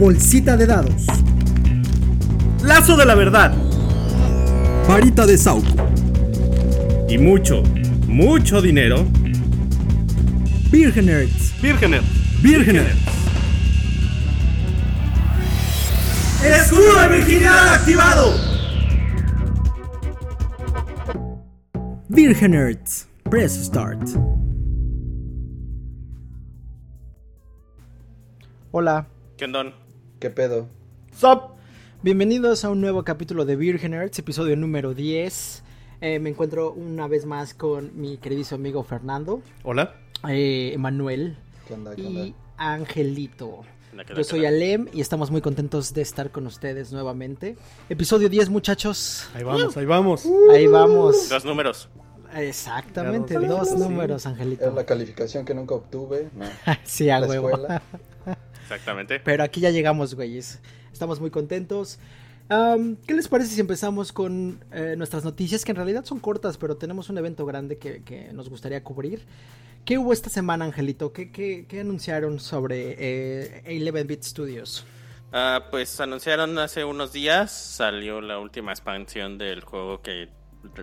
Bolsita de dados. Lazo de la verdad. Varita de Sauco. Y mucho, mucho dinero. Virgenerds. Virgener. Virgener. ¡Escudo de virginidad activado! Virgenerds. Press start. Hola, ¿Qué ondón? ¿Qué pedo? Sup. bienvenidos a un nuevo capítulo de Virgenerds, episodio número 10. Eh, me encuentro una vez más con mi queridísimo amigo Fernando, Hola. eh, Emanuel ¿Qué onda? ¿Qué onda? y Angelito. Que Yo soy Alem y estamos muy contentos de estar con ustedes nuevamente. Episodio 10, muchachos. Ahí vamos, ahí vamos. Ahí vamos. Dos números. Exactamente, dos números, Es Angelito. la calificación que nunca obtuve. No. Sí, a la huevo. Exactamente. Pero aquí ya llegamos, güeyes. Estamos muy contentos. ¿Qué les parece si empezamos con eh, nuestras noticias? Que en realidad son cortas, pero tenemos un evento grande que, que nos gustaría cubrir. ¿Qué hubo esta semana, Angelito? ¿Qué, qué- qué anunciaron sobre eh, 11-Bit Studios? Ah, pues anunciaron hace unos días, salió la última expansión del juego que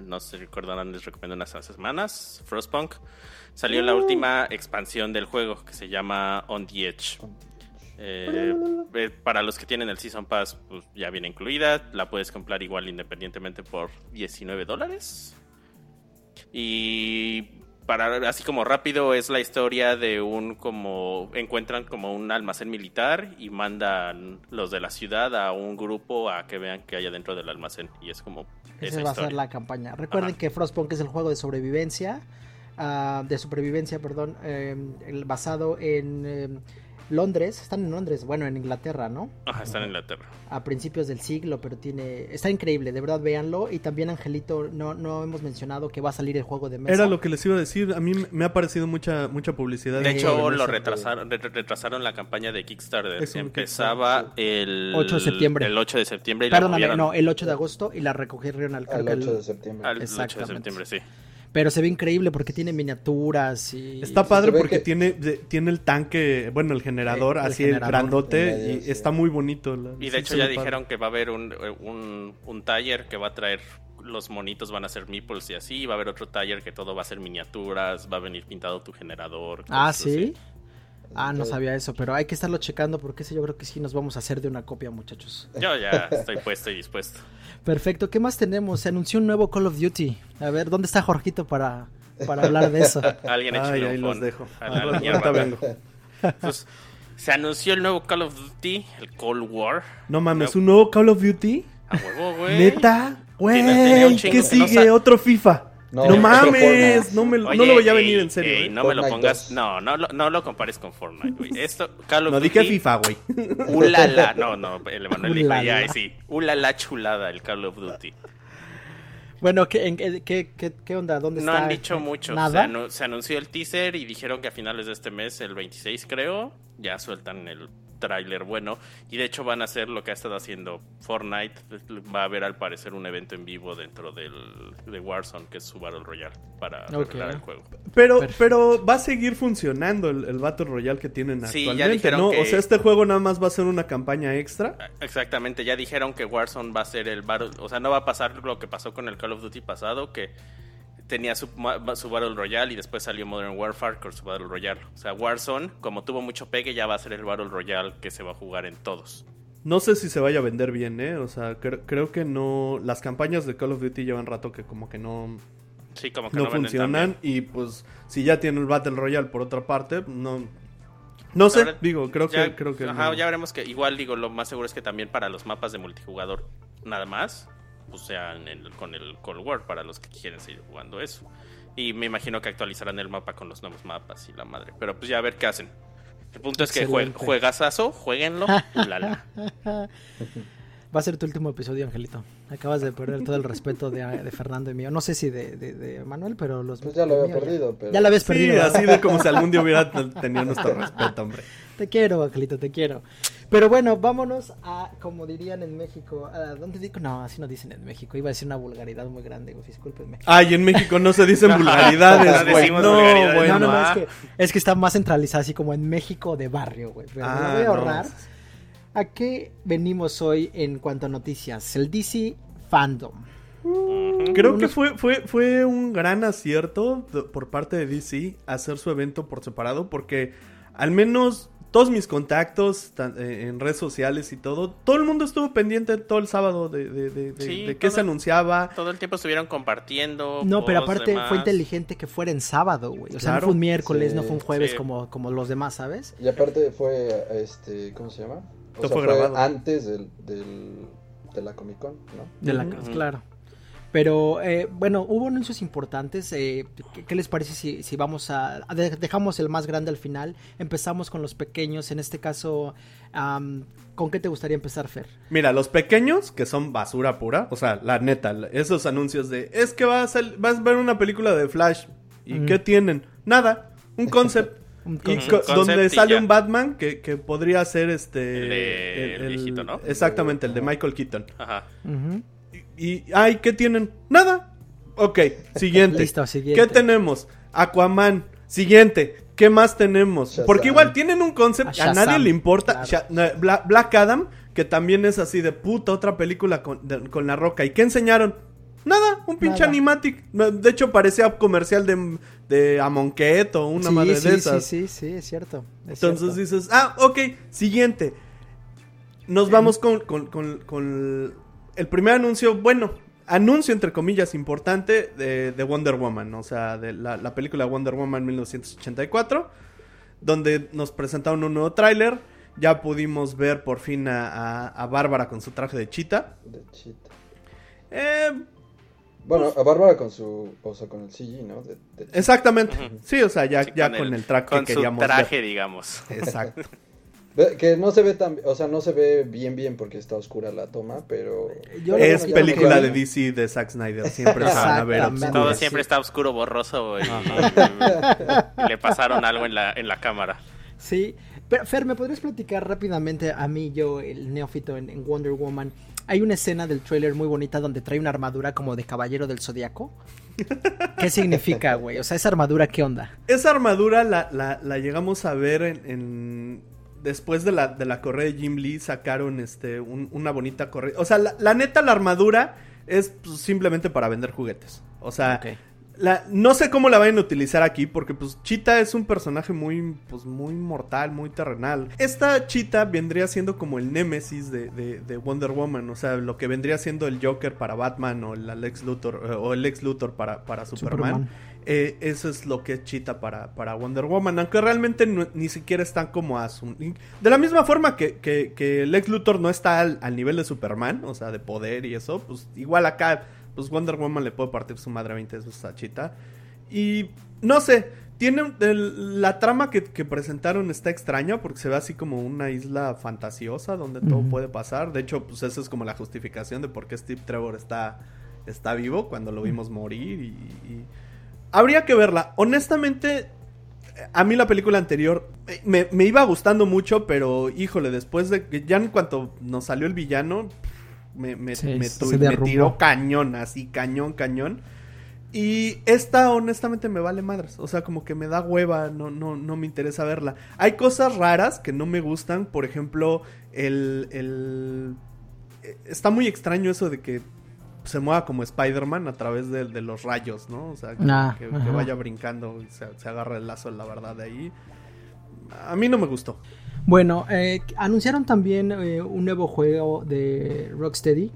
no se recordarán, les recomiendo unas semanas, Frostpunk. Salió la última expansión del juego que se llama On the Edge. Eh, eh, para los que tienen el Season Pass, pues ya viene incluida. La puedes comprar igual independientemente por 19 dólares. Y para así como rápido es la historia de un como encuentran como un almacén militar y mandan los de la ciudad a un grupo a que vean que hay adentro del almacén y es como Esa esa va a ser la campaña. Recuerden Ajá. que Frostpunk es el juego de sobrevivencia. ah, de supervivencia, perdón. eh, el- basado en eh, Londres. Están en Londres, bueno, en Inglaterra, ¿no? Ajá, está en Inglaterra. a principios del siglo, pero tiene está increíble, de verdad véanlo y también Angelito no no hemos mencionado que va a salir el juego de mesa. Era lo que les iba a decir. A mí me ha parecido mucha mucha publicidad. De hecho, lo retrasaron, re- retrasaron la campaña de Kickstarter. Es Empezaba el 8 de septiembre. El 8 de septiembre y la Perdóname, movieron no, el 8 de agosto y la recogieron al, el- 8 de septiembre. al 8 de Exactamente. septiembre, sí. Pero se ve increíble porque tiene miniaturas y Está padre porque que- tiene, tiene el tanque, bueno, el generador, Eh, el así generador. el grandote, medio, y sí. está muy bonito. la- Y sí de hecho ya padre. dijeron que va a haber un, un, un taller que va a traer los monitos van a ser meeples y así, va a haber otro taller que todo va a ser miniaturas, va a venir pintado tu generador. Ah, sí. así. Ah, no sabía eso, pero hay que estarlo checando porque ese yo creo que sí nos vamos a hacer de una copia, muchachos. Yo ya estoy puesto y dispuesto. Perfecto, ¿qué más tenemos? Se anunció un nuevo Call of Duty. A ver, ¿dónde está Jorgito para, para hablar de eso? Alguien Ay, échale un ahí los dejo. a la vengo. Pues, se anunció el nuevo Call of Duty, el Cold War. No mames, un nuevo Call of Duty. A huevo, güey. Neta, güey, ¿qué no sigue? Otro FIFA. No, No, mames, no, me, no lo voy a venir en serio. ey, ¿eh? no me lo pongas. 2. No, no, lo- no lo compares con Fortnite, güey. Esto, Call of No Duty. dije FIFA, güey. Ulala. No, no, el Emanuel dijo, ya, sí. Ulala chulada el Call of Duty. Bueno, ¿qué, en- qué, qué, onda? ¿Dónde No está? han dicho mucho. Se, ¿Nada? anu- se anunció el teaser y dijeron que a finales de este mes, el 26 creo, ya sueltan el tráiler bueno. Y de hecho van a hacer lo que ha estado haciendo Fortnite. Va a haber al parecer un evento en vivo dentro del, de Warzone, que es su Battle Royale, para Ok. revelar el juego. Pero, Perfecto. pero va a seguir funcionando el, el Battle Royale que tienen Sí, actualmente, ¿no? que- O sea, este juego nada más va a ser una campaña extra. Exactamente, ya dijeron que Warzone va a ser el Battle, o sea, no va a pasar lo que pasó con el Call of Duty pasado, que tenía su, su Battle Royale y después salió Modern Warfare con su Battle Royale. O sea, Warzone, como tuvo mucho pegue, ya va a ser el Battle Royale que se va a jugar en todos. No sé si se vaya a vender bien, ¿eh? O sea, cre- creo que no... Las campañas de Call of Duty llevan rato que como que no, Sí, como que no, no, funcionan. Y pues, si ya tiene el Battle Royale por otra parte, no... No sé, digo, creo Ya- que... Creo que ajá, no. ya veremos que igual digo, lo más seguro es que también para los mapas de multijugador nada más, pues sean en- con el Cold War para los que quieren seguir jugando eso. Y me imagino que actualizarán el mapa con los nuevos mapas y la madre. Pero pues ya a ver qué hacen. El punto es que jue- Excelente. juegasazo, jueguenlo. ulala. Va a ser tu último episodio, Angelito. Acabas de perder todo el respeto de, de Fernando y mío. No sé si de, de, de Manuel, pero los. Pues ya lo había mío perdido, pero. Ya lo habías Sí, así de como si algún día hubiera tenido nuestro respeto, hombre. Te quiero, Angelito, te quiero. Pero bueno, vámonos a, como dirían en México, ¿a dónde digo? No, así no dicen en México. Iba a decir una vulgaridad muy grande, güey, discúlpenme. Ay, en México no se dicen No vulgaridades, güey. No, vulgaridades. bueno. no, no, no, ah. es que, es que está más centralizado así como en México de barrio, güey. Pero me lo Ah, voy a no. ahorrar. ¿A qué venimos hoy en cuanto a noticias? El DC Fandom. Creo que fue, fue, fue un gran acierto por parte de DC hacer su evento por separado porque al menos todos mis contactos eh, en redes sociales y todo, todo el mundo estuvo pendiente todo el sábado de, de, de- de- Sí, de qué todo- se anunciaba. Todo el tiempo estuvieron compartiendo. No, pero aparte demás. fue inteligente que fuera en sábado, güey. O sea, Claro. no fue un miércoles, Sí, no fue un jueves sí. como, como los demás, ¿sabes? Y aparte fue, este, ¿cómo se llama? O sea, fue fue, grabado. antes del, del, de la Comic Con, ¿no? De la claro. Pero eh, bueno, hubo anuncios importantes. eh, ¿qué, qué les parece si, si vamos a, a de- dejamos el más grande al final? Empezamos con los pequeños. En este caso, ¿con qué te gustaría empezar, Fer? Mira, los pequeños, que son basura pura, o sea, la neta, esos anuncios de, es que vas a, vas a ver una película de Flash, ¿y Mm. qué tienen? Nada, un concept. Un Y concept. co- Concept donde sale ya. un Batman que, que podría ser este... El de- el viejito, ¿no? Exactamente, el de Michael Keaton. Ajá. Y, y, ay, ¿qué tienen? Nada. Ok, siguiente. Listo, siguiente. ¿Qué tenemos? Aquaman. Siguiente. ¿Qué más tenemos? Shazam. Porque igual tienen un concept, A a, nadie le importa. claro. Bla- Black Adam, que también es así de puta, otra película con, de- con la roca. ¿Y qué enseñaron? Nada, un pinche Nada. animatic. De hecho, parecía comercial de, de Amonkhet o una sí, madre sí, de sí, sí, sí, es cierto. es Entonces cierto. dices, ah, ok, siguiente. Nos vamos con, con- con- con el primer anuncio, bueno, anuncio entre comillas importante de, de Wonder Woman, o sea, de la, la película Wonder Woman 1984, donde nos presentaron un nuevo tráiler. Ya pudimos ver por fin a, a- a Bárbara con su traje de chita. De Cheetah. Eh, Bueno, a Bárbara con su, o sea, con el CG, ¿no? De, de exactamente. Sí, o sea, ya, Sí, ya con, el, traje con que su queríamos ver. traje, digamos. Exacto. Que no se ve tan, o sea, no se ve bien bien porque está oscura la toma, pero... Yo lo Es película de DC de Zack Snyder. Siempre se van a ver oscuras. Todo siempre está oscuro, borroso y, y le pasaron algo en la, en la cámara. Sí, pero Fer, ¿me podrías platicar rápidamente a mí, yo, el neófito en, en Wonder Woman? Hay una escena del tráiler muy bonita donde trae una armadura como de caballero del zodiaco. ¿Qué significa, güey? O sea, esa armadura, ¿qué onda? Esa armadura la, la- la llegamos a ver en, en- Después de la, de la correa de Jim Lee sacaron este un- una bonita correa. O sea, la, la neta, la armadura es pues, simplemente para vender juguetes. O sea, la, no sé cómo la vayan a utilizar aquí porque pues Cheetah es un personaje muy, pues, muy mortal, muy terrenal. Esta Cheetah vendría siendo como el némesis de, de- de Wonder Woman. O sea, lo que vendría siendo el Joker para Batman o el Lex Luthor, eh, o el Lex Luthor para, para Superman. Superman. Eh, eso es lo que es Cheetah para, para Wonder Woman. Aunque realmente no- ni siquiera están como a su... De la misma forma que, que, que Lex Luthor no está al, al nivel de Superman, o sea, de poder y eso, pues igual acá, pues Wonder Woman le puede partir su madre a 20 veces a Cheetah. Y no sé, tiene el- la trama que, que presentaron está extraña porque se ve así como una isla fantasiosa donde todo puede pasar. De hecho, pues esa es como la justificación de por qué Steve Trevor está, está vivo cuando lo vimos morir y... y- Habría que verla. Honestamente, a mí la película anterior me, me iba gustando mucho, pero híjole, después de que ya en cuanto nos salió el villano, me, me, Sí, me tu- tiró cañón, así, cañón, cañón. Y esta honestamente me vale madres. O sea, como que me da hueva, no, no, no me interesa verla. Hay cosas raras que no me gustan. Por ejemplo, el. el eh, está muy extraño eso de que se mueva como Spider-Man a través de, de los rayos, ¿no? O sea, que, Ah, que- que ajá. vaya brincando y se, se agarra el lazo la verdad de ahí. A mí no me gustó. Bueno, eh, anunciaron también eh, un nuevo juego de Rocksteady,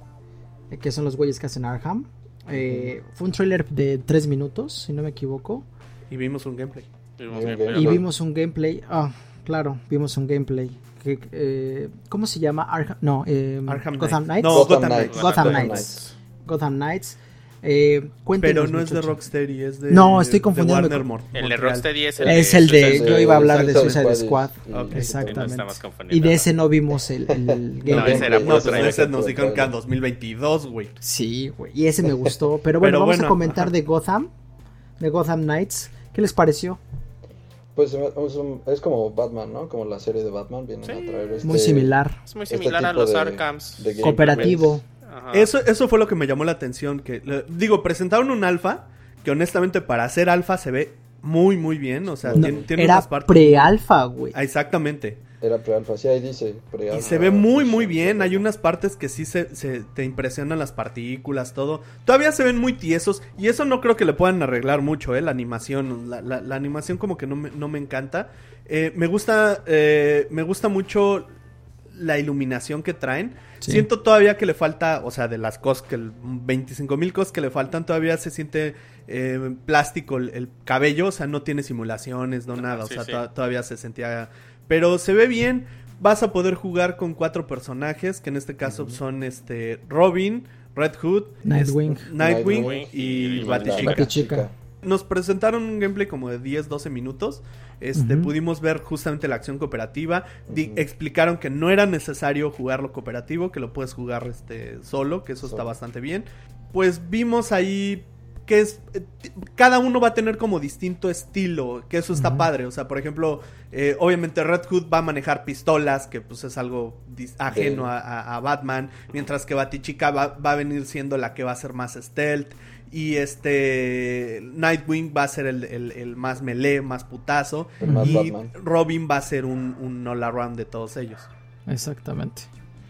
eh, que son los güeyes que hacen Arkham. Eh, fue un tráiler de 3 minutos, si no me equivoco. Y vimos un gameplay. Vimos. Y vimos un gameplay. Ah, claro, vimos un gameplay. Que, eh, ¿Cómo se llama? Arkham, no, eh, Arkham Gotham Knights. Knights. No, Gotham Gotham Knights. Knights. Gotham Gotham Knights. Gotham Knights. Eh, Pero no es de. Rocksteady, es de. No, estoy de confundiéndome Warner con- Mon- El de. Rocksteady es el Es el de- yo iba a hablar de Suicide Squad Exactamente. No Y confundiendo. de ese no vimos el, el gameplay. No, ese era No, pues ese nos dijeron que era 2022, güey. Sí, güey. Y ese me gustó. Pero bueno, Pero vamos bueno, a comentar ajá. de Gotham. De Gotham Knights. ¿Qué les pareció? Pues es, un- es como Batman, ¿no? Como la serie de Batman vienen Sí. a traer este... Muy similar. Es muy este similar a tipo los de- Arkhams. de. Cooperativo. Ajá. Eso, eso fue lo que me llamó la atención. Que, le- digo, presentaron un alfa que honestamente para ser alfa se ve muy, muy bien. O sea, No, tiene, tiene era unas partes- pre-alfa, güey. Ah, Exactamente. Era pre-alfa, sí, ahí dice pre-alfa. Y se ve muy, muy bien. Hay unas partes que sí se, se- te impresionan las partículas, todo. Todavía se ven muy tiesos. Y eso no creo que le puedan arreglar mucho, ¿eh? La animación. La, la- la animación como que no me, no me encanta. Eh, me gusta. eh, me gusta mucho la iluminación que traen. Sí. Siento todavía que le falta, o sea, de las cosas que el 25 mil cosas que le faltan, todavía se siente eh, plástico el, el cabello, o sea, no tiene simulaciones, no Ajá, nada, sí, o sea, sí. to- todavía se sentía, pero se ve bien. Vas a poder jugar con cuatro personajes, que en este caso son este Robin, Red Hood, Nightwing. es- Nightwing, Nightwing y, y Batichica. Batichica. Nos presentaron un gameplay como de 10, 12 minutos. Este, pudimos ver justamente la acción cooperativa. Di-. Explicaron que no era necesario jugarlo cooperativo, que lo puedes jugar este solo, que eso está bastante bien. Pues vimos ahí que es eh, cada uno va a tener como distinto estilo, que eso está padre. O sea, por ejemplo, eh, obviamente Red Hood va a manejar pistolas, que pues es algo ajeno Sí. a, a- a Batman, mientras que Batichica va, va a venir siendo la que va a ser más stealth. Y este Nightwing va a ser el, el- el más melee, más putazo. El más y Batman. Robin va a ser un, un all around de todos ellos. Exactamente.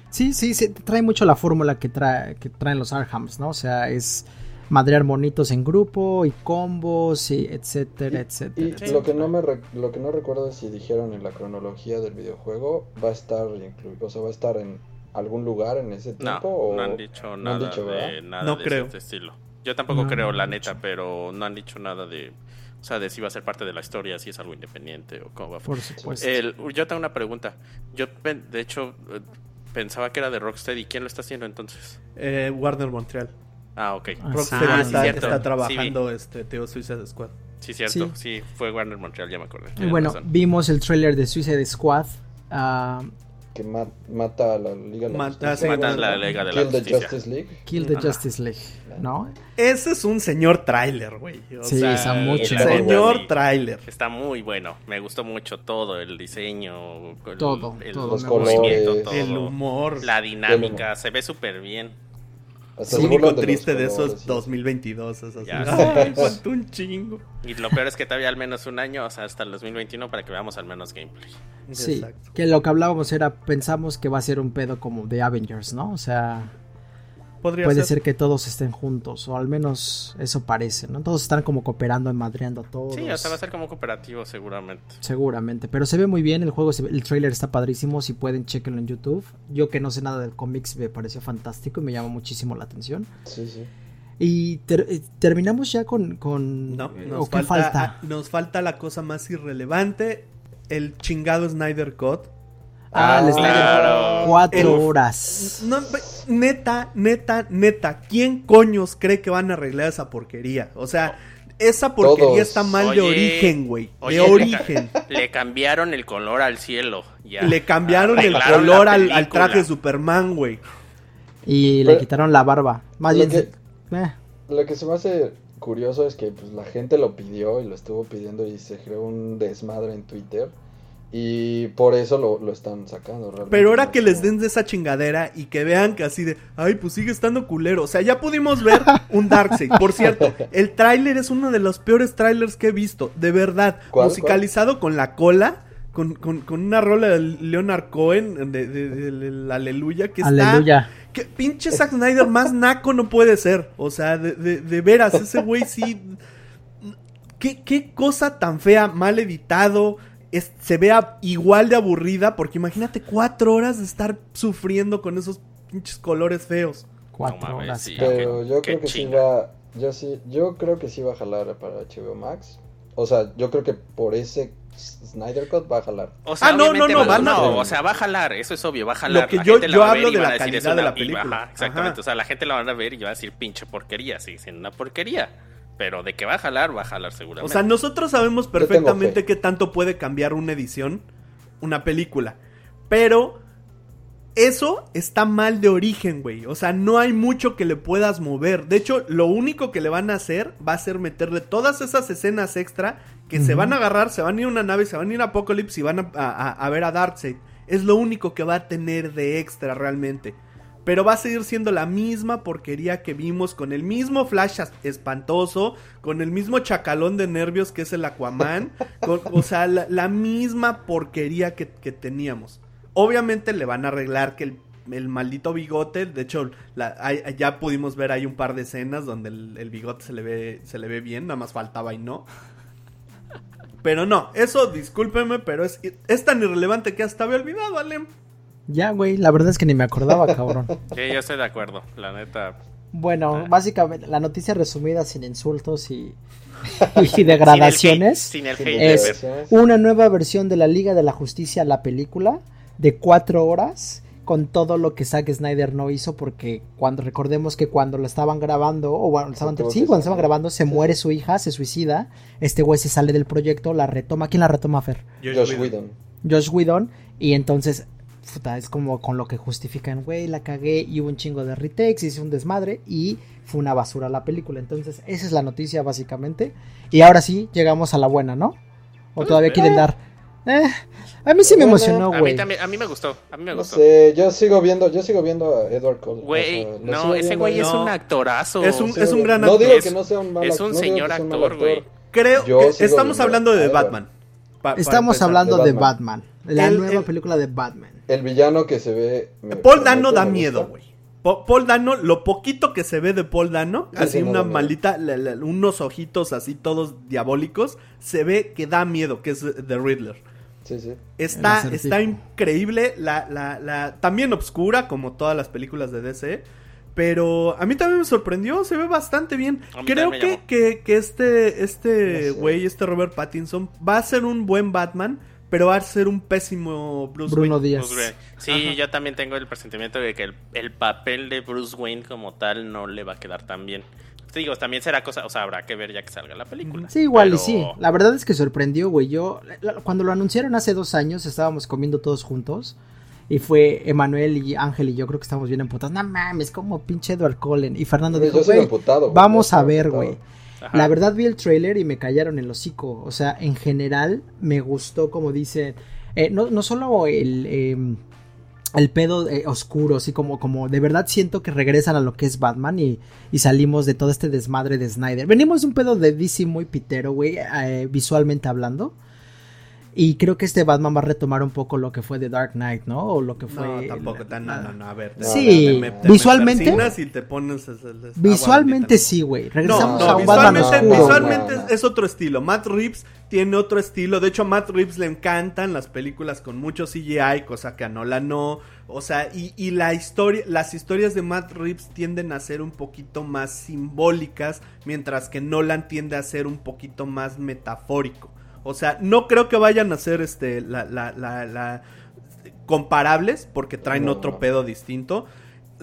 Sí, sí, se trae mucho la fórmula que, trae, que traen los Arhams, ¿no? O sea, es madrear monitos en grupo y combos y etcétera, etcétera. Y etcétera. lo que no me re- lo que no recuerdo es si dijeron en la cronología del videojuego va a estar incluido, o sea, va a estar en algún lugar en ese No, tiempo o no han dicho no han nada dicho, de nada No de creo. este estilo. Yo tampoco No, creo, no la neta, dicho. pero no han dicho nada de, o sea, de si va a ser parte de la historia, si es algo independiente o cómo va a Por supuesto. El- yo tengo una pregunta. Yo, de hecho, eh, pensaba que era de Rocksteady. ¿Quién lo está haciendo entonces? Eh, Warner Montreal. Ah, ok. Ah, Rocksteady Ah, sí, está, Sí, trabajando este Teo Suicide Squad. Sí, cierto. Sí. Sí. fue Warner Montreal, ya me acordé. Bueno, razón. vimos el trailer de Suicide Squad. ah, que ma- mata a la Liga de la Mata- Justicia. sí, Matan bueno, la Liga de la Kill the. Justice League. Kill the Ajá. Justice League, ¿no? Ese es un señor tráiler, güey. Sí, sea, está mucho. Señor tráiler. Está muy bueno. Me gustó mucho todo, el diseño, el, Todo, el todo Los me movimiento, colores. todo. El humor. La dinámica, se ve súper bien. Hasta Lo único de triste de eso colores es y 2022. Es así. Ay, un chingo. Y lo peor es que todavía al menos un año, o sea, hasta el 2021 para que veamos al menos gameplay. Sí, Exacto. que lo que hablábamos era, pensamos que va a ser un pedo como de Avengers, ¿no? O sea, Podría puede ser. ser que todos estén juntos, o al menos eso parece, ¿no? Todos están como cooperando y madreando a todos. Sí, o sea, va a ser como cooperativo seguramente. Seguramente, pero se ve muy bien, el juego, se ve- el trailer está padrísimo, si pueden chequenlo en YouTube. Yo que no sé nada del cómics me pareció fantástico y me llamó muchísimo la atención. Sí, sí. Y ter- eh, terminamos ya con... con No, nos ¿O qué falta, falta? nos falta la cosa más irrelevante. El chingado Snyder Cut. Ah, el Ah, Snyder claro. Cuatro El- horas. No, neta, neta, neta. ¿Quién coños cree que van a arreglar esa porquería? O sea, esa porquería Todos. está mal de origen, güey. De le ca- origen. Le cambiaron el color al cielo. Ya. Le cambiaron el color al, al traje de Superman, güey. Y le Pero- quitaron la barba. Más Lo bien... que- se- eh, Lo que se me hace curioso es que pues, la gente lo pidió y lo estuvo pidiendo y se creó un desmadre en Twitter. Y por eso lo, lo están sacando realmente. Pero ahora que les den de esa chingadera y que vean que así de, ay, pues sigue estando culero. O sea, ya pudimos ver un Darkseid. Por cierto, el tráiler es uno de los peores trailers que he visto. De verdad. ¿Cuál, musicalizado con la cola. Con, con- con una rola de Leonard Cohen de, de- de- Aleluya que está Aleluya. que pinche Zack Snyder más naco no puede ser. O sea, de, de- de veras, ese güey sí. ¿Qué, qué cosa tan fea, mal editado. Es- se vea igual de aburrida. Porque imagínate cuatro horas de estar sufriendo con esos pinches colores feos. Cuatro No mames, horas. sí. Pero yo Qué creo que sí va. Yo sí, yo creo que sí va a jalar para HBO Max. O sea, yo creo que por ese Snyder Cut va a jalar. O sea, Ah, no, no, no, va- no, o sea, va a jalar, eso es obvio, va a jalar. Lo que La yo- gente la yo a hablo ver de la calidad de la película. ajá, exactamente, Ajá. o sea, la gente la van a ver y va a decir pinche porquería, sí, dicen una porquería. Pero de que va a jalar, va a jalar O seguramente. sea, nosotros sabemos perfectamente fe. qué tanto puede cambiar una edición, una película. Pero eso está mal de origen, güey. O sea, no hay mucho que le puedas mover. De hecho, lo único que le van a hacer va a ser meterle todas esas escenas extra que se van a agarrar, se van a ir a una nave, se van a ir a Apocalypse y van a, a- a ver a Darkseid. Es lo único que va a tener de extra realmente. Pero va a seguir siendo la misma porquería que vimos, con el mismo Flash as- espantoso, con el mismo chacalón de nervios que es el Aquaman, con- o sea, la, la misma porquería que, que teníamos. Obviamente le van a arreglar que el, el maldito bigote, de hecho, la- hay- ya pudimos ver ahí un par de escenas donde el, el bigote se le ve, se le ve bien, nada más faltaba y no. Pero no, eso discúlpeme, pero es, es tan irrelevante que hasta había olvidado, Alem. Ya, güey, la verdad es que ni me acordaba, cabrón. Sí, yo estoy de acuerdo. La neta. Bueno, básicamente, la noticia resumida sin insultos y, y Sin el degradaciones. hate- Sin el hate, Es una nueva versión de la Liga de la Justicia, la película, de cuatro horas, con todo lo que Zack Snyder no hizo, porque cuando recordemos que cuando lo estaban grabando, o bueno, estaban, sí, cuando estaban grabando, se Sí. muere su hija, se suicida, este güey se sale del proyecto, la retoma, ¿quién la retoma, Fer? Josh Whedon. Josh Whedon, y entonces, puta, es como con lo que justifican, güey, la cagué, y hubo un chingo de retakes, hice un desmadre, y fue una basura la película. Entonces, esa es la noticia, básicamente. Y ahora sí, llegamos a la buena, ¿no? O todavía quieren dar. Eh, a mí sí me emocionó, A mí güey. también, a mí me gustó. A mí me No gustó. sé, yo sigo viendo, yo sigo viendo a Edward Cullen. Güey, o sea, lo no, ese güey es No. un actorazo. Es un- es un gran viendo. No digo actor. que no sea un mal Es un no señor actor, güey. Creo Yo que estamos hablando de. Batman. Pa- Estamos empezar. hablando de de Batman. La El- nueva el- película de Batman. El villano que se ve. me Paul Dano da miedo, güey. Paul Dano, lo poquito que se ve de Paul Dano, Sí, así una maldita, la- la- unos ojitos así todos diabólicos, se ve que da miedo, que es The Riddler. Sí, sí. Está, está increíble, la, la, la, también obscura, como todas las películas de DC. Pero a mí también me sorprendió, se ve bastante bien. Creo que, que, que este este No sé. güey, este Robert Pattinson, va a ser un buen Batman, pero va a ser un pésimo Bruce Bruno Wayne. Díaz. Bruce Wayne. Sí, Ajá. yo también tengo el presentimiento de que el, el papel de Bruce Wayne como tal no le va a quedar tan bien. Te digo, también será cosa, o sea, habrá que ver ya que salga la película. Sí, igual Pero- y sí. La verdad es que sorprendió, güey. Yo, cuando lo anunciaron hace dos años, estábamos comiendo todos juntos. Y fue Emanuel y Ángel y yo creo que estábamos bien emputados. No mames, como pinche Edward Cullen. Y Fernando Yo dijo, güey, vamos a ver, güey. La verdad vi el trailer y me callaron el hocico. O sea, en general me gustó, como dicen, eh, no, no solo el, eh, el pedo eh, oscuro, así como, como de verdad siento que regresan a lo que es Batman y, y salimos de todo este desmadre de Snyder. Venimos de un pedo de DC muy pitero, güey, eh, visualmente hablando. Y creo que este Batman va a retomar un poco lo que fue The Dark Knight, ¿no? O lo que fue... No, tampoco, tan, no, no, no, a ver. te- Sí, te- te- te visualmente- y te pones el- el- el- Visualmente sí, güey. Regresamos No, a no, un Batman visualmente, oscuro. es otro estilo. Matt Reeves tiene otro estilo. De hecho, a Matt Reeves le encantan las películas con mucho CGI, cosa que a Nolan no. O sea, y, y la historia, las historias de Matt Reeves tienden a ser un poquito más simbólicas, mientras que Nolan tiende a ser un poquito más metafórico. O sea, no creo que vayan a ser este la, la, la, la- comparables, porque traen No, otro no. pedo distinto.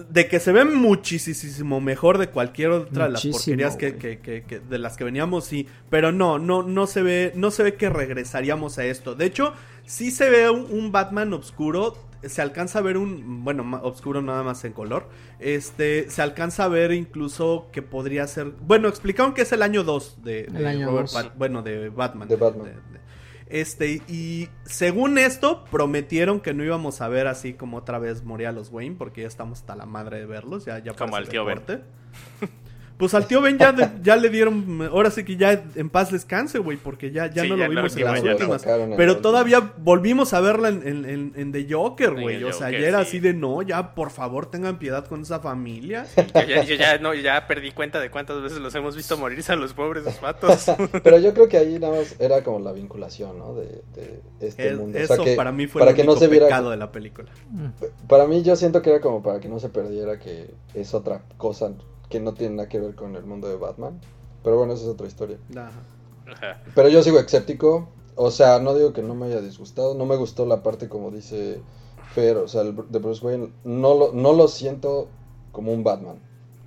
De que se ven muchísimo mejor de cualquier otra de las porquerías que, que- que- que- de las que veníamos, sí. Pero no, no, no se ve, no se ve que regresaríamos a esto. De hecho, sí se ve un, un Batman oscuro. Se alcanza a ver un, bueno, oscuro nada más en color. Este, se alcanza a ver incluso que podría ser, bueno, explicaron que es el año 2 de, de El año Robert dos. Pat- bueno, de Batman. De Batman. de- de- este, y según esto, prometieron que no íbamos a ver así como otra vez morir a los Wayne, porque ya estamos hasta la madre de verlos, ya, ya Como al tío Ben. Pues al tío Ben ya, de- ya le dieron, ahora sí que ya en paz descanse, güey, porque ya, ya Sí, no ya lo vimos en las no. últimas. Pero todavía volvimos a verla en, en- en- en The Joker, güey. O sea, Joker, ya era sí. así de no, ya por favor tengan piedad con esa familia. Yo ya, yo ya, no, ya perdí cuenta de cuántas veces los hemos visto morirse a los pobres patos. Pero yo creo que ahí nada más era como la vinculación, ¿no? De, de este Es- mundo. O eso sea, que para mí fue para el que único no se viera pecado de la película. Para mí yo siento que era como para que no se perdiera que es otra cosa que no tiene nada que ver con el mundo de Batman. Pero bueno, esa es otra historia. Ajá. Ajá. Pero yo sigo escéptico. O sea, no digo que no me haya disgustado. No me gustó la parte como dice Fer, o sea, el de Bruce Wayne. No lo, no lo siento como un Batman.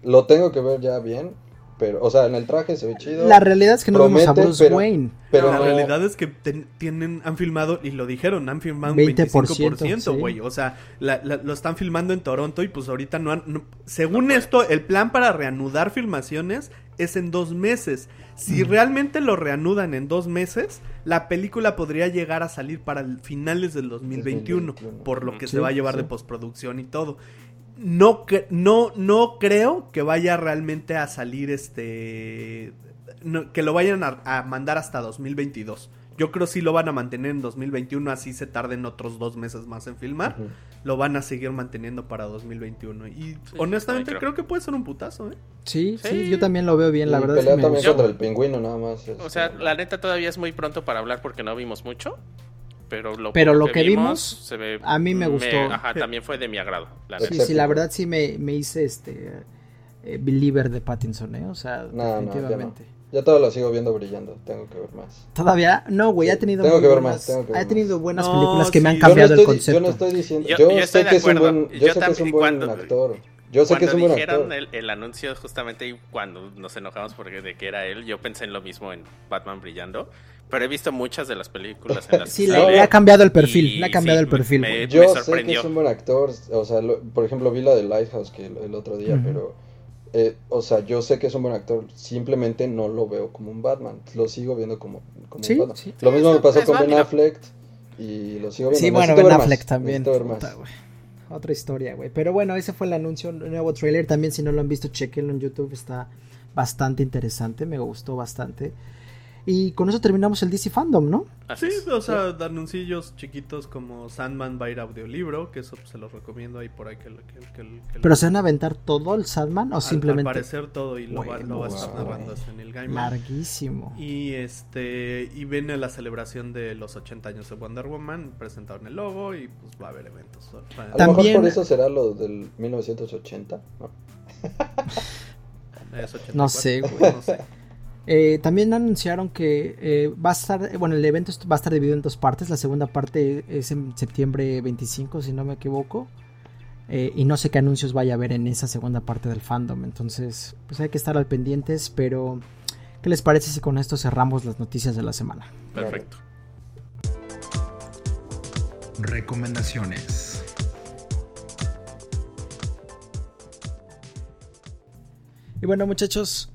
Lo tengo que ver ya bien. Pero, o sea, en el traje se ve chido. La realidad es que no vemos a Promete, Bruce pero- Wayne. pero la no- realidad es que ten- tienen, han filmado, y lo dijeron, han filmado un 20%, 25%, sí. güey. O sea, la- la- lo están filmando en Toronto y pues ahorita no han... no- según esto, el plan para reanudar filmaciones es en dos meses. Si realmente lo reanudan en dos meses, la película podría llegar a salir para finales del 2021, 2021. por lo que Sí, se va a llevar sí. de postproducción y todo. No, no, no creo que vaya realmente a salir este. no, que lo vayan a, a mandar hasta 2022. Yo creo sí lo van a mantener en 2021, así se tarden otros dos meses más en filmar. Lo van a seguir manteniendo para 2021. Y honestamente creo. creo que puede ser un putazo, ¿eh? Sí, sí, Sí. yo también lo veo bien, la Y verdad. pelea también contra el pingüino, nada más. es O sea, como- la neta todavía es muy pronto para hablar porque no vimos mucho. Pero lo, Pero lo que vimos, se ve, a mí me gustó. ajá, también fue de mi agrado. La Sí, sí, la verdad sí me, me hice este eh, believer de Pattinson, ¿eh? O sea, No, no, ya no. definitivamente. Ya todo lo sigo viendo brillando, tengo que ver más. Todavía, no, güey, ha Sí, tenido tengo que ver buenas, más, tengo que ver ha tenido buenas No, películas que me han sí. cambiado yo, el no estoy, concepto. yo no estoy diciendo, Yo- yo, yo estoy sé que es un buen, yo, Yo sé que es un buen cuando- actor. Yo sé que es Cuando un buen dijeron actor. el, el anuncio justamente y cuando nos enojamos porque de que era él, yo pensé en lo mismo en Batman brillando, pero he visto muchas de las películas en las Sí, que le, sale le ha cambiado el perfil, y le ha cambiado sí, el perfil. me- güey. Yo sé que es un buen actor, o sea, lo- por ejemplo vi la de Lighthouse que el, el otro día, pero, eh, o sea, yo sé que es un buen actor, simplemente no lo veo como un Batman, lo sigo viendo como, como Sí, un Batman. sí. Lo mismo me pasó con Ben. Affleck y lo sigo viendo. Sí, bueno, Ben ver más, Affleck también. necesito ver más. puta. Otra historia, güey. Pero bueno, ese fue el anuncio, un nuevo trailer. También, si no lo han visto, chequenlo en YouTube. Está bastante interesante. Me gustó bastante. Y con eso terminamos el DC Fandom, ¿no? Así Sí, es. o sea, anuncillos chiquitos como Sandman va a ir a audiolibro, que eso pues, se los recomiendo ahí por ahí que, que, que- que lo- Pero se van a aventar todo el Sandman o al- simplemente Al parecer todo y lo, va, lo va a estar Bueno, narrando en el Gaiman. larguísimo. Y este y viene la celebración de los 80 años de Wonder Woman, presentaron el logo y pues va a haber eventos. A lo También- mejor por eso será lo del 1980, ¿no? Es 84, No sé, güey. no sé. Eh, también anunciaron que eh, va a estar, bueno, el evento va a estar dividido en dos partes. La segunda parte es en septiembre 25, si no me equivoco. Eh, y no sé qué anuncios vaya a haber en esa segunda parte del fandom. Entonces, pues hay que estar al pendientes. Pero, ¿qué les parece si con esto cerramos las noticias de la semana? Perfecto. Recomendaciones. Y bueno, muchachos,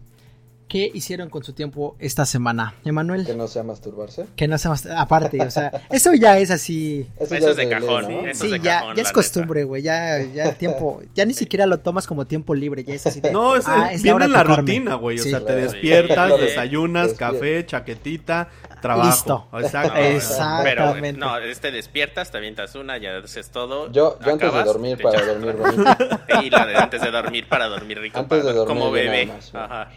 ¿qué hicieron con su tiempo esta semana? Emanuel, Que no sea masturbarse. que no se más. Aparte, o sea, eso ya es así. Eso, es de ley, cajón, ¿no? Eso Sí, es de ya, cajón, ya es costumbre, güey. Ya, ya el tiempo, ya ni siquiera lo tomas como tiempo libre, ya es así de. No, es, "Ah, es la viene la tocarme". rutina, güey. O Sí. sea, te despiertas, Sí. desayunas, Despierta. café, chaquetita, trabajo. Listo. Exacto. No, Exactamente. Pero no, este despiertas, te avientas una, ya haces todo. Yo, yo antes de dormir, te para dormir bonito. Y la de antes de dormir para dormir rico. Antes para- de dormir como bebé. Ajá.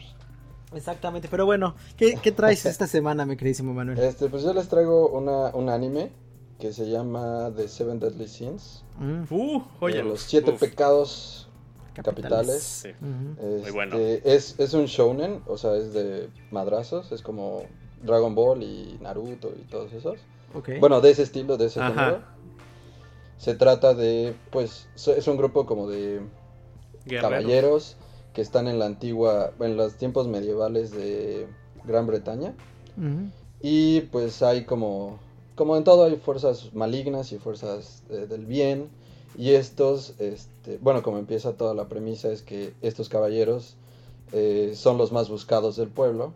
Exactamente, pero bueno, ¿qué, qué traes esta semana, mi queridísimo Manuel? Este, pues yo les traigo una, un anime que se llama The Seven Deadly Sins. Mm, Uh, oye. los siete uf. pecados capitales. Sí. Este, bueno. Es, es un shounen, o sea, es de madrazos, es como Dragon Ball y Naruto y todos esos. Ok. Bueno, de ese estilo, de ese género. Se trata de, pues, so- es un grupo como de Guerreros. caballeros que están en la antigua, en los tiempos medievales de Gran Bretaña. Y pues hay como, como en todo hay fuerzas malignas y fuerzas eh, del bien. Y estos, este, bueno, como empieza toda la premisa es que estos caballeros eh, son los más buscados del pueblo.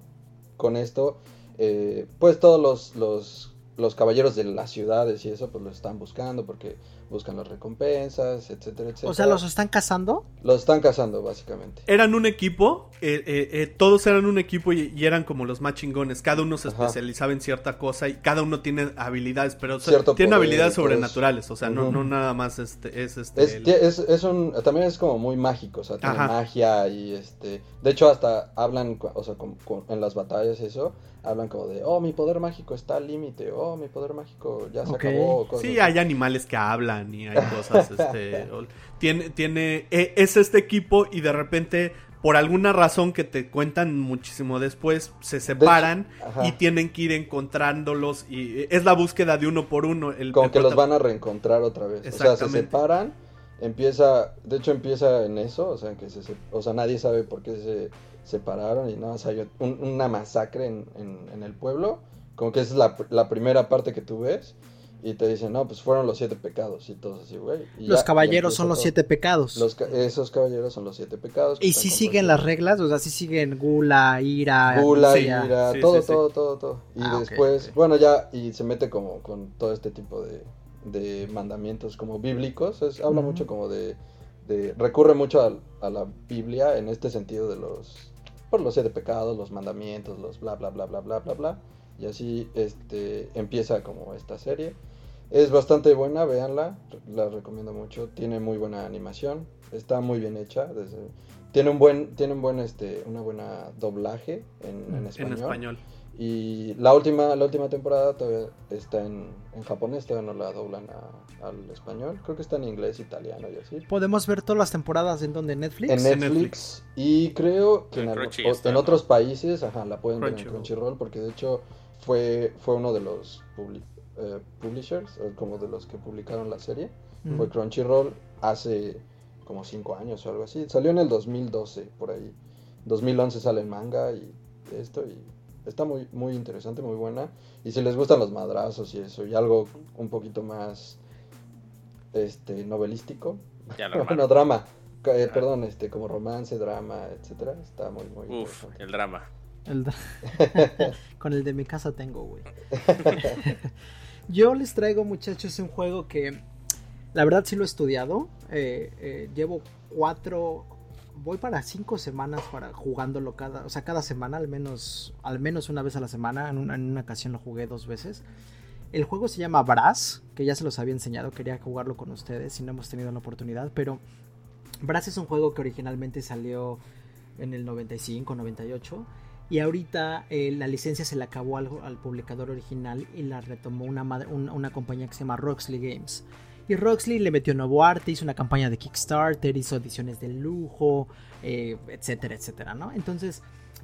Con esto, eh, pues todos los, los, los caballeros de las ciudades y eso, pues los están buscando porque buscan las recompensas, etcétera, etcétera. O sea, ¿los están cazando? Los están cazando, básicamente. Eran un equipo, eh, eh, eh, todos eran un equipo y, y eran como los más chingones. Cada uno se Ajá. especializaba en cierta cosa y cada uno tiene habilidades, pero o sea, Cierto tiene poder habilidades eso. sobrenaturales. O sea, no, nada más este, es este. Es, el- tie- es, es un, también es como muy mágico, o sea, tiene Ajá. magia y este, de hecho hasta hablan, o sea, con- en las batallas y eso, hablan como de, oh, mi poder mágico está al límite, oh, mi poder mágico ya se acabó, cosas Sí, así. hay animales que hablan y hay cosas, este, o- tiene, tiene, e- es este equipo y de repente, por alguna razón que te cuentan muchísimo después, se separan y tienen que ir encontrándolos y eh, es la búsqueda de uno por uno. El, Como el que los van a reencontrar otra vez, o sea, se separan, empieza, de hecho empieza en eso, o sea, que se, o sea, nadie sabe por qué se separaron y nada más hay un- una masacre en, en- en el pueblo, como que es la, la primera parte que tú ves. Y te dicen, no, pues fueron los siete pecados y todos así, güey. Los ya- caballeros son los todo. siete pecados. Los ca- esos caballeros son los siete pecados. Y si siguen las reglas, o sea, si siguen gula, ira, Gula, Sí, ira. sí, todo, sí, sí. todo, todo, todo. Y Ah, después, bueno, ya, y se mete como con todo este tipo de, de mandamientos como bíblicos. Es, habla mucho como de, de- recurre mucho al- a, la Biblia en este sentido de los, por los siete pecados, los mandamientos, los bla bla bla bla bla bla bla. Y así este, empieza como esta serie. Es bastante buena, véanla, la recomiendo mucho. Tiene muy buena animación, está muy bien hecha. desde- tiene un buen, tiene un buen, este, una buena doblaje en, en En español. Y la última, la última temporada todavía está en, en japonés, todavía no la doblan a- al español. Creo que está en inglés, italiano y así. Podemos ver todas las temporadas en donde Netflix. En En Netflix, y creo que En en, algo- Crunchy o- está, en ¿no? otros países ajá, la pueden ver en Crunchyroll. Porque de hecho fue, fue uno de los publi- eh, publishers, o como de los que publicaron la serie. Mm. Fue Crunchyroll hace como 5 años o algo así. Salió en el 2012 por ahí. 2011 sale el manga y esto y está muy muy interesante, muy buena. Y si les gustan los madrazos y eso y algo un poquito más este novelístico, bueno, drama, eh, perdón, este como romance, drama, etcétera, está muy muy Uf, el drama. El Con el de mi casa tengo, güey. Yo les traigo, muchachos, un juego que la verdad sí lo he estudiado. Eh, eh, llevo cuatro, voy para cinco semanas para jugándolo cada, o sea, cada semana, al menos, al menos una vez a la semana. En una, ocasión lo jugué dos veces. El juego se llama Brass, que ya se los había enseñado, quería jugarlo con ustedes y no hemos tenido la oportunidad, pero Brass es un juego que originalmente salió en el 95, 98 y ahorita eh, la licencia se le acabó al, al publicador original y la retomó una, madre- un- una compañía que se llama Roxley Games. Y Roxley le metió nuevo arte, hizo una campaña de Kickstarter, hizo ediciones de lujo, eh, etcétera, etcétera, ¿no? Entonces,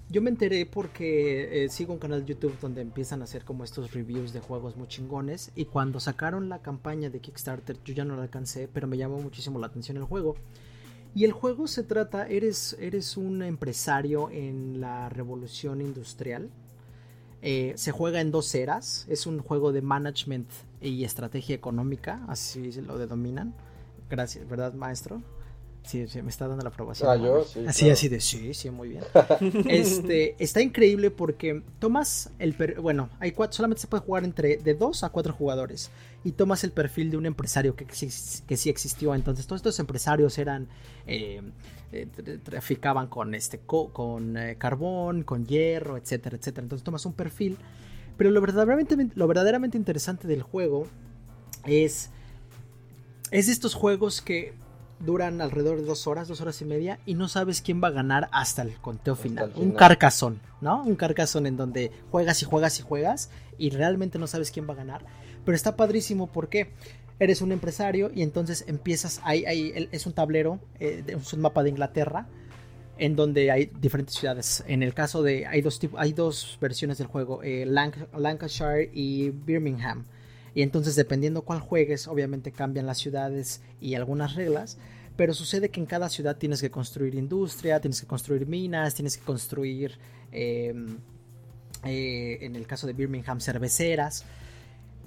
yo me enteré porque eh, sigo un canal de YouTube donde empiezan a hacer como estos reviews de juegos muy chingones. Y cuando sacaron la campaña de Kickstarter, yo ya no la alcancé, pero me llamó muchísimo la atención el juego. Y el juego se trata, eres, eres un empresario en la revolución industrial. Eh, se juega en dos eras. Es un juego de management y estrategia económica, así lo denominan. Gracias, ¿verdad, maestro? Sí, sí, me está dando la aprobación. Ah, ¿no? yo, sí, Así, claro. así de sí, sí, muy bien. este, está increíble porque tomas el per- bueno, hay cuatro, solamente se puede jugar entre de dos a cuatro jugadores y tomas el perfil de un empresario que, que sí existió. Entonces, todos estos empresarios eran eh, eh, tra- traficaban con este co- con eh, carbón, con hierro, etcétera, etcétera. Entonces tomas un perfil, pero lo verdaderamente lo verdaderamente interesante del juego es es de estos juegos que duran alrededor de dos horas, dos horas y media, y no sabes quién va a ganar hasta el conteo Hasta final. el Un carcazón, ¿no? Un carcazón en donde juegas y juegas y juegas, y realmente no sabes quién va a ganar. Pero está padrísimo porque eres un empresario y entonces empiezas, ahí, ahí es un tablero, eh, es un mapa de Inglaterra, en donde hay diferentes ciudades. En el caso de, hay dos, hay dos versiones del juego, eh, Lanc- Lancashire y Birmingham. Y entonces dependiendo cuál juegues, obviamente cambian las ciudades y algunas reglas. Pero sucede que en cada ciudad tienes que construir industria, tienes que construir minas, tienes que construir, eh, eh, en el caso de Birmingham, cerveceras.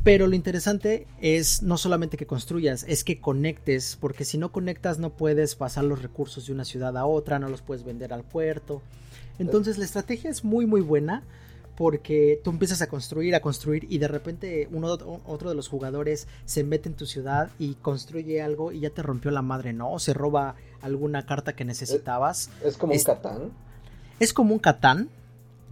Pero lo interesante es no solamente que construyas, es que conectes, porque si no conectas no puedes pasar los recursos de una ciudad a otra, no los puedes vender al puerto. Entonces la estrategia es muy muy buena porque tú empiezas a construir, a construir y de repente uno otro de los jugadores se mete en tu ciudad y construye algo y ya te rompió la madre, ¿no? O se roba alguna carta que necesitabas. Es como Es- un Catán. Es como un Catán, en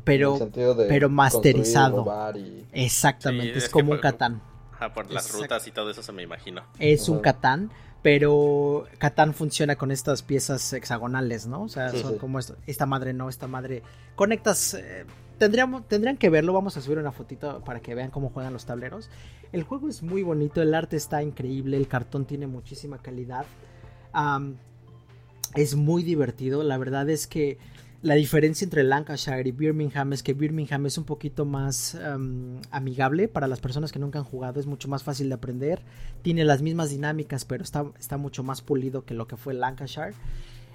pero el sentido de pero masterizado. robar y- exactamente, Sí, es, como un Catán. Ajá, por las Exacto. rutas y todo eso se me imagino. Es un. Catán, pero Catán funciona con estas piezas hexagonales, ¿no? O sea, Sí, son sí. como esto. Esta madre no, esta madre. Conectas. eh, tendrían que verlo. Vamos a subir una fotito para que vean cómo juegan los tableros. El juego es muy bonito, el arte está increíble, el cartón tiene muchísima calidad. Es muy divertido. La verdad es que la diferencia entre Lancashire y Birmingham es que Birmingham es un poquito más am, amigable para las personas que nunca han jugado, es mucho más fácil de aprender, tiene las mismas dinámicas, pero está, está mucho más pulido que lo que fue Lancashire.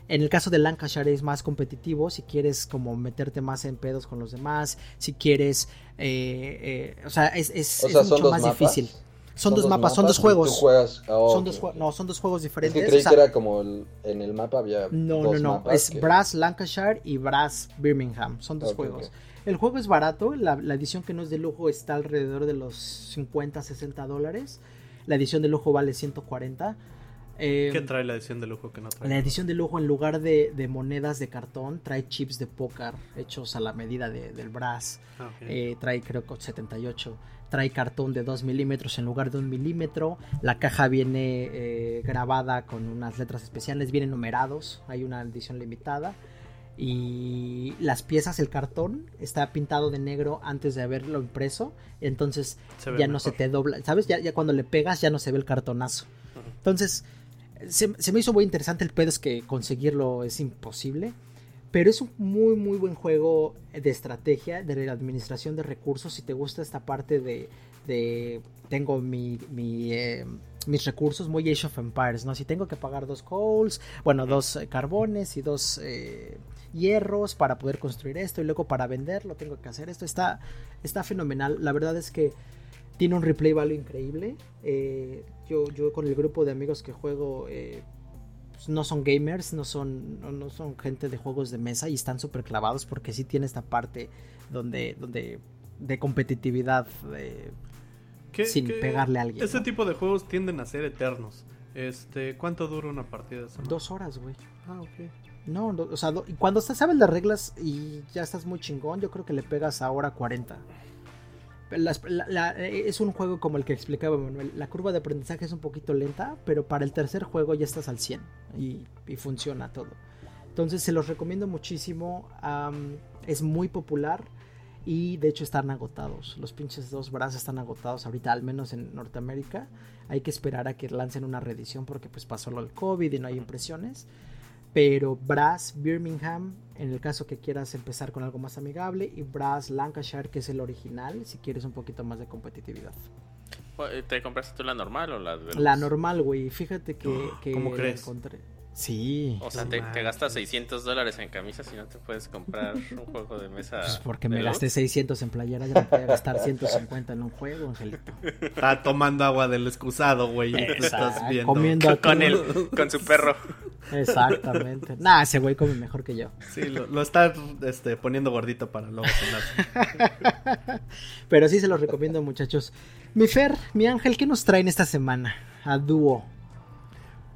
En el caso de Lancashire es más competitivo, si quieres como meterte más en pedos con los demás, si quieres, eh, eh, o sea, es, es- O es sea, son mucho más mapas. difícil. Son, dos mapas, son dos juegos. Tú juegas, ah, Son dos, no, son dos juegos Es diferentes. que creí o sea, que era como el- en el mapa había no, dos no, no. mapas Es que- Brass Lancashire y Brass Birmingham. Son dos juegos. El juego es barato. La, la edición que no es de lujo está alrededor de los 50, 60 dólares. La edición de lujo vale 140. Eh, ¿Qué trae la edición de lujo que no trae? La edición de lujo, en lugar de, de monedas de cartón, trae chips de póker hechos a la medida de- del brass. Ah. Eh, trae, creo que 78. Trae cartón de 2 milímetros en lugar de 1 milímetro. La caja viene eh, grabada con unas letras especiales, vienen numerados. Hay una edición limitada. Y las piezas, el cartón, está pintado de negro antes de haberlo impreso. Entonces ya no se te dobla. ¿Sabes? Ya, ya cuando le pegas ya no se ve el cartonazo. Entonces, se, se me hizo muy interesante. El pedo es que conseguirlo es imposible. Pero es un muy, muy buen juego de estrategia, de la administración de recursos. Si te gusta esta parte de. de tengo mi, mi, eh, mis recursos, muy Age of Empires, ¿no? Si tengo que pagar dos coals, bueno, dos eh, carbones y dos eh, hierros para poder construir esto y luego para venderlo tengo que hacer esto. Está, está fenomenal. La verdad es que tiene un replay value increíble. Eh, yo, yo con el grupo de amigos que juego eh, pues, no son gamers, no son, no, no son gente de juegos de mesa y están súper clavados porque sí tiene esta parte donde, donde de competitividad. de- ¿Qué- sin qué- pegarle a alguien, ¿no? tipo de juegos tienden a ser eternos. Este, ¿cuánto dura una partida? de esa dos horas, güey. Ah, ok. No, no, o sea, do- y cuando sabes las reglas y ya estás muy chingón, yo creo que le pegas a hora 40. Es un juego como el que explicaba Manuel. La curva de aprendizaje es un poquito lenta, pero para el tercer juego ya estás al 100 y, funciona todo. Entonces se los recomiendo muchísimo. es muy popular y de hecho están agotados. Los pinches dos brazos están agotados ahorita, al menos en Norteamérica. Hay que esperar a que lancen una reedición porque pues pasó lo del COVID y no hay impresiones. Pero Brass Birmingham, en el caso que quieras empezar con algo más amigable, y Brass Lancashire, que es el original, si quieres un poquito más de competitividad. ¿Te compraste tú la normal o la de La los- normal, güey, fíjate que, que ¿Cómo la crees? encontré. Sí, O sea, te, gastas 600 dólares en camisas y no te puedes comprar un juego de mesa. pues porque me gasté 600 en playera, ya me podía gastar 150 en un juego, Angelito. Está tomando agua del excusado, güey. y tú estás Exacto, viendo. comiendo. Con el, con su perro. Exactamente. Nah, ese güey come mejor que yo. Sí, lo, lo está este, poniendo gordito para luego cenarse. Pero sí se los recomiendo, muchachos. Mi Fer, mi Ángel, ¿qué nos traen esta semana? A dúo.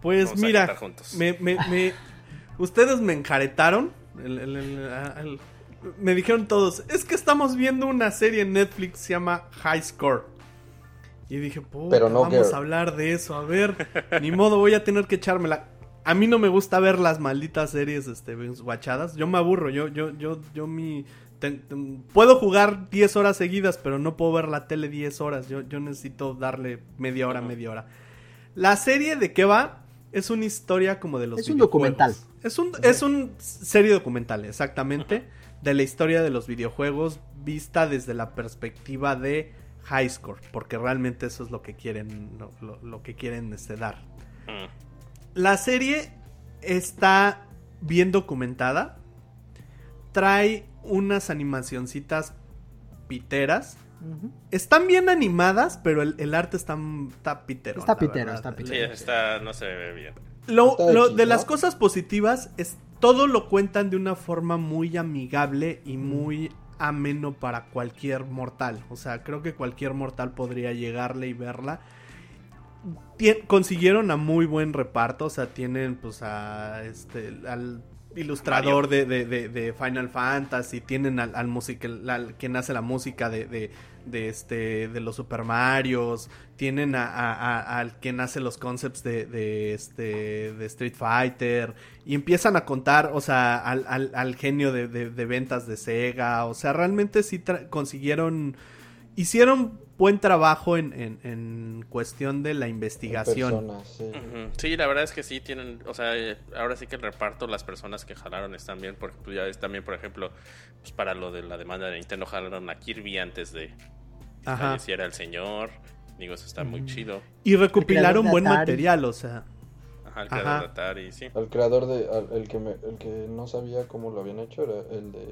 Pues Vamos mira, juntos. me, me, me- ustedes me enjaretaron. el- el- el- el- me dijeron todos, es que estamos viendo una serie en Netflix se llama High Score. Y dije, Pero no vamos girl. a hablar de eso, a ver, ni modo, voy a tener que echármela. A mí no me gusta ver las malditas series este, guachadas, yo me aburro, yo, yo, yo, yo mi... ten- ten- puedo jugar 10 horas seguidas, pero no puedo ver la tele 10 horas, yo, yo necesito darle media hora, media hora. La serie de qué va es una historia como de los Es un documental. Es un, es un serie documental, exactamente, de la historia de los videojuegos vista desde la perspectiva de High Score, porque realmente eso es lo que quieren, lo, lo- lo que quieren este, dar. Mm. La serie está bien documentada. Trae unas animacioncitas piteras. Están bien animadas, pero el, el arte está, está pitero. Está pitero, está Sí, pitero. está, no se ve bien. Lo, lo- de las cosas positivas es todo lo cuentan de una forma muy amigable y muy ameno para cualquier mortal. O sea, creo que cualquier mortal podría llegarle y verla. Tien- consiguieron a muy buen reparto, o sea, tienen pues a este al ilustrador de, de- de- de Final Fantasy, tienen al, al musical, al- quien hace la música de, de, este de los Super Marios, tienen a, al quien hace los concepts de, de este de Street Fighter y empiezan a contar, o sea, al, al- al genio de, de- ventas de Sega, o sea, realmente sí consiguieron hicieron buen trabajo en, en- en cuestión de la investigación. Sí. La verdad es que sí tienen, o sea, eh, ahora sí que el reparto, las personas que jalaron están bien, porque pues, ya es también, por ejemplo, pues para lo de la demanda de Nintendo jalaron a Kirby antes de que falleciera el señor. Digo, eso está muy chido. Y recopilaron buen material, o sea. Ajá, el Ajá. creador de Atari, sí. El creador de. al- El que, me- el que no sabía cómo lo habían hecho era el de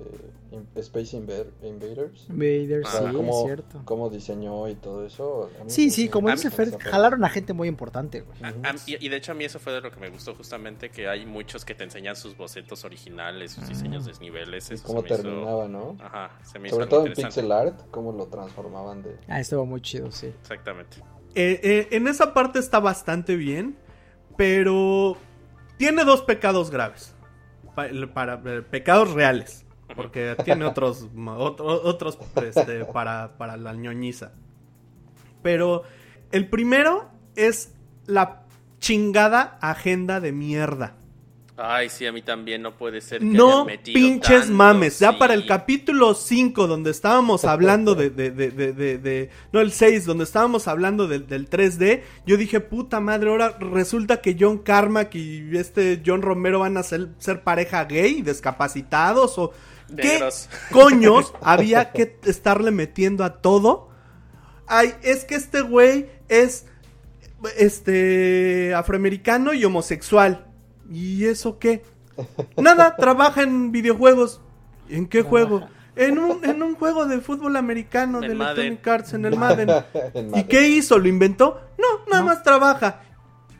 In- Space Inver- Invaders. Vader, Ah, sí, cómo, es cierto. cómo diseñó y todo eso. Sí, sí, como dice Fer, jalaron a gente muy importante, güey. A- a- y, y de hecho a mí eso fue de lo que me gustó justamente, que hay muchos que te enseñan sus bocetos originales, sus diseños de niveles. Y Eso cómo se me hizo- terminaba, ¿no? Ajá, se me Sobre todo en pixel art, cómo lo transformaban de. Ah, estuvo muy chido, sí. Exactamente. Eh, eh, en esa parte está bastante bien. Pero tiene dos pecados graves. Pa- Para, eh, pecados reales. Porque tiene otros, otro- otros este, para, para la ñoñiza. Pero el primero es la chingada agenda de mierda. Ay, sí, a mí también no puede ser. que No metido pinches tanto, mames. Ya sí. para el capítulo 5, donde estábamos hablando de, de, de, de, de- de- No, el 6, donde estábamos hablando de- del 3D, yo dije, puta madre, ahora resulta que John Carmack y este John Romero van a ser, ser pareja gay, discapacitados o... ¿Qué coños había que estarle metiendo a todo? Ay, es que este güey es este afroamericano y homosexual. ¿Y eso qué? Nada, trabaja en videojuegos. ¿En qué juego? En un, en un juego de fútbol americano de Madden. Electronic Arts en el Madden. En ¿Y qué hizo? ¿Lo inventó? No, nada más trabaja.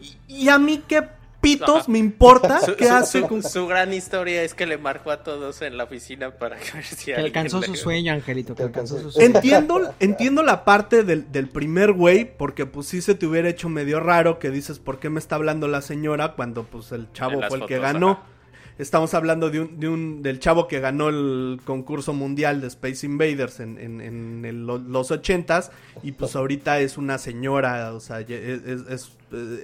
¿Y, y a mí qué pitos Ajá. me importa Su, qué su- hace su- con su gran historia es que le marcó a todos en la oficina para ver si alcanzó le- su sueño, Angelito. Que Que alcanzó su alcanzó- sueño. Entiendo, entiendo la parte del, del primer güey, porque pues sí se te hubiera hecho medio raro que dices, ¿por qué me está hablando la señora? Cuando pues el chavo fue el que ganó. ajá. Estamos hablando de un, de un, del chavo que ganó el concurso mundial de Space Invaders en, en, en el- lo- los ochentas y pues ahorita es una señora, o sea, es, es,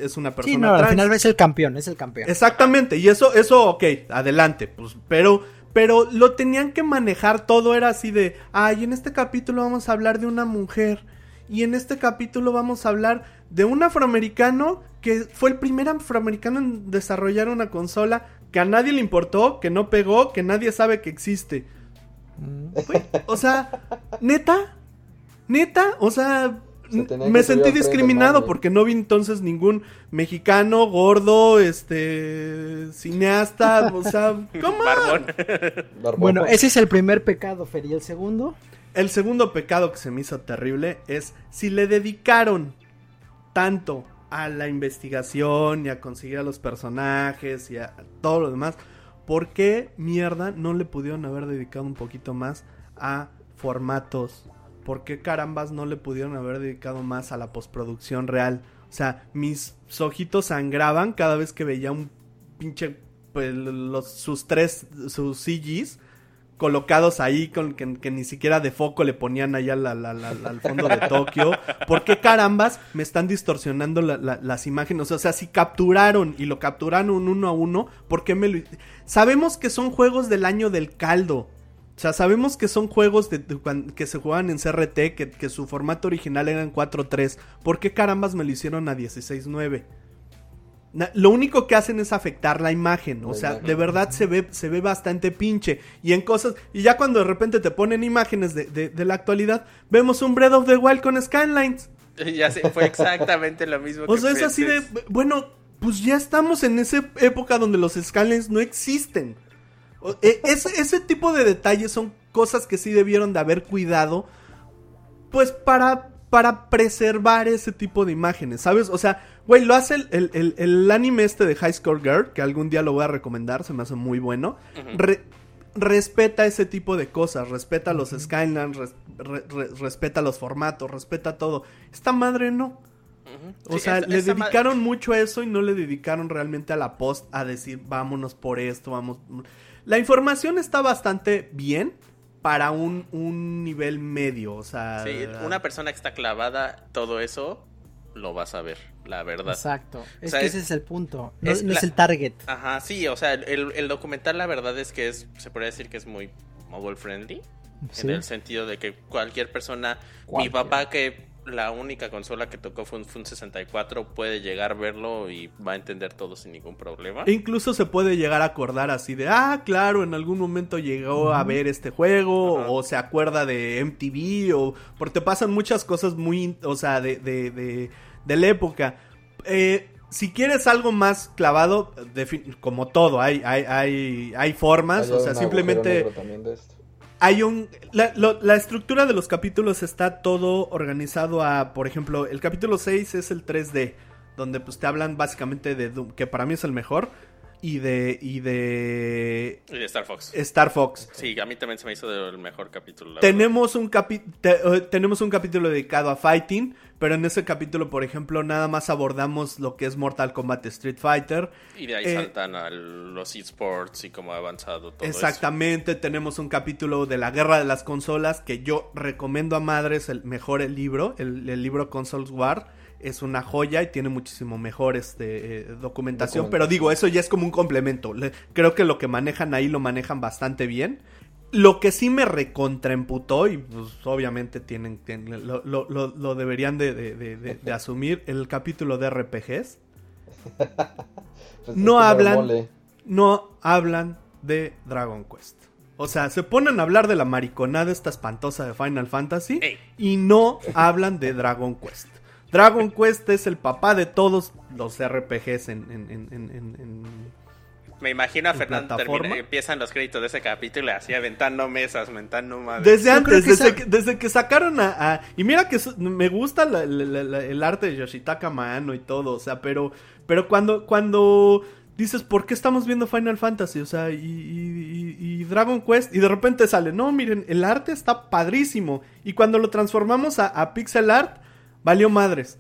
es- una persona Sí, no, al final es el campeón, es el campeón. Exactamente, y eso, eso, ok, adelante, pues, pero, pero lo tenían que manejar todo, era así de, ay, en este capítulo vamos a hablar de una mujer, y en este capítulo vamos a hablar de un afroamericano que fue el primer afroamericano en desarrollar una consola que a nadie le importó, que no pegó, que nadie sabe que existe. Güey, o sea, neta, neta, o sea, Se me sentí discriminado porque no vi entonces ningún mexicano, gordo, este, cineasta, o sea, ¿cómo? Barbón. Barbón. Bueno, ese es el primer pecado, Fer. ¿Y el segundo? El segundo pecado que se me hizo terrible es si le dedicaron tanto a la investigación y a conseguir a los personajes y a todo lo demás, ¿por qué mierda no le pudieron haber dedicado un poquito más a formatos? ¿Por qué carambas no le pudieron haber dedicado más a la postproducción real? O sea, mis ojitos sangraban cada vez que veía un pinche pues, los, sus tres, sus CGs colocados ahí con que, ni siquiera de foco le ponían allá al fondo de Tokio. ¿Por qué carambas me están distorsionando la- la- las imágenes? O sea, si capturaron y lo capturaron uno a uno, ¿por qué me lo... Sabemos que son juegos del año del caldo. O sea, sabemos que son juegos de, que se juegan en CRT, que, su formato original era en 4.3. ¿Por qué carambas me lo hicieron a 16.9? Lo único que hacen es afectar la imagen, o La sea, imagen. de verdad se ve, se ve bastante pinche. Y en cosas, y ya cuando de repente te ponen imágenes de, de- de la actualidad, vemos un Breath of the Wild con Skylines. ya sé, fue exactamente lo mismo. O que sea, es así de, bueno, pues ya estamos en esa época donde los Skylines no existen. O- e- ese, ese tipo de detalles son cosas que sí debieron de haber cuidado, pues para, para preservar ese tipo de imágenes, ¿sabes? O sea, güey, lo hace el, el- el- el anime este de High Score Girl, que algún día lo voy a recomendar, se me hace muy bueno. Re- respeta ese tipo de cosas, respeta los Skylines, res- re- re- respeta los formatos, respeta todo. Esta madre no. O Sí, sea, esta- le esta dedicaron mucho a eso y no le dedicaron realmente a la post a decir, vámonos por esto, vamos. La información está bastante bien para un, un nivel medio, o sea... Sí, una persona que está clavada, todo eso lo vas a ver, la verdad. Exacto. Es sea, que es- ese es el punto. No es no es, la- el target. Ajá, sí, o sea, el, el documental la verdad es que es, se podría decir que es muy mobile friendly. Sí. En el sentido de que cualquier persona, mi papá que la única consola que tocó fue un, fue un 64, puede llegar a verlo y va a entender todo sin ningún problema. E incluso se puede llegar a acordar así de, ah, claro, en algún momento llegó a ver este juego, Ajá. o se acuerda de MTV, o porque pasan muchas cosas muy, o sea, de, de, de, de la época. Eh, si quieres algo más clavado, como todo, hay, hay, hay, hay formas, Hay o sea, simplemente... Hay un. La, lo- la estructura de los capítulos está todo organizado a. Por ejemplo, el capítulo 6 es el 3D. Donde pues te hablan básicamente de Doom. Que para mí es el mejor. y de y de Y de Star Fox. Star Fox. Sí, a mí también se me hizo el mejor capítulo. Tenemos un, capi- te- eh, tenemos un capítulo dedicado a fighting, pero en ese capítulo, por ejemplo, nada más abordamos lo que es Mortal Kombat Street Fighter. Y de ahí eh, saltan a los esports y cómo ha avanzado todo Exactamente, tenemos un capítulo de la guerra de las consolas que yo recomiendo a madres el mejor el libro, el, el libro Consoles War. Es una joya y tiene muchísimo mejor este, eh, documentación, pero digo, eso ya es como un complemento. Le- creo que lo que manejan ahí lo manejan bastante bien. Lo que sí me recontraemputó, y pues obviamente tienen, tienen- lo, lo- lo- lo deberían de, de- de- de- de asumir, el capítulo de RPGs. Pues No hablan. no hablan de Dragon Quest. O sea, se ponen a hablar de la mariconada esta espantosa de Final Fantasy Ey. y no hablan de Dragon Quest. Dragon Quest es el papá de todos los RPGs en... en- en- en- en- en- Me imagino a ¿En Fernando termina- empiezan los créditos de ese capítulo y así aventando mesas, aventando madres. Desde antes, que desde, que, desde que sacaron a, a- Y mira que su- me gusta la- la- la- la- el arte de Yoshitaka Mano y todo, o sea, pero, pero cuando, cuando dices, ¿por qué estamos viendo Final Fantasy? O sea, y, y- y- y Dragon Quest, y de repente sale, no, miren, el arte está padrísimo. Y cuando lo transformamos a, a pixel art, valió madres.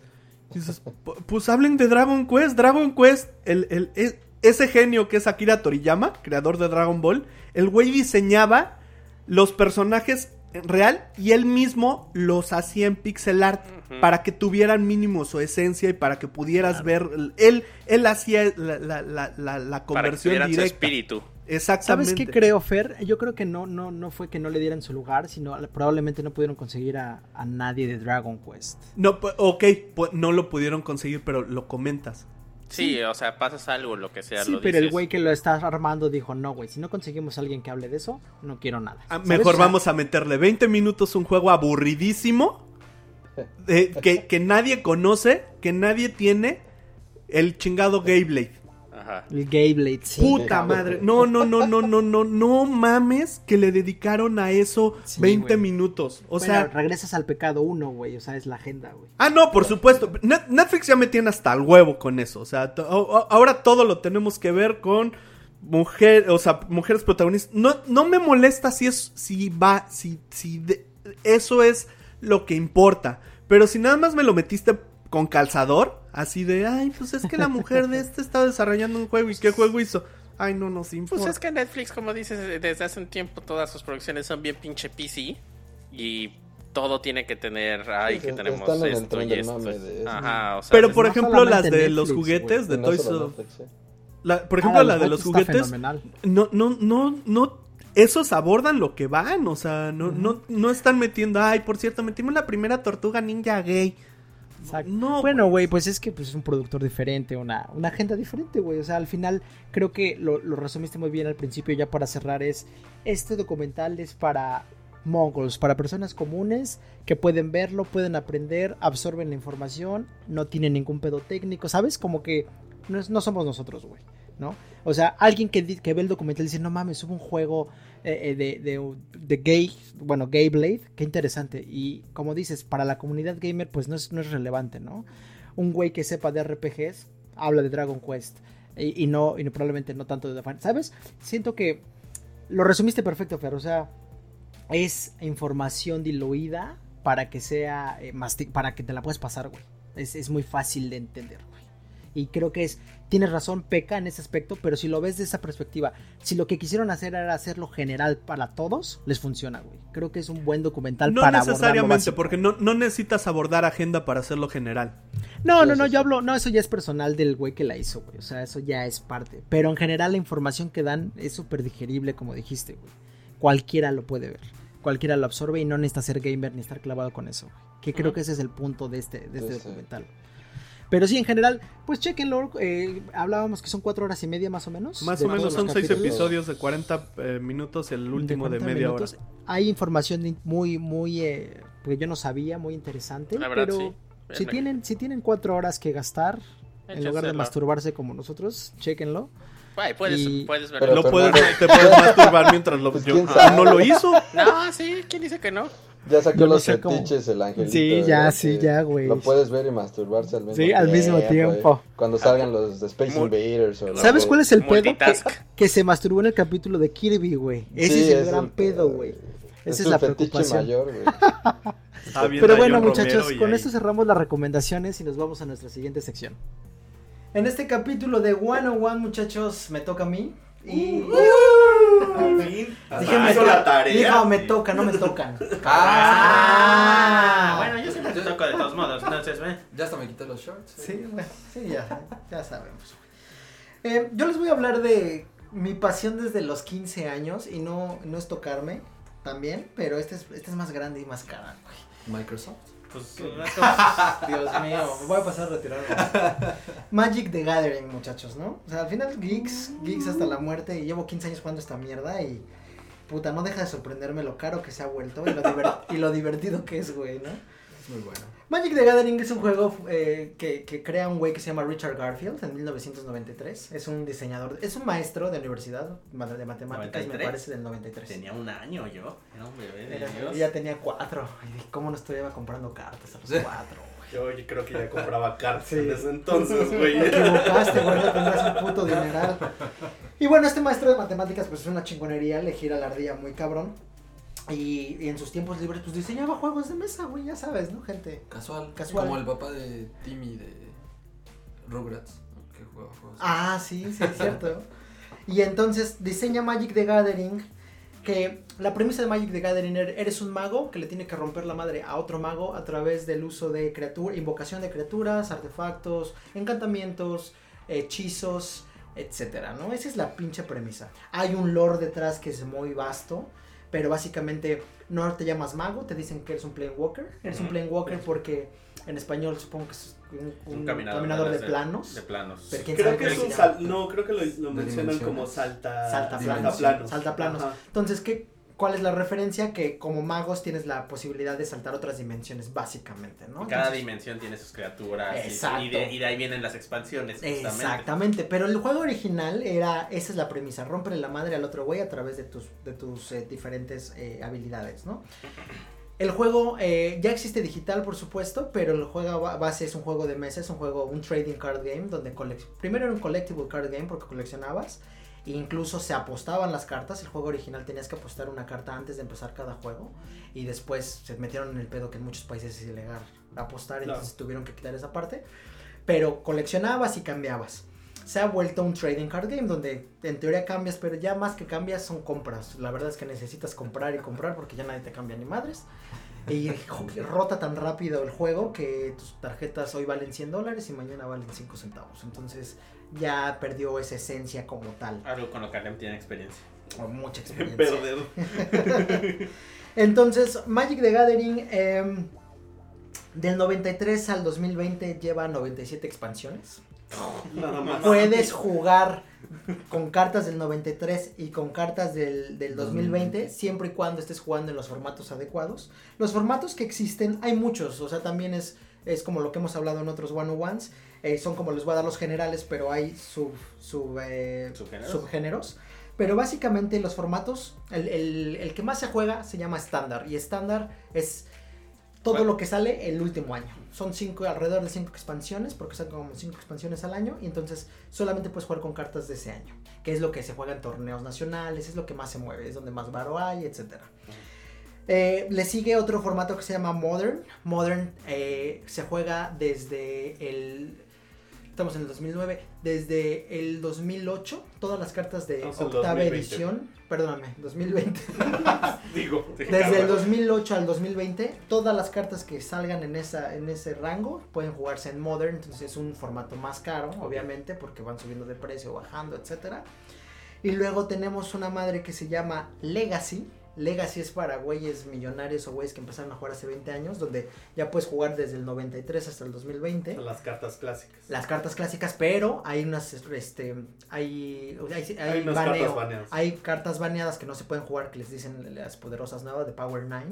Dices, "Pu- pues hablen de Dragon Quest. Dragon Quest, el, el- e- ese genio que es Akira Toriyama, creador de Dragon Ball, el güey diseñaba los personajes en real y él mismo los hacía en pixel art para que tuvieran mínimo su esencia y para que pudieras ver. Él, él hacía la, la- la- la- la para que conversión tuvieran su espíritu. Exactamente. ¿Sabes qué creo, Fer? Yo creo que no, no, no fue que no le dieran su lugar, sino probablemente no pudieron conseguir a, a nadie de Dragon Quest. No, ok, no lo pudieron conseguir, pero lo comentas. Sí, o sea, pasas algo, lo que sea, sí, lo pero el güey que lo está armando dijo, no, güey, si no conseguimos a alguien que hable de eso, no quiero nada. Ah. Mejor O sea, vamos a meterle 20 minutos un juego aburridísimo de- que, que nadie conoce, que nadie tiene el chingado Gayblade. Ajá. El Gayblade, sí. Puta madre. No, no, no, no, no, no, no mames que le dedicaron a eso Sí, 20 güey. minutos. O Bueno, sea, regresas al pecado uno, güey, o sea, es la agenda, güey. ah, no, por supuesto. Net- Netflix ya me tiene hasta el huevo con eso. O sea, ahora todo lo tenemos que ver con mujer, o sea, mujeres protagonistas. No, no me molesta si es, si va, si, si de- eso es lo que importa. Pero si nada más me lo metiste con calzador, así de, ay, pues es que la mujer de este está desarrollando un juego y qué juego hizo. Ay, no nos importa. Pues es que Netflix, como dices, desde hace un tiempo todas sus producciones son bien pinche PC y todo tiene que tener, ay, Sí, que tenemos están en el esto y esto. mame de eso. Ajá, o sea, Pero por ejemplo, las solamente de los juguetes de Y no Toys solo R- Netflix, sí. la- por ejemplo, Ah, la de los juguetes. No, no, no, no. Esos abordan lo que van. O sea, no, no, no están metiendo. Ay, por cierto, metimos la primera tortuga ninja gay. Exacto. No, bueno, güey, pues es que pues, es un productor diferente, una, una agenda diferente, güey. O sea, al final creo que lo, lo resumiste muy bien al principio, ya para cerrar, es este documental es para mongols, para personas comunes que pueden verlo, pueden aprender, absorben la información, no tienen ningún pedo técnico, ¿sabes? Como que no, es- no somos nosotros, güey, ¿no? O sea, alguien que, que ve el documental dice, no mames, hubo un juego eh, eh, de, de, de gay, bueno, gay blade, qué interesante. Y como dices, para la comunidad gamer, pues no es, no es relevante, ¿no? Un güey que sepa de RPGs habla de Dragon Quest y, no, y probablemente no tanto de The. ¿Sabes? Siento que lo resumiste perfecto, Fer. O sea, es información diluida para que sea eh, para que te la puedas pasar, güey. Es, es muy fácil de entender. Y creo que es, tienes razón, peca en ese aspecto, pero si lo ves de esa perspectiva, si lo que quisieron hacer era hacerlo general para todos, les funciona, güey. Creo que es un buen documental no para necesariamente, porque no, no necesitas abordar agenda para hacerlo general. No, no, no, yo hablo, no, eso ya es personal del güey que la hizo, güey. O sea, eso ya es parte. Pero en general la información que dan es súper digerible, como dijiste, güey. Cualquiera lo puede ver. Cualquiera lo absorbe y no necesita ser gamer ni estar clavado con eso. güey. Que creo que ese es el punto de este, de este Sí, sí. Pero sí, en general, pues chequenlo. eh, hablábamos que son cuatro horas y media más o menos. Más de o menos son seis episodios de 40 eh, minutos, el último de, 40 media minutos. hora. Hay información in- muy, muy, eh, que yo no sabía, muy interesante. La verdad, pero sí. si Bien, tienen, si tienen cuatro horas que gastar, en lugar de masturbarse como nosotros, chequenlo. Puedes, Y- puedes verlo. Pero Lo puedes, te puedes masturbar mientras lo Pues, yo- ¿quién ah, no lo hizo. No, sí, ¿quién dice que no? Ya sacó No, los cómo. fetiches el angelito. Sí, ya, ¿verdad? sí, ya, güey. Lo puedes ver y masturbarse al mismo Sí, tiempo. al mismo tiempo. Cuando salgan los de Space Invaders. O ¿Sabes cuál es el pedo? Que, se masturbó en el capítulo de Kirby, güey. Ese Sí, es el es gran el- pedo, güey. Es Esa es la fetiche preocupación. mayor, viendo Pero bueno, muchachos, con ahí- esto cerramos las recomendaciones y nos vamos a nuestra siguiente sección. En este capítulo de One on One, muchachos, me toca a mí. Y. Al fin. Dije, me hizo toca. la tarea. Dijo, me toca, no me tocan. Ah, bueno, yo siempre te toco de todos modos, entonces, ¿ve? Ya hasta me quité los shorts. Sí, bueno, sí, ya, ya sabemos. Eh, yo les voy a hablar de mi pasión desde los 15 años y no, no es tocarme también, pero este es, este es más grande y más cara, güey. Microsoft. Pues, Dios mío, me voy a pasar a retirarme. Magic the Gathering, muchachos, ¿no? O sea, al final geeks, geeks hasta la muerte y llevo 15 años jugando esta mierda y puta, no deja de sorprenderme lo caro que se ha vuelto y lo, y lo divertido que es, güey, ¿no? Es muy bueno. Magic the Gathering es un juego eh, que, que crea un güey que se llama Richard Garfield en 1993. Es un diseñador, es un maestro de universidad de matemáticas, me 93. parece, del 93. Tenía un año yo, era un bebé de Era- Dios. ya tenía cuatro. Y ¿Cómo no estuviera comprando cartas a los Sí. cuatro? Yo yo creo que ya compraba cartas Sí. en ese entonces, güey. Te equivocaste, güey, ya tendrás un puto dineral. Y bueno, este maestro de matemáticas, pues es una chingonería, le gira la ardilla muy cabrón. Y, y en sus tiempos libres, pues diseñaba juegos de mesa, güey, ya sabes, ¿no, gente? Casual. Casual. Como el papá de Timmy de Rugrats. Que jugaba juegos. Ah, sí, sí, es cierto. y entonces diseña Magic the Gathering. Que la premisa de Magic the Gathering er- eres un mago que le tiene que romper la madre a otro mago a través del uso de criaturas, invocación de criaturas, artefactos, encantamientos, hechizos, etcétera, ¿no? Esa es la pinche premisa. Hay un lore detrás que es muy vasto, pero básicamente no te llamas mago, te dicen que eres un Planewalker. Eres un Ujú. Planewalker porque en español supongo que es un, un caminador, caminador de de- planos. De planos. Pero quién Creo sabe que es un sal... No, creo que lo, lo mencionan como salta... Saltaplanos. Saltaplanos. Saltaplanos. Ajá. Entonces, ¿qué, ¿cuál es la referencia? Que como magos tienes la posibilidad de saltar otras dimensiones, básicamente, ¿no? Cada Entonces- dimensión tiene sus criaturas. y- Exacto. Y, de, y de ahí vienen las expansiones, justamente. Exactamente, pero el juego original era, esa es la premisa, rompere la madre al otro güey a través de tus, de tus eh, diferentes eh, habilidades, ¿no? El juego eh, ya existe digital, por supuesto, pero el juego ba- base es un juego de mesa, es un juego, un trading card game, donde primero era un collectible card game porque coleccionabas, incluso se apostaban las cartas, el juego original tenías que apostar una carta antes de empezar cada juego, y después se metieron en el pedo que en muchos países es ilegal apostar, Claro. entonces tuvieron que quitar esa parte, pero coleccionabas y cambiabas. Se ha vuelto un trading card game donde en teoría cambias, pero ya más que cambias son compras. La verdad es que necesitas comprar y comprar porque ya nadie te cambia ni madres. Y rota tan rápido el juego que tus tarjetas hoy valen 100 dólares y mañana valen 5 centavos. Entonces ya perdió esa esencia como tal. Algo con lo que Alem tiene experiencia. O mucha experiencia. Perder. Entonces, Magic the Gathering em, del 93 al 2020 lleva 97 expansiones. Nada más. Puedes jugar con cartas del 93 y con cartas del, del 2020, siempre y cuando estés jugando en los formatos adecuados. Los formatos que existen, hay muchos, o sea, también es, es como lo que hemos hablado en otros one-on-ones. Eh, son como les voy a dar los generales, pero hay sub, sub, eh, ¿Subgéneros? subgéneros. Pero básicamente los formatos, el, el- el que más se juega se llama estándar. Y estándar es todo lo que sale el último año. Son cinco, alrededor de cinco expansiones, porque son como cinco expansiones al año. Y entonces solamente puedes jugar con cartas de ese año. Que es lo que se juega en torneos nacionales, es lo que más se mueve, es donde más varo hay, etc. le sigue otro formato que se llama Modern. Modern eh, se juega desde el... Estamos en el 2009. Desde el 2008, todas las cartas de Estamos octava 2020. edición. Perdóname, 2020. Digo. Desde el 2008 al 2020, todas las cartas que salgan en, esa, en ese rango pueden jugarse en Modern, entonces es un formato más caro, obviamente, porque van subiendo de precio, bajando, etcétera. Y luego tenemos una madre que se llama Legacy. Legacy es para güeyes millonarios o güeyes que empezaron a jugar hace 20 años, donde ya puedes jugar desde el 93 hasta el 2020 Las cartas clásicas. las cartas clásicas, pero hay unas, este, hay, hay, hay Hay unas baneo. cartas baneadas. Hay cartas baneadas que no se pueden jugar, que les dicen las poderosas nuevas de Power 9.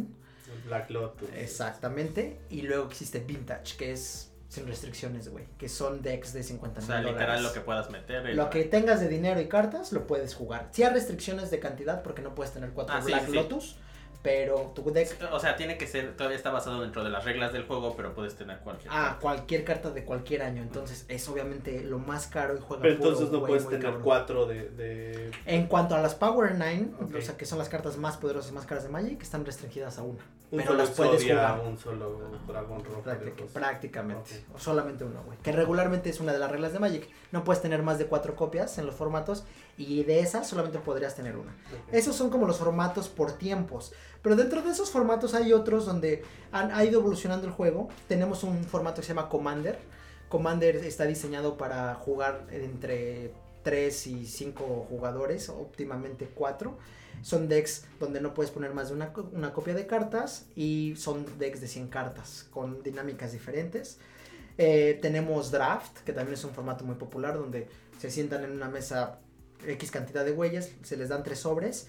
Black Lotus. Exactamente. Y luego existe Vintage, que es sin restricciones, güey. Que son decks de 50 O mil sea, literal dólares. lo que puedas meter. el- Lo que tengas de dinero y cartas lo puedes jugar. Sí hay restricciones de cantidad porque no puedes tener cuatro Ah, Black sí. Lotus. Pero tu deck O sea, tiene que ser, todavía está basado dentro de las reglas del juego, pero puedes tener cualquier. Ah, cualquier carta de cualquier año. Entonces es obviamente lo más caro y juega Pero puro entonces no puedes tener cabrón. cuatro de, de- En cuanto a las Power 9, Ok. o sea que son las cartas más poderosas y más caras de Magic, están restringidas a una. un pero solo las puedes Exodia, jugar. un solo dragón rojo. Dos. prácticamente. O solamente uno, güey. Que regularmente es una de las reglas de Magic. No puedes tener más de cuatro copias en los formatos. Y de esas solamente podrías tener una. Esos son como los formatos por tiempos. Pero dentro de esos formatos hay otros donde han, ha ido evolucionando el juego. Tenemos un formato que se llama Commander. Commander está diseñado para jugar entre 3 y 5 jugadores, óptimamente 4. Son decks donde no puedes poner más de una, una copia de cartas y son decks de 100 cartas con dinámicas diferentes. Eh, tenemos Draft, que también es un formato muy popular donde se sientan en una mesa X cantidad de güeyes, se les dan tres sobres.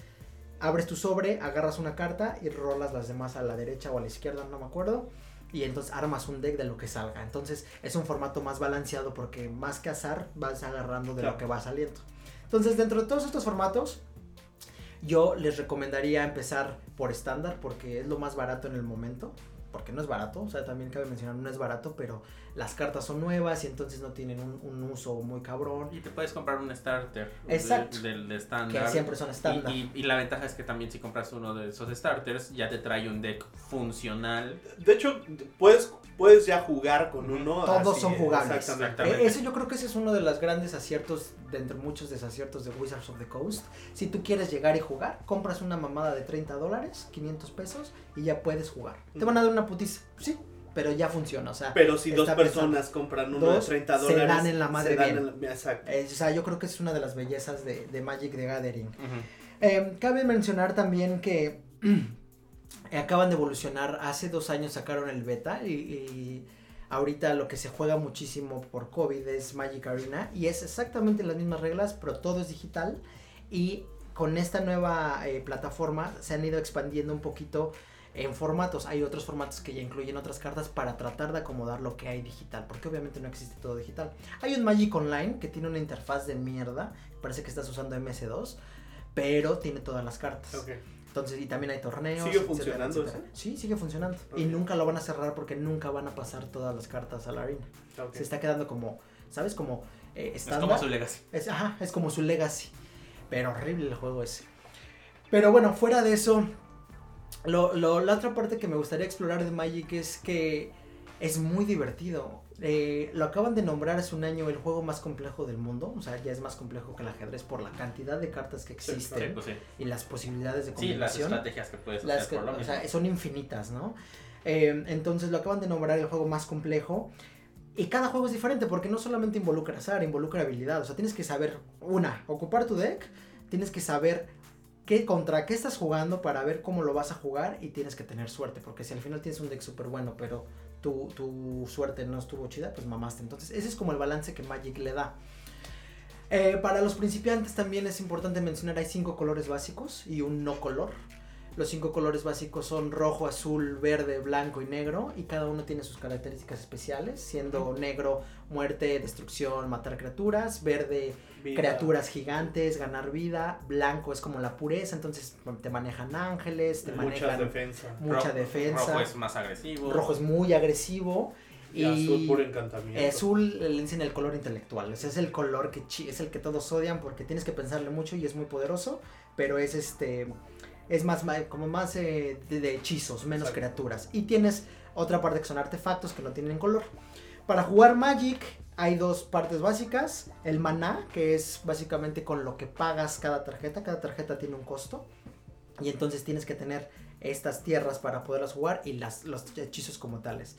Abres tu sobre, agarras una carta y rolas las demás a la derecha o a la izquierda, no me acuerdo. Y entonces armas un deck de lo que salga. Entonces es un formato más balanceado porque más que azar vas agarrando de Claro. lo que va saliendo. Entonces dentro de todos estos formatos yo les recomendaría empezar por estándar porque es lo más barato en el momento. Porque no es barato, o sea, también cabe mencionar, no es barato, pero las cartas son nuevas y entonces no tienen un, un uso muy cabrón. Y te puedes comprar un starter. Exacto. de- Del de estándar. Que siempre son estándar. Y, y- y la ventaja es que también si compras uno de esos starters, ya te trae un deck funcional. De hecho, puedes, puedes ya jugar con uno. Todos así, son jugables. Exactamente. Exactamente. Eh, Eso yo creo que ese es uno de los grandes aciertos, de entre muchos desaciertos de Wizards of the Coast. Si tú quieres llegar y jugar, compras una mamada de 30 dólares, 500 pesos, y ya puedes jugar. Te van a dar una putiza, sí, pero ya funciona, o sea... Pero si dos personas compran uno de 30 se dólares. dan en la madre se dan bien. en la- Exacto. eh, o sea, yo creo que es una de las bellezas de, de Magic the Gathering. Eh, cabe mencionar también que acaban de evolucionar. Hace dos años sacaron el beta y, y ahorita lo que se juega muchísimo por COVID es Magic Arena y es exactamente las mismas reglas, pero todo es digital y con esta nueva eh, plataforma se han ido expandiendo un poquito en formatos. Hay otros formatos que ya incluyen otras cartas para tratar de acomodar lo que hay digital, porque obviamente no existe todo digital. Hay un Magic Online que tiene una interfaz de mierda, parece que estás usando MS2, pero tiene todas las cartas. Ok. Entonces, y también hay torneos. ¿Sigue etcétera, funcionando etcétera. Sí, sigue funcionando. Y nunca lo van a cerrar porque nunca van a pasar todas las cartas a la arena. Se está quedando como, ¿sabes? Como eh, Es estándar. como su legacy. Es, ajá, es como su legacy. Pero horrible el juego ese. Pero bueno, fuera de eso, lo, lo- la otra parte que me gustaría explorar de Magic es que es muy divertido. Eh, lo acaban de nombrar hace un año el juego más complejo del mundo. O sea, ya es más complejo que el ajedrez por la cantidad de cartas que Sí, existen pues sí. y las posibilidades de Sí, las combinación. estrategias que puedes Las hacer que- por lo o sea, son infinitas, ¿no? Eh, entonces lo acaban de nombrar el juego más complejo. Y cada juego es diferente porque no solamente involucra azar, involucra habilidad. O sea, tienes que saber, una, ocupar tu deck, tienes que saber qué, contra qué estás jugando para ver cómo lo vas a jugar y tienes que tener suerte. Porque si al final tienes un deck súper bueno, pero tu, tu suerte no estuvo chida, pues mamaste. Entonces ese es como el balance que Magic le da. Eh, para los principiantes también es importante mencionar, hay cinco colores básicos y un no color. Los cinco colores básicos son rojo, azul, verde, blanco y negro y cada uno tiene sus características especiales, siendo negro muerte, destrucción, matar criaturas, verde Vida. criaturas gigantes, ganar vida, blanco es como la pureza, entonces te manejan ángeles, te manejan defensa. mucha Ro- defensa, Rojo es más agresivo. rojo es muy agresivo Y, azul puro encantamiento. Azul le dicen el color intelectual, o sea, es el color que es el que todos odian porque tienes que pensarle mucho y es muy poderoso, pero es este es más como más eh, de, de hechizos, menos Exacto. criaturas. Y tienes otra parte que son artefactos que no tienen color. Para jugar Magic hay dos partes básicas, el maná, que es básicamente con lo que pagas cada tarjeta, cada tarjeta tiene un costo. Y entonces tienes que tener estas tierras para poderlas jugar y las, los hechizos como tales.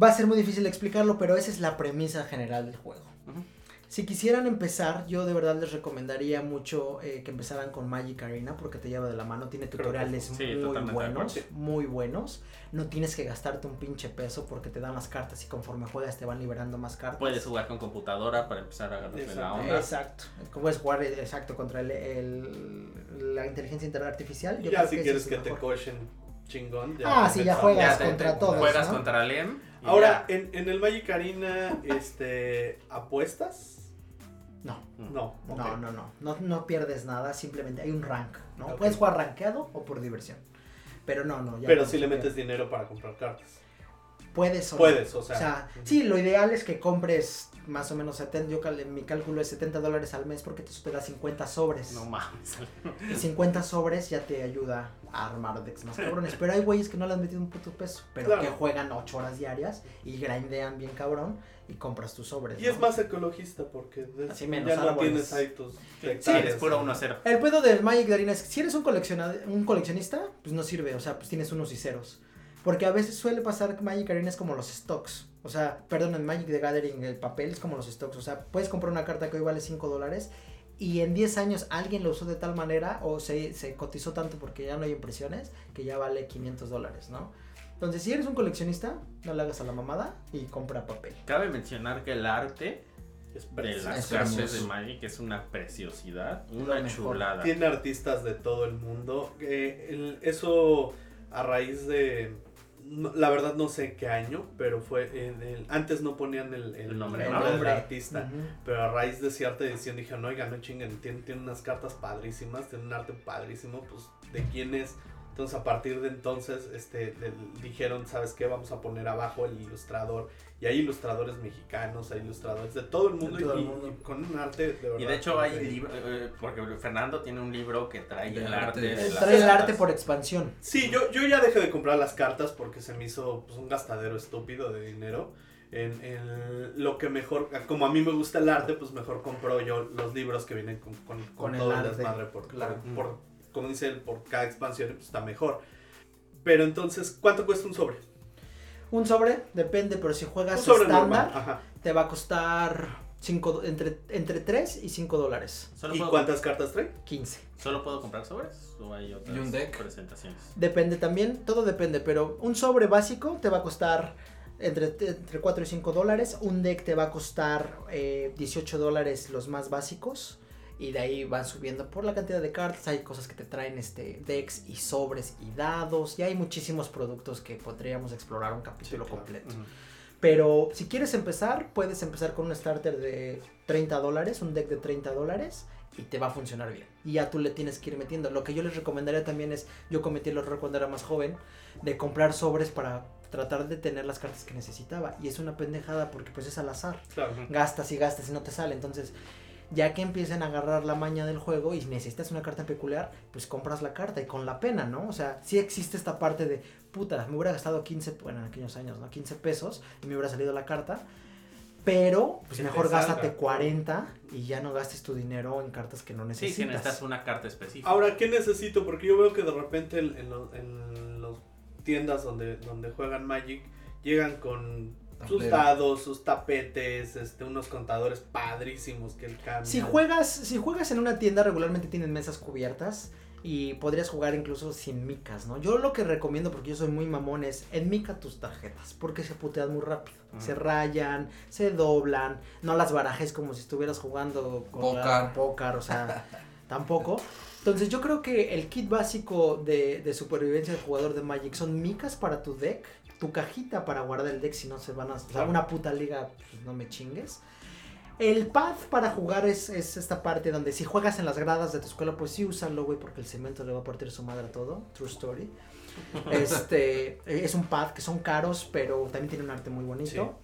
Va a ser muy difícil explicarlo, pero esa es la premisa general del juego. Ujú. Si quisieran empezar, yo de verdad les recomendaría mucho eh, que empezaran con Magic Arena porque te lleva de la mano, tiene que tutoriales sí, muy buenos, muy buenos. No tienes que gastarte un pinche peso porque te dan las cartas y conforme juegas te van liberando más cartas. Puedes jugar con computadora para empezar a agarrarle la Exacto. onda. Exacto. Puedes jugar eh, exacto contra el, el- la inteligencia artificial. Yo ya creo si quieres es que te cochen chingón. Ah, sí, ya juegas te- contra te- todos, Juegas ¿no? contra Lem. Ahora, ya. en, en el Magic Arena, este, ¿apuestas? No. No. No, no, no, no, no pierdes nada, simplemente hay un rank, ¿no? Puedes jugar rankeado o por diversión. Pero no, no. ya Pero no si le metes dinero para comprar cartas. Puedes o. Puedes, o sea. Ujú. sí, lo ideal es que compres más o menos 70, yo cal- mi cálculo es 70 dólares al mes porque eso te da 50 sobres. No mames. Y 50 sobres ya te ayuda a armar decks más cabrones. Pero hay güeyes que no le han metido un puto peso, pero Claro. que juegan 8 horas diarias y grindean bien cabrón y compras tus sobres. Y ¿no? es más ecologista porque de- Así menos ya no árboles. tienes ahí tus Sí, es puro 1-0. El pedo del Magic de Arena es que si eres un, colecciona- un coleccionista, pues no sirve, o sea, pues tienes unos y ceros. Porque a veces suele pasar que Magic Arena es como los stocks. O sea, perdón, en Magic the Gathering el papel es como los stocks. O sea, puedes comprar una carta que hoy vale 5 dólares y en 10 años alguien lo usó de tal manera o se, se cotizó tanto porque ya no hay impresiones que ya vale 500 dólares, ¿no? Entonces, si eres un coleccionista, no le hagas a la mamada y compra papel. Cabe mencionar que el arte Es de precioso. las Es cartas hermoso. de Magic es una preciosidad, una chulada. Tiene artistas de todo el mundo. Eh, el- eso a raíz de... no- la verdad no sé qué año, pero fue en el- antes no ponían el, el El nombre, nombre, ¿no? del artista. Pero a raíz de cierta edición dijeron, oigan, no chinguen, tiene, tiene unas cartas padrísimas, tiene un arte padrísimo, pues, ¿de quién es? Entonces, a partir de entonces, este, le- dijeron, ¿sabes qué? Vamos a poner abajo el ilustrador. Y hay ilustradores mexicanos, hay ilustradores de todo el mundo, todo el y, mundo. y con un arte de verdad. Y de hecho hay libros, porque Fernando tiene un libro que trae De el arte. arte de Trae las el cartas. arte por expansión. Sí, yo, yo ya dejé de comprar las cartas porque se me hizo pues, un gastadero estúpido de dinero. En, en lo que mejor, como a mí me gusta el arte, pues mejor compro yo los libros que vienen con, con, con Con el todo el, arte, desmadre. Por, claro. por, por- como dice él, por cada expansión, pues está mejor. Pero entonces, ¿cuánto cuesta un sobre? Un sobre, depende, pero si juegas estándar, te va a costar cinco, entre, entre 3 y 5 dólares. ¿Solo ¿Y cuántas cartas trae? 15. ¿Solo puedo comprar sobres? ¿O hay otras ¿Y un deck? presentaciones? Depende también, todo depende, pero un sobre básico te va a costar entre, entre 4 y 5 dólares. Un deck te va a costar eh, 18 dólares los más básicos. Y de ahí van subiendo por la cantidad de cartas. Hay cosas que te traen este decks y sobres y dados. Y hay muchísimos productos que podríamos explorar un capítulo claro. completo. Ujú. Pero si quieres empezar, puedes empezar con un starter de 30 dólares, un deck de 30 dólares y te va a funcionar bien. Y ya tú le tienes que ir metiendo. Lo que yo les recomendaría también es, yo cometí el error cuando era más joven, de comprar sobres para tratar de tener las cartas que necesitaba. Y es una pendejada porque pues es al azar. Claro. Gastas y gastas y no te sale. Entonces, ya que empiecen a agarrar la maña del juego y necesitas una carta peculiar, pues compras la carta y con la pena, ¿no? O sea, sí existe esta parte de, puta, me hubiera gastado 15, bueno, en aquellos años, ¿no? 15 pesos y me hubiera salido la carta. Pero, pues Que mejor salga, gástate claro. 40 y ya no gastes tu dinero en cartas que no Sí, necesitas. si necesitas una carta específica. Ahora, ¿qué necesito? Porque yo veo que de repente en, en los- en las tiendas donde, donde juegan Magic llegan con sus dados, sus tapetes, este, unos contadores padrísimos que el cambio. Si juegas, si juegas en una tienda regularmente tienen mesas cubiertas y podrías jugar incluso sin micas, ¿no? Yo lo que recomiendo, porque yo soy muy mamón, es en mica tus tarjetas, porque se putean muy rápido. Se rayan, se doblan, no las barajes como si estuvieras jugando con pócar, o sea, tampoco. Entonces yo creo que el kit básico de, de supervivencia del jugador de Magic son micas para tu deck, tu cajita para guardar el deck si no se van a... O sea, una puta liga, pues no me chingues. El pad para jugar es, es esta parte donde si juegas en las gradas de tu escuela, pues sí úsalo, güey, porque el cemento le va a partir su madre a todo. True story. Este es un pad que son caros, pero también tiene un arte muy bonito.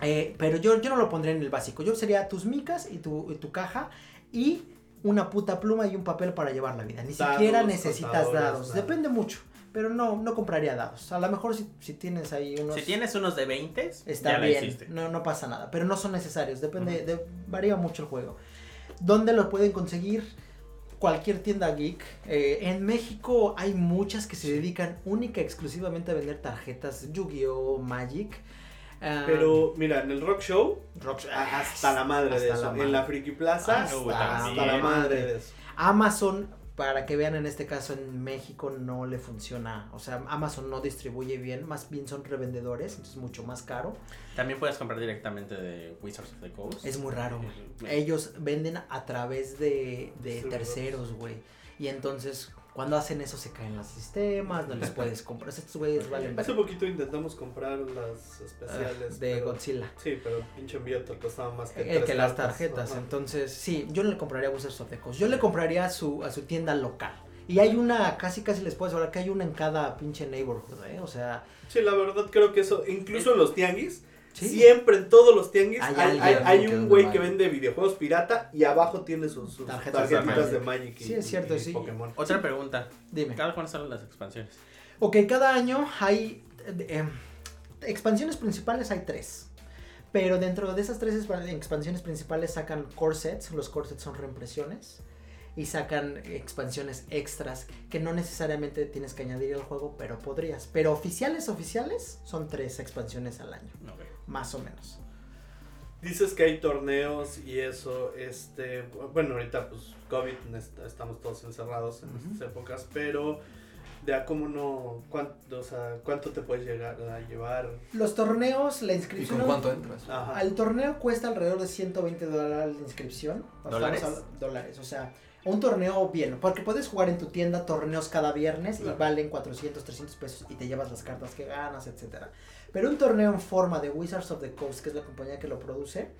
Eh, pero yo, yo no lo pondría en el básico. Yo sería tus micas y tu, y tu caja y una puta pluma y un papel para llevar la vida. Ni Dados, siquiera necesitas dados. nada. Depende mucho. Pero no, no compraría dados. A lo mejor si, si tienes ahí unos... Si tienes unos de 20, Está ya bien, no, no pasa nada, pero no son necesarios, depende, de- varía mucho el juego. ¿Dónde lo pueden conseguir? Cualquier tienda geek. Eh, en México hay muchas que se dedican única y exclusivamente a vender tarjetas Yu-Gi-Oh! Magic. Ah, Pero mira, en el Rock Show, Rock- hasta la madre de hasta eso. la madre. En la Friki Plaza, Hasta hasta, la madre de eso. Amazon, para que vean en este caso en México no le funciona. O sea, Amazon no distribuye bien, más bien son revendedores, entonces es mucho más caro. También puedes comprar directamente de Wizards of the Coast. Es muy raro, güey. Ellos venden a través de, de terceros, güey. Y entonces Cuando hacen eso se caen los sistemas, no les puedes comprar. Estos güeyes valen Hace poquito intentamos comprar las especiales. Ah, de pero- Godzilla. Sí, pero el pinche envío te costaba más que, Eh, que las tarjetas. Ajá. Entonces, sí, yo no le compraría a Wizards of the Coast. Yo le compraría a su, a su tienda local. Y hay una, casi casi les puedo asegurar que hay una en cada pinche neighborhood, ¿eh? O sea, Sí, la verdad creo que eso, incluso en los tianguis, Sí. siempre en todos los tianguis Hay hay, un güey que vende videojuegos pirata y abajo tiene sus, sus Tarjetas de tarjetitas de Magic. Magic. y- Sí, es cierto, y sí. Pokémon. Otra pregunta. dime. ¿Cada cuándo salen las expansiones? Ok, cada año hay eh, eh, expansiones principales, hay tres. Pero dentro de esas tres expa- expansiones principales sacan core sets, los core sets son reimpresiones. Y sacan expansiones extras que no necesariamente tienes que añadir al juego, pero podrías. Pero oficiales, oficiales, son tres expansiones al año, Ok. Más o menos. Dices que hay torneos y eso, este, bueno, ahorita pues COVID, est- estamos todos encerrados en Ujú. estas épocas, pero de a cómo no, cuánto, o sea, cuánto te puedes llegar a llevar. Los torneos, la ¿Y inscripción. con cuánto entras? Ajá. Al torneo cuesta alrededor de 120 dólares de inscripción. ¿Dólares? hablando- dólares, o sea, un torneo bien, porque puedes jugar en tu tienda torneos cada viernes Claro. y valen 400, 300 pesos y te llevas las cartas que ganas, etcétera. Pero un torneo en forma de Wizards of the Coast, que es la compañía que lo produce,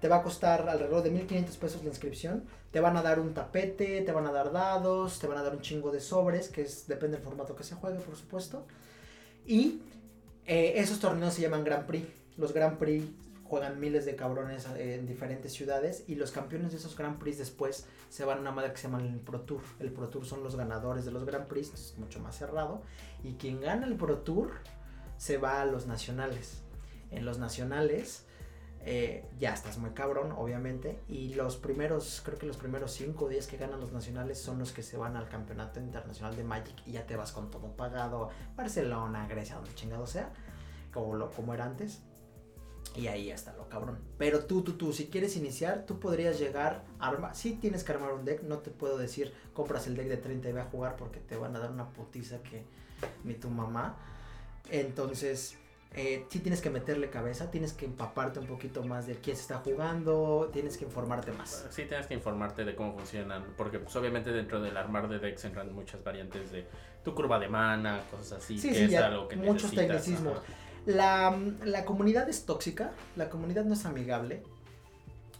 te va a costar alrededor de 1500 pesos la inscripción. Te van a dar un tapete, te van a dar dados, te van a dar un chingo de sobres, que es depende del formato que se juegue, por supuesto. Y eh, esos torneos se llaman Grand Prix. Los Grand Prix juegan miles de cabrones eh, en diferentes ciudades y los campeones de esos Grand Prix después se van a una madre que se llama el Pro Tour. El Pro Tour son los ganadores de los Grand Prix, es mucho más cerrado. Y quien gana el Pro Tour se va a los nacionales. En los nacionales eh, ya estás muy cabrón, obviamente. Y los primeros, creo que los primeros 5 o 10 que ganan los nacionales son los que se van al campeonato internacional de Magic y ya te vas con todo pagado. Barcelona, Grecia, donde chingado sea, como, lo, como era antes. Y ahí está lo cabrón. Pero tú, tú, tú, si quieres iniciar, tú podrías llegar, arma, sí tienes que armar un deck, no te puedo decir, compras el deck de 30 y ve a jugar porque te van a dar una putiza que ni tu mamá. Entonces, eh, sí tienes que meterle cabeza, tienes que empaparte un poquito más de quién se está jugando, tienes que informarte más. Sí, tienes que informarte de cómo funcionan, porque pues obviamente dentro del armar de decks entran muchas variantes de tu curva de mana, cosas así, Sí, que sí, es ya, algo que muchos tecnicismos. La, la comunidad es tóxica, la comunidad no es amigable.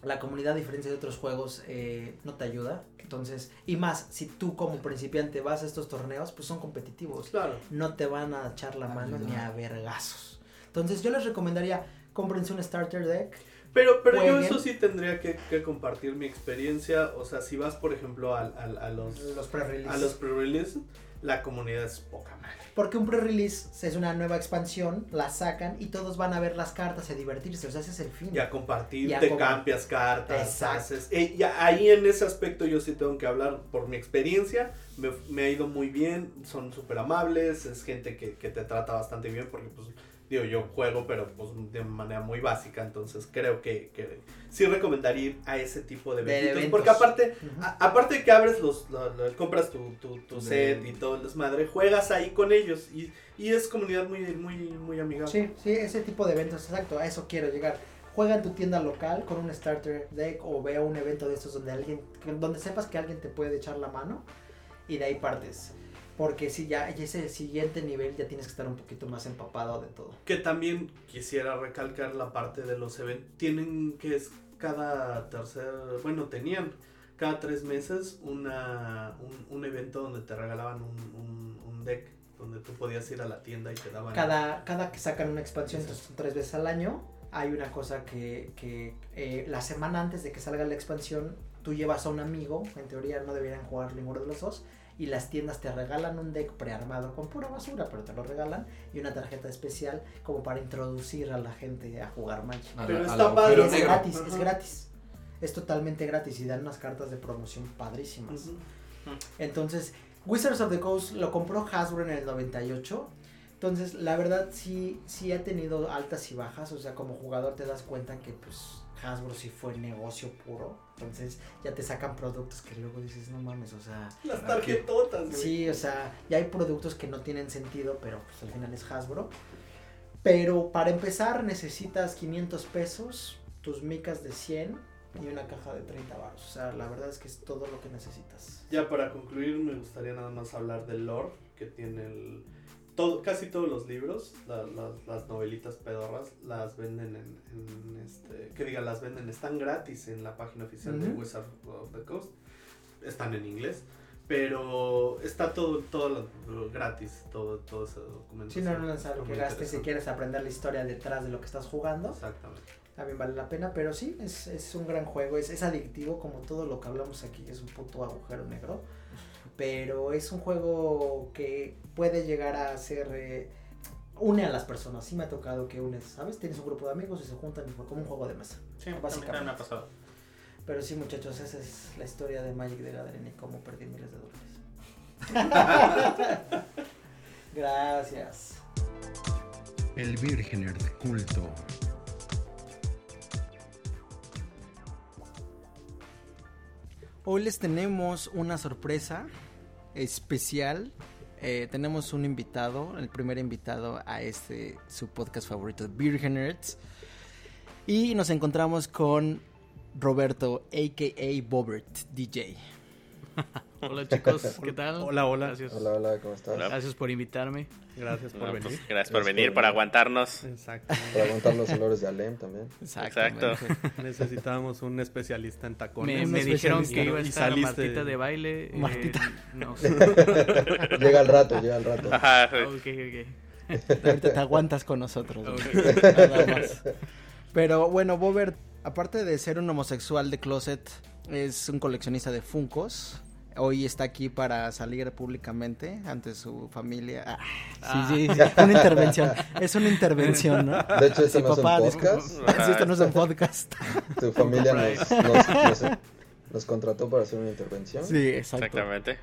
La comunidad, a diferencia de otros juegos, eh, no te ayuda. Entonces, y más, si tú como principiante vas a estos torneos, pues son competitivos. Claro. No te van a echar la mano Ayuda. ni a vergazos. Entonces, yo les recomendaría, cómprense un starter deck. Pero, pero yo eso sí tendría que, que compartir mi experiencia. O sea, si vas, por ejemplo, al- al- a, los, Los pre-release. a los pre-release, la comunidad es poca madre. Porque un pre-release es una nueva expansión, la sacan y todos van a ver las cartas y a divertirse. O sea, ese es el fin. Y a compartir, Y a te com- cambias cartas, Exacto. haces... eh, ahí en ese aspecto yo sí tengo que hablar por mi experiencia. Me, me ha ido muy bien, son súper amables, es gente que, que te trata bastante bien porque pues... Digo, yo juego, pero pues de manera muy básica, entonces creo que, que sí recomendaría ir a ese tipo de De eventos. Porque aparte, a- aparte de que abres los, lo- lo- compras tu, tu, tu De- set y todo el desmadre, juegas ahí con ellos y, y es comunidad muy, muy, muy amigable. Sí, sí, ese tipo de eventos, exacto, a eso quiero llegar. Juega en tu tienda local con un starter deck o ve a un evento de estos donde alguien, donde sepas que alguien te puede echar la mano y de ahí partes. Porque si ya ya ese siguiente nivel ya tienes que estar un poquito más empapado de todo. Que también quisiera recalcar la parte de los eventos. Tienen que es cada tercer, bueno, tenían cada tres meses una, un, un evento donde te regalaban un, un, un deck, donde tú podías ir a la tienda y te daban... Cada, cada que sacan una expansión, entonces tres veces al año, hay una cosa que, que eh, la semana antes de que salga la expansión, tú llevas a un amigo, en teoría no deberían jugar ninguno de los dos, y las tiendas te regalan un deck prearmado con pura basura, pero te lo regalan, y una tarjeta especial como para introducir a la gente a jugar Magic. A Pero la- está padre, es negro. gratis, Ajá. es gratis. Es totalmente gratis y dan unas cartas de promoción padrísimas. Entonces, Wizards of the Coast lo compró Hasbro en el 98. Entonces, la verdad sí, sí ha tenido altas y bajas. O sea, como jugador te das cuenta que pues Hasbro sí fue negocio puro. Entonces, ya te sacan productos que luego dices, no mames, o sea... Las tarjetotas, güey. Sí, o sea, ya hay productos que no tienen sentido, pero pues al final es Hasbro. Pero para empezar necesitas 500 pesos, tus micas de 100 y una caja de 30 baros. O sea, la verdad es que es todo lo que necesitas. Ya para concluir, me gustaría nada más hablar del lore que tiene el. Todo, casi todos los libros, la- las- las novelitas pedorras, las venden en, en este. Que diga, las venden, están gratis en la página oficial de Ujú. Wizard of the Coast. Están en inglés. Pero está todo, todo lo- gratis, todo, todo ese documento. Si no, no es Está que gastes si quieres aprender la historia detrás de lo que estás jugando. Exactamente. También vale la pena, pero sí, es, es un gran juego, es, es adictivo como todo lo que hablamos aquí, es un puto agujero negro. Pero es un juego que puede llegar a ser... eh, une a las personas, sí me ha tocado que unes, ¿sabes? Tienes un grupo de amigos y se juntan como un juego de mesa. Sí, Básicamente. me ha pasado. Pero sí, muchachos, esa es la historia de Magic the Gathering y cómo perdí miles de dólares. Gracias. El Virgener de culto. Hoy les tenemos una sorpresa especial. Eh, tenemos un invitado, el primer invitado a este su podcast favorito, Nerds. Y nos encontramos con Roberto, a.k.a. Bobert, DJ. Hola chicos, ¿qué tal? Hola, hola. Gracias, Hola, hola, ¿cómo estás? Hola. gracias por invitarme. Gracias por No, venir. pues, gracias por Gracias venir, por por aguantarnos. Exacto. Para aguantar los olores de Alem también. Exacto. Necesitábamos un especialista en tacones. Me, dijeron que iba a estar saliste- Martita de baile. eh, Martita. no. Llega al rato, llega al rato. Ajá. ok, ok. Ahorita te aguantas con nosotros. Ok. güey. Nada más. Pero bueno, Bobert, aparte de ser un homosexual de closet, es un coleccionista de Funcos. Hoy está aquí para salir públicamente ante su familia. Ah, sí, sí, sí, una intervención. Es una intervención, ¿no? De hecho, esto Sí, no es un papá, podcast. Sí, esto no es un podcast. Tu familia nos, nos, nos- nos contrató para hacer una intervención. Sí, exacto. Exactamente.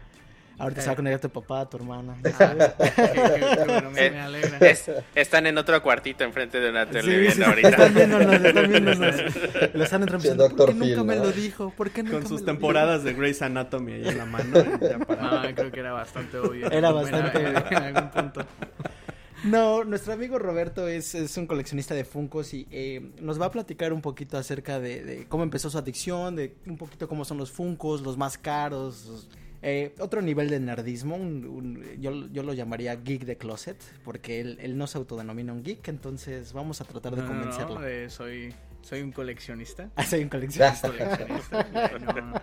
Ahorita se va a conectar tu papá, tu hermana. bueno, me, Eh, me alegra. Es- están en otro cuartito enfrente de una tele Sí, viendo sí, ahorita. están viéndonos, están viéndonos. Lo están entrevistando. Sí, ¿Por qué nunca me ¿no? lo dijo? ¿Por qué nunca Con me sus lo temporadas de Grey's Anatomy ahí en la mano. y ya para- No, creo que era bastante obvio. Era En- bastante en, obvio. en algún punto. No, nuestro amigo Roberto es, es un coleccionista de Funcos y eh, nos va a platicar un poquito acerca de, de cómo empezó su adicción, de un poquito cómo son los Funcos, los más caros. los- eh, otro nivel de nerdismo, un- un- yo, yo lo llamaría geek de closet, porque él, él no se autodenomina un geek, entonces vamos a tratar de No, no, no, convencerlo. eh, soy, soy un coleccionista. Ah, soy un coleccionista. coleccionista. no, no.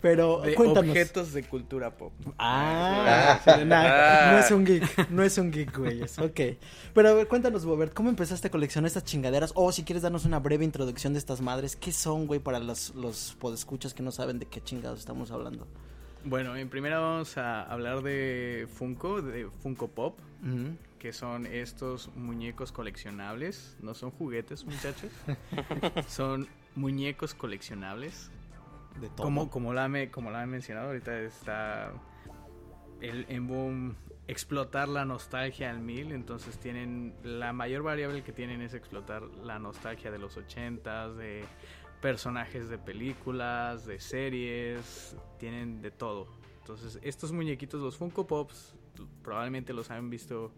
Pero De cuéntanos. objetos de cultura pop. Ah, Ah. nah, no es un geek, no es un geek, güey. Ok. Pero a ver, cuéntanos, Bobert, ¿cómo empezaste a coleccionar estas chingaderas? O si quieres darnos una breve introducción de estas madres, ¿qué son, güey, para los, los podescuchas que no saben de qué chingados estamos hablando? Bueno, en primera vamos a hablar de Funko, de Funko Pop. Que son estos muñecos coleccionables. No son juguetes, muchachos. son muñecos coleccionables. De todo. Como, como, la me, como la he mencionado, ahorita está el, en boom explotar la nostalgia al mil. Entonces tienen la mayor variable que tienen es explotar la nostalgia de los ochentas, de personajes de películas, de series, tienen de todo. Entonces estos muñequitos, los Funko Pops, probablemente los han visto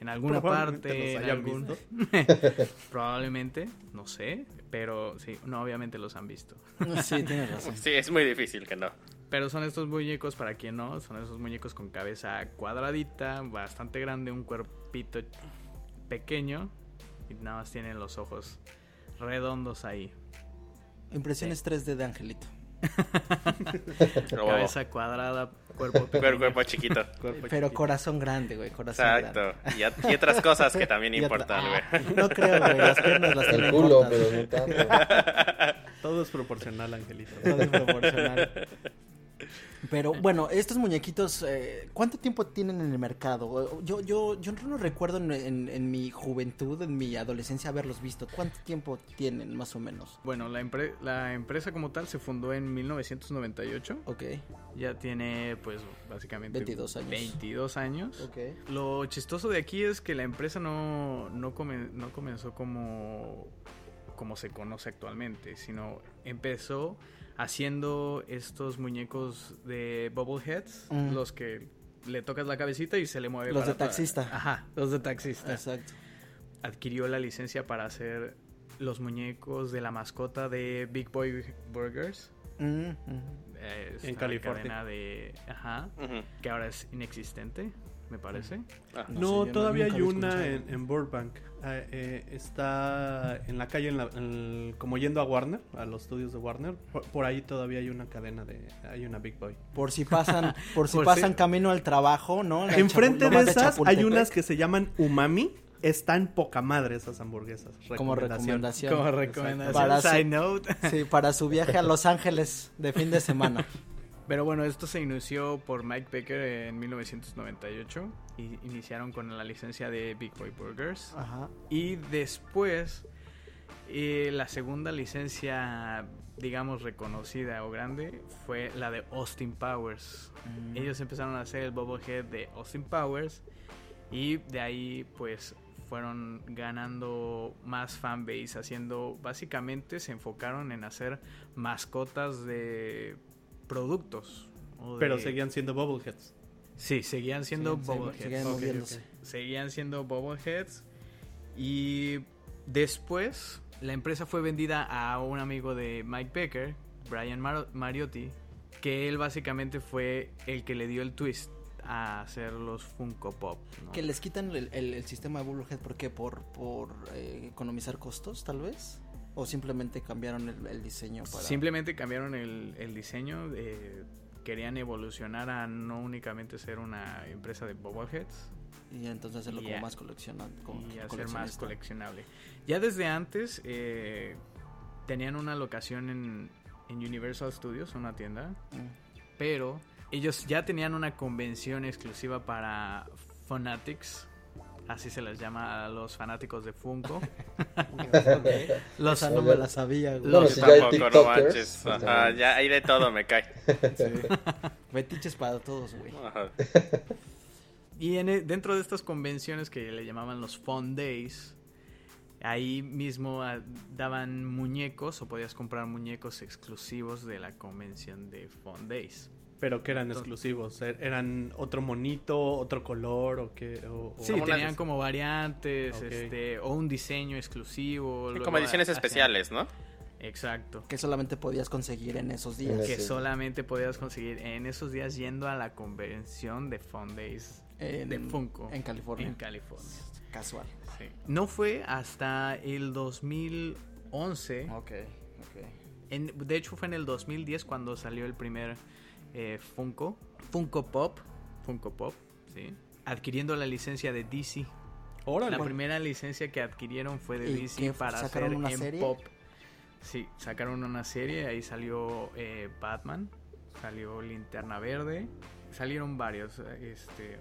en alguna parte, los en algún- visto. probablemente, no sé, pero sí, no, obviamente los han visto. Sí, tienes razón. Sí, es muy difícil que no. Pero son estos muñecos, para quien no, son esos muñecos con cabeza cuadradita, bastante grande, un cuerpito pequeño y nada más tienen los ojos redondos ahí. Impresiones 3D de Angelito. Pero, Cabeza cuadrada, cuerpo pequeño. cuerpo chiquito. Cuerpo Pero chiquito. corazón grande, güey, corazón Exacto. grande. Y, otras cosas que también importan, Ah, güey. no creo, güey, las piernas las El culo, cortas. pero no tanto. Todo es proporcional, Angelito. Todo es proporcional. Pero bueno, estos muñequitos, eh, ¿cuánto tiempo tienen en el mercado? Yo, yo, yo no recuerdo en, en- en mi juventud, en mi adolescencia, haberlos visto. ¿Cuánto tiempo tienen, más o menos? Bueno, la, empre- la empresa como tal se fundó en 1998. Ok, Ya tiene, pues, básicamente 22 años. 22 años. ok. Lo chistoso de aquí es que la empresa no, no, comen- no comenzó como, como se conoce actualmente, sino empezó haciendo estos muñecos de Bubbleheads, Mm. los que le tocas la cabecita y se le mueve. Los para de taxista. Ajá, los de taxista. Exacto. Adquirió la licencia para hacer los muñecos de la mascota de Big Boy Burgers. Mm, mm. eh, En California. cadena de... Ajá. Que ahora es inexistente, me parece. Ah. No No, sé, yo todavía hay una en Burbank. Ah, eh, está en la calle, en la- en- como yendo a Warner, a los estudios de Warner. Por, por ahí todavía hay una cadena de. Hay una Big Boy. Por si pasan, por si Por pasan si- camino al trabajo, ¿no? La Enfrente de esas hay Chapultepec, unas que se llaman Umami. Están poca madre esas hamburguesas. como recomendación. Como recomendación. Para side su- note. Sí, para su viaje a Los Ángeles de fin de semana. Pero bueno, esto se inició por Mike Baker en 1998 y iniciaron con la licencia de Big Boy Burgers. Ajá. Y después, eh, la segunda licencia, digamos, reconocida o grande fue la de Austin Powers. Mm. Ellos empezaron a hacer el bobblehead de Austin Powers y de ahí pues fueron ganando más fanbase, haciendo, básicamente se enfocaron en hacer mascotas de productos. Pero seguían siendo Bubbleheads. Sí, seguían siendo bobbleheads. ok. Seguían siendo bobbleheads. Y después la empresa fue vendida a un amigo de Mike Becker, Brian Mar- Mariotti, que él básicamente fue el que le dio el twist a hacer los Funko Pop. ¿no? Que les quitan el, el- el sistema de Bubblehead, ¿por qué? ¿Por, por eh, economizar costos, tal vez? ¿O simplemente cambiaron el, el diseño para...? Simplemente cambiaron el, el diseño. eh, querían evolucionar a no únicamente ser una empresa de bobbleheads, Y entonces hacerlo Y como a- más coleccionante. Como y hacer más coleccionable. Ya desde antes eh, tenían una locación en, en Universal Studios, una tienda, Mm. pero ellos ya tenían una convención exclusiva para Fanatics, así se les llama a los fanáticos de Funko. los Esa no me la sabía, güey. No, Los ya hay tampoco, no TikTokers, manches. Ajá, ya hay de todo, me cae. Fetiches para todos, güey. Ajá. Y en e- dentro de estas convenciones que le llamaban los Fun Days, ahí mismo ah, daban muñecos o podías comprar muñecos exclusivos de la convención de Fun Days. Pero que eran exclusivos. Er- Eran otro monito, otro color o qué. O, Sí, tenían como variantes, este, o un diseño exclusivo. Sí, como ediciones hacían- especiales, ¿no? Exacto. Que solamente podías conseguir en esos días. Que Sí. solamente podías conseguir en esos días yendo a la convención de Fun Days En, de Funko En California. en California. Casual. Sí. No fue hasta el 2011 Ok, ok. En- de hecho fue en el 2010 cuando salió el primer eh, Funko, Funko Pop, Funko Pop, sí, adquiriendo la licencia de DC. Órale. La primera licencia que adquirieron fue de ¿Y DC qué, para hacer una en serie? pop. Sí, sacaron una serie, ahí salió eh, Batman, salió Linterna Verde, salieron varios, este,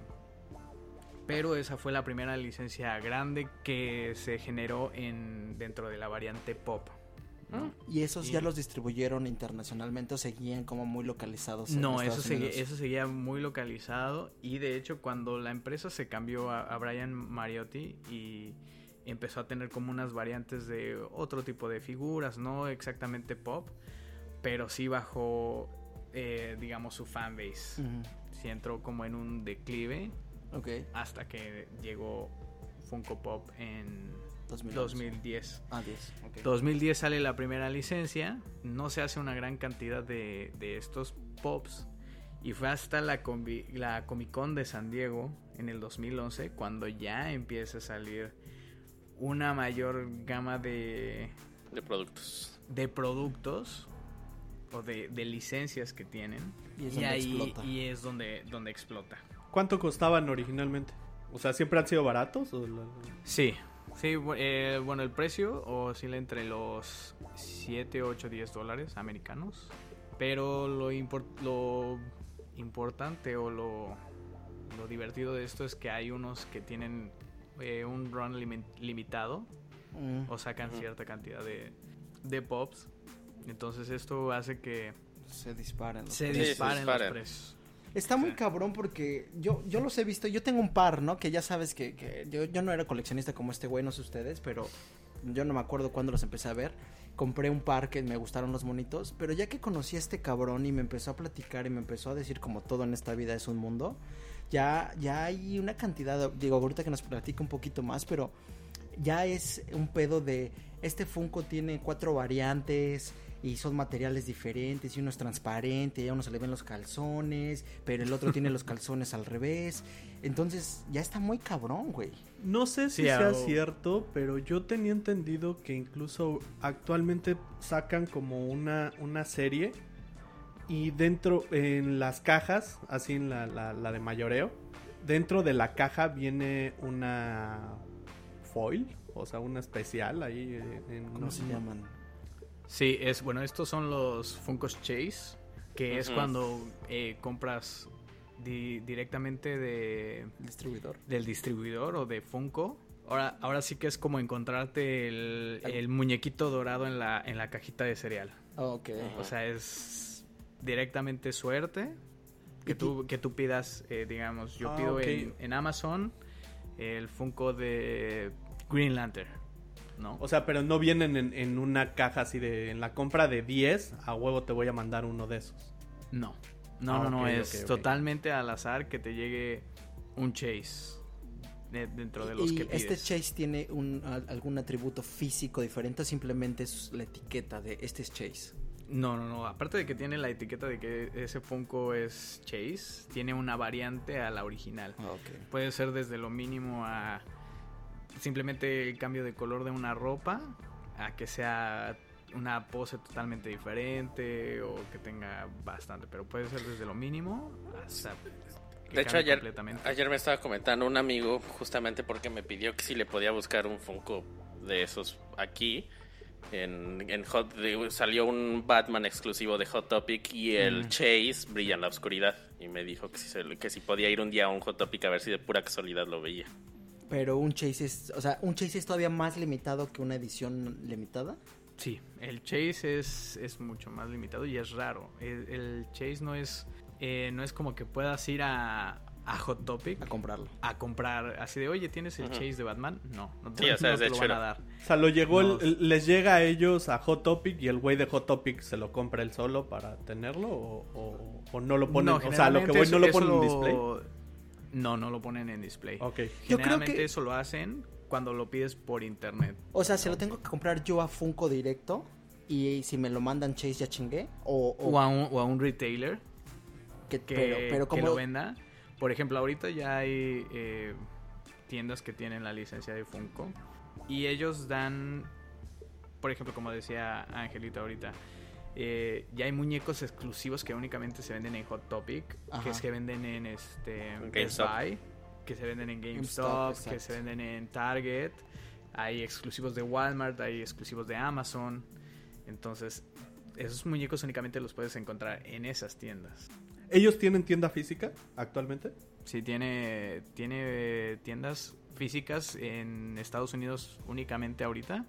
pero esa fue la primera licencia grande que se generó en dentro de la variante pop. ¿No? ¿Y esos ya los distribuyeron internacionalmente o seguían como muy localizados? en No, eso, seguía, eso seguía muy localizado y de hecho cuando la empresa se cambió a, a Brian Mariotti y empezó a tener como unas variantes de otro tipo de figuras, no exactamente pop, pero sí bajó, eh, digamos, su fanbase. Ujú, Sí entró como en un declive Ok, hasta que llegó Funko Pop en 2011. 2010. Ah, 10. ok. 2010 sale la primera licencia, no se hace una gran cantidad de, de estos pops y fue hasta la, convi- la Comic Con de San Diego en el 2011 cuando ya empieza a salir una mayor gama de, De productos. de productos o de, de licencias que tienen Y es y, donde ahí explota. y es donde, donde explota. ¿Cuánto costaban originalmente? O sea, ¿siempre han sido baratos? o la- Sí, sí, eh, bueno, el precio oscila entre los 7, 8, 10 dólares americanos. Pero lo, impor- lo importante o lo, lo divertido de esto es que hay unos que tienen eh, un run limi- limitado Mm, o sacan cierta cantidad de, de pops. Entonces esto hace que se disparan. los se precios. se disparen los precios. Está muy cabrón porque yo, yo los he visto. Yo tengo un par, ¿no? Que ya sabes que, que yo, yo no era coleccionista como este güey, no sé ustedes, pero yo no me acuerdo cuándo los empecé a ver. Compré un par que me gustaron los monitos, pero ya que conocí a este cabrón y me empezó a platicar y me empezó a decir como todo en esta vida es un mundo, ya, ya hay una cantidad, de- digo, ahorita que nos platique un poquito más, pero ya es un pedo de este Funko tiene cuatro variantes y son materiales diferentes y uno es transparente y a uno se le ven los calzones, pero el otro tiene los calzones al revés. Entonces ya está muy cabrón, güey. No sé si Sí, sea o- cierto, pero yo tenía entendido que incluso actualmente sacan como una, una serie y dentro, en las cajas, así en la, la- la de mayoreo, dentro de la caja viene una foil, o sea, una especial ahí. eh, En, ¿Cómo no- se llaman? Sí, es bueno, estos son los Funkos Chase, que es cuando eh, compras di- directamente de, Distribuidor. del distribuidor o de Funko. Ahora, ahora sí que es como encontrarte el, el muñequito dorado en la, en la cajita de cereal. Ok. O sea, es directamente suerte que tú, que tú pidas, eh, digamos, yo Ah, pido en, en Amazon el Funko de Green Lantern, ¿no? O sea, pero no vienen en, en una caja así de... En la compra de 10, a huevo te voy a mandar uno de esos. No, no, Ah, no, no, es totalmente al azar que te llegue un chase de- dentro de los ¿Y que pides. este Chase tiene un, algún atributo físico diferente o simplemente es la etiqueta de este es Chase? No, no, no, aparte de que tiene la etiqueta de que ese Funko es chase, tiene una variante a la original. Ok. Puede ser desde lo mínimo a simplemente el cambio de color de una ropa, a que sea una pose totalmente diferente o que tenga bastante, pero puede ser desde lo mínimo hasta... De hecho, ayer, completamente. ayer me estaba comentando un amigo justamente porque me pidió que si le podía buscar un Funko de esos aquí. En, en Hot, de- salió un Batman exclusivo de Hot Topic y el Chase brilla en la oscuridad. Y me dijo que si, se- que si podía ir un día a un Hot Topic a ver si de pura casualidad lo veía. Pero un Chase es, o sea, un Chase es todavía más limitado que una edición limitada. Sí, el chase es, es mucho más limitado y es raro. El, el chase no es, eh, no es como que puedas ir a, a Hot Topic A comprarlo. a comprar así de, oye, ¿tienes el chase de Batman? No, no te, Sí, o sea, no es te de lo van a dar. O sea, lo llegó el- No. el- les llega a ellos a Hot Topic y el güey de Hot Topic se lo compra él solo para tenerlo o, o- o no lo ponen. No, o sea, lo que voy no lo ponen en display. No, no lo ponen en display. Ok. Yo creo Generalmente que- eso lo hacen cuando lo pides por internet. O sea, se lo tengo que comprar yo a Funko directo y si me lo mandan Chase ya chingué. O, o O a un, o a un retailer que, que, pero, pero que como lo venda. Por ejemplo, ahorita ya hay eh, tiendas que tienen la licencia de Funko y ellos dan, por ejemplo, como decía Angelita ahorita, eh, ya hay muñecos exclusivos que únicamente se venden en Hot Topic, Ajá. que es que venden en este Best GameStop. Buy, que se venden en GameStop, GameStop, que se venden en Target, hay exclusivos de Walmart, hay exclusivos de Amazon, entonces esos muñecos únicamente los puedes encontrar en esas tiendas. ¿Ellos tienen tienda física actualmente? Sí, tiene, tiene tiendas físicas en Estados Unidos únicamente ahorita.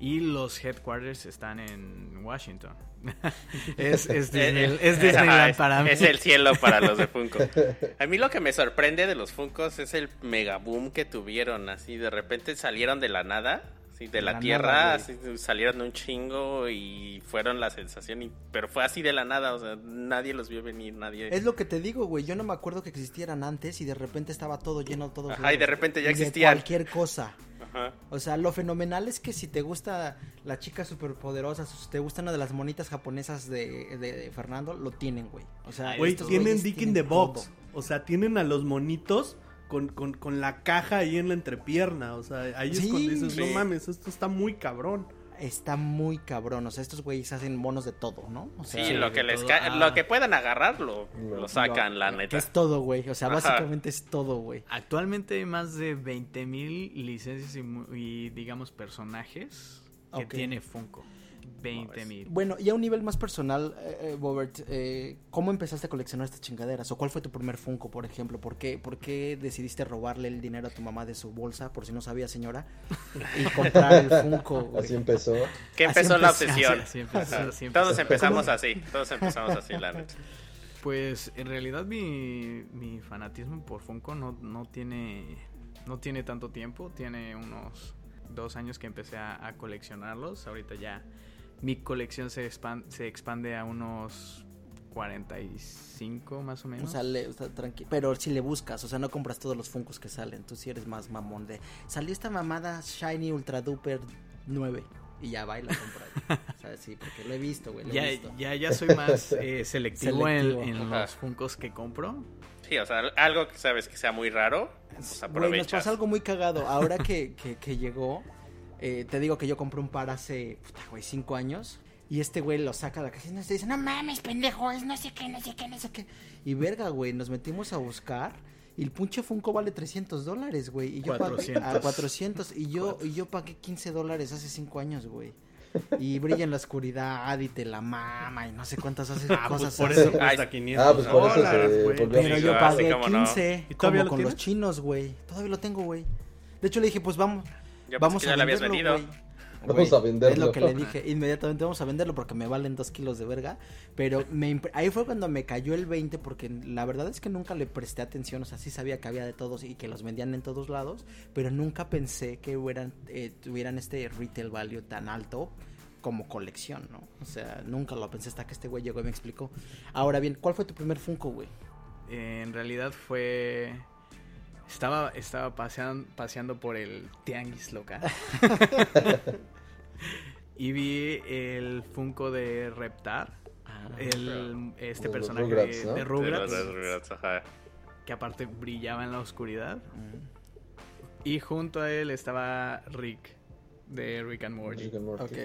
Y los headquarters están en Washington. es, es, Eh, Disney- eh, es Disneyland para mí. Es el cielo para los de Funko. A mí lo que me sorprende de los Funkos es el mega boom que tuvieron. Así de repente salieron de la nada, así, de la, la tierra, nada, así, salieron un chingo y fueron la sensación. y- pero fue así de la nada, o sea, nadie los vio venir, nadie. Es lo que te digo, güey. Yo no me acuerdo que existieran antes y de repente estaba todo lleno todos Ajá, lados. y de repente ya existían. cualquier cosa. Ajá. O sea, lo fenomenal es que si te gusta la chica superpoderosa, si te gusta una de las monitas japonesas de, de- de Fernando, lo tienen, güey. O sea, Güey, estos tienen Dick in the todo. Box. O sea, tienen a los monitos con, con, con la caja ahí en la entrepierna. O sea, ahí es cuando dices, no mames, esto está muy cabrón. Está muy cabrón. O sea, estos güeyes hacen monos de todo, ¿no? O sea, Sí, lo que les Ah. lo que puedan agarrar lo, Lo- lo sacan, la que neta. es todo, güey. O sea, Ajá. básicamente es todo, güey. Actualmente hay más de 20.000 licencias y, mu- y, digamos personajes que tiene Funko. 20.000. Bueno, y a un nivel más personal, eh, eh, Bobert, eh, ¿cómo empezaste a coleccionar estas chingaderas? ¿O cuál fue tu primer Funko, por ejemplo? ¿Por qué, ¿Por qué decidiste robarle el dinero a tu mamá de su bolsa, por si no sabía, señora? Y comprar el Funko, güey. Así empezó. Que Así empezó la empezó. obsesión. Así- así empezó, Ajá. así empezó. Todos empezamos así, todos empezamos así, la neta. Pues en realidad mi, mi fanatismo por Funko no, no tiene no tiene tanto tiempo, tiene unos dos años que empecé a, a coleccionarlos. Ahorita ya mi colección se, expan- se expande a unos 45 más o menos. O sea, le- o sea, tranqui- pero si le buscas, o sea, no compras todos los Funkos que salen. Tú sí eres más mamón de. Salió esta mamada Shiny Ultra Duper 9. Y ya va y la compra. o sea, sí, porque lo he visto, güey. Lo ya, he visto. ya, ya soy más eh, selectivo, en- Selectivo. en, Ajá. los Funkos que compro. Sí, o sea, algo que sabes que sea muy raro, pues Güey, nos aprovechas. pasó algo muy cagado. Ahora que, que, que llegó, eh, te digo que yo compré un par hace, puta, güey, cinco años. Y este güey lo saca de la caja y nos dice, no mames, pendejo, es no sé qué, no sé qué, no sé qué. Y verga, güey, nos metimos a buscar. Y el punche Funko vale 300 dólares, güey. Y yo pagué 400. a 400. Y yo, y yo pagué 15 dólares hace cinco años, güey. Y brilla en la oscuridad y te la mama y no sé cuántas hace, Ah, pues cosas por hace. eso cuesta Ay. 500 Ah, pues por eso dólares, se volvió Pero yo pagué como no. 15 ¿Y todavía como lo con los chinos, güey. Todavía lo tengo, güey. De hecho le dije, pues vamos, Yo vamos pensé que a ya lo habías venderlo, vendido. güey. Vamos a venderlo. Es lo que le dije, inmediatamente vamos a venderlo porque me valen dos kilos de verga. Pero me impre- ahí fue cuando me cayó el 20 porque la verdad es que nunca le presté atención. O sea, sí sabía que había de todos y que los vendían en todos lados. Pero nunca pensé que hubieran, eh, tuvieran este retail value tan alto como colección, ¿no? O sea, nunca lo pensé hasta que este güey llegó y me explicó. Ahora bien, ¿cuál fue tu primer Funko, güey? Eh, en realidad fue... Estaba, estaba paseando, paseando por el tianguis local. y vi el Funko de Reptar. El, este personaje Rugrats, ¿no? de Rugrats, los Rugrats, ajá. que aparte brillaba en la oscuridad. Mm, Y junto a él estaba Rick, de Rick and Morty. Rick and Morty. Ok.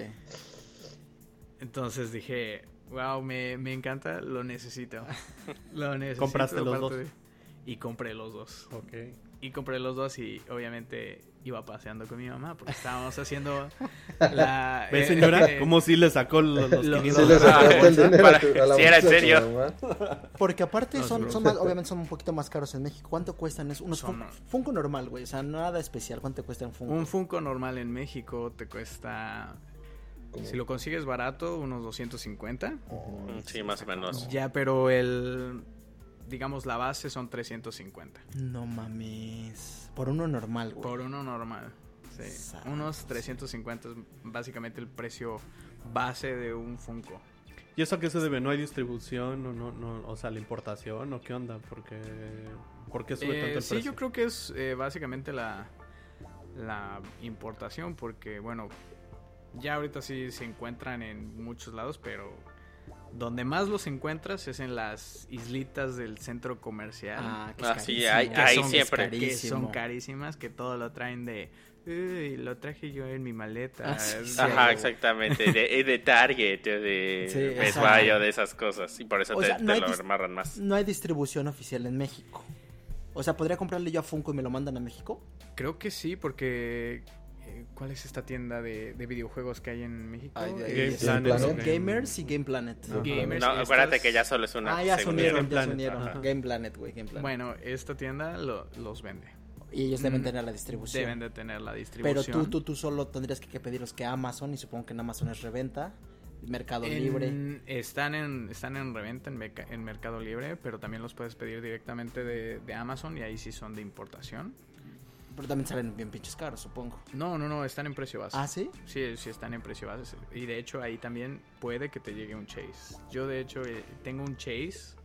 Entonces dije, wow, me, me encanta, lo necesito. Lo necesito. ¿Compraste los dos? de- Y compré los dos. Ok. Y compré los dos y obviamente iba paseando con mi mamá porque estábamos haciendo la... ¿Ves, eh, señora? eh, ¿Cómo si le sacó los, los Lo- 500 Sí le sacaste el Ah, dinero para- a tu- a la si era en serio. Porque aparte Los son, son más, obviamente son un poquito más caros en México. ¿Cuánto cuestan? Es unos Son- Funko, Funko normal, güey. O sea, nada especial. ¿Cuánto cuesta un Funko? Un Funko normal en México te cuesta, si lo consigues barato, unos 250. Mm, Sí, más o menos. Ya, pero el, digamos, la base son 350. No mames. Por uno normal, güey. Por uno normal. Sí. Unos 350 es básicamente el precio base de un Funko. ¿Y eso a qué se debe? ¿No hay distribución? ¿O, no, no, o sea, la importación? ¿O qué onda? Porque, ¿Por qué sube Eh, tanto el sí, precio? yo creo que es eh, básicamente la, la importación, porque bueno, ya ahorita sí se encuentran en muchos lados, pero donde más los encuentras es en las islitas del centro comercial. Ah, que Ah, sí, ahí- que ahí son, siempre. que son carísimas, que todo lo traen de... "Uy, lo traje yo en mi maleta. Ah, sí, sí. Ajá, exactamente. De, de Target, de Sí, Best. Buy o de esas cosas. Y por eso O te, sea, te no hay lo amarran más. No hay distribución oficial en México. O sea, ¿podría comprarle yo a Funko y me lo mandan a México? Creo que sí, porque... eh, ¿Cuál es esta tienda de, de videojuegos que hay en México? Ay, de- Game de- Planet, Planet. Gamers y Game Planet. Ajá. Gamers, No, estas- acuérdate que ya solo es una. Ah, ya se unieron, Game ya se unieron. Game Planet, güey, Game Planet. Bueno, esta tienda lo- los vende. y ellos deben mm, tener la distribución. Deben de tener la Pero distribución. tú, tú, tú solo tendrías que, que pedirlos que Amazon, y supongo que en Amazon es reventa, Mercado En- Libre. Están en, están en reventa en, Meca- en Mercado Libre, pero también los puedes pedir directamente de, de Amazon y ahí sí son de importación. Pero también salen bien pinches caros, supongo. No, no, no, están en precio base. ¿Ah, sí? Sí, sí están en precio base. Y de hecho ahí también puede que te llegue un Chase. Yo de hecho eh, tengo un Chase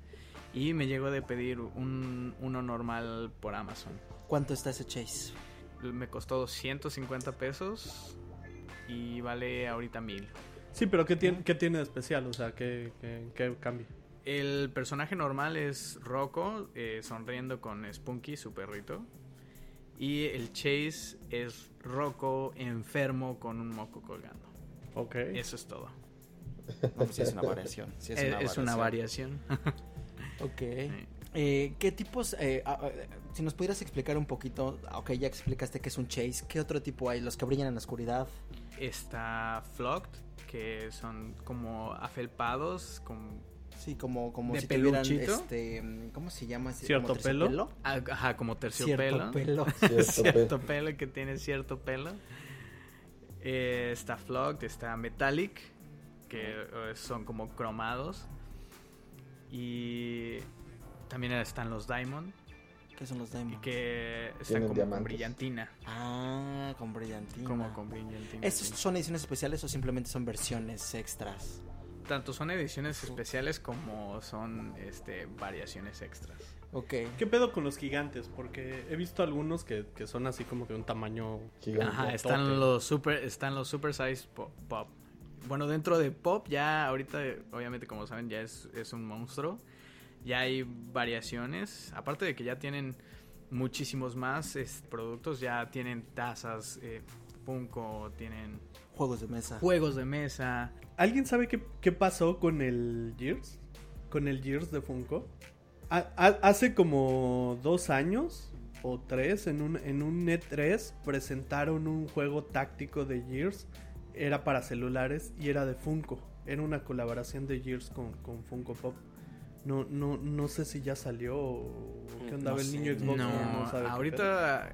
y me llegó de pedir un, uno normal por Amazon. ¿Cuánto está ese Chase? Me costó 250 pesos y vale ahorita 1000. Sí, pero ¿qué tiene, ¿qué tiene de especial? O sea, ¿qué, qué, qué cambia? El personaje normal es Rocco, eh, sonriendo con Spunky, su perrito. Y el Chase es Rocco enfermo con un moco colgando. Ok. Eso es todo. No, pues sí es una variación. sí es, es una variación. Ok. Eh, ¿Qué tipos, eh, ah, si nos pudieras explicar un poquito, ah, ok, ya explicaste que es un chase, ¿qué otro tipo hay? Los que brillan en la oscuridad. Está Flocked, que son como afelpados, con, Sí, como, como ¿De si tuvieran, peluchito? este, ¿cómo se llama? ¿Cierto como ah, ajá, como terciopelo. Cierto pelo. Cierto, cierto pelo que tiene cierto pelo. Eh, está Flocked, está Metallic, que eh, son como cromados. Y también están los Diamond, ¿Qué son los Diamond? que están como con brillantina. Ah, con brillantina. Como con brillantina. ¿Estos sí. son ediciones especiales o simplemente son versiones extras? Tanto son ediciones especiales como son este variaciones extras. Ok. ¿Qué pedo con los gigantes? Porque he visto algunos que, que son así como de un tamaño... Gigante. Ajá, están los super están los super size pop, pop. Bueno, dentro de pop ya ahorita obviamente como saben ya es, es un monstruo. Ya hay variaciones, aparte de que ya tienen muchísimos más es, productos, ya tienen tazas, eh, Funko, tienen Juegos de mesa. juegos de mesa. ¿Alguien sabe qué, qué pasó con el Gears? Con el Gears de Funko. Ha- ha- hace como dos años o tres, en un, en un E3, presentaron un juego táctico de Gears. Era para celulares y era de Funko. Era una colaboración de Gears con, con Funko Pop. No, no, no sé si ya salió o qué onda. No el sé, niño Xbox No, no, sabe ahorita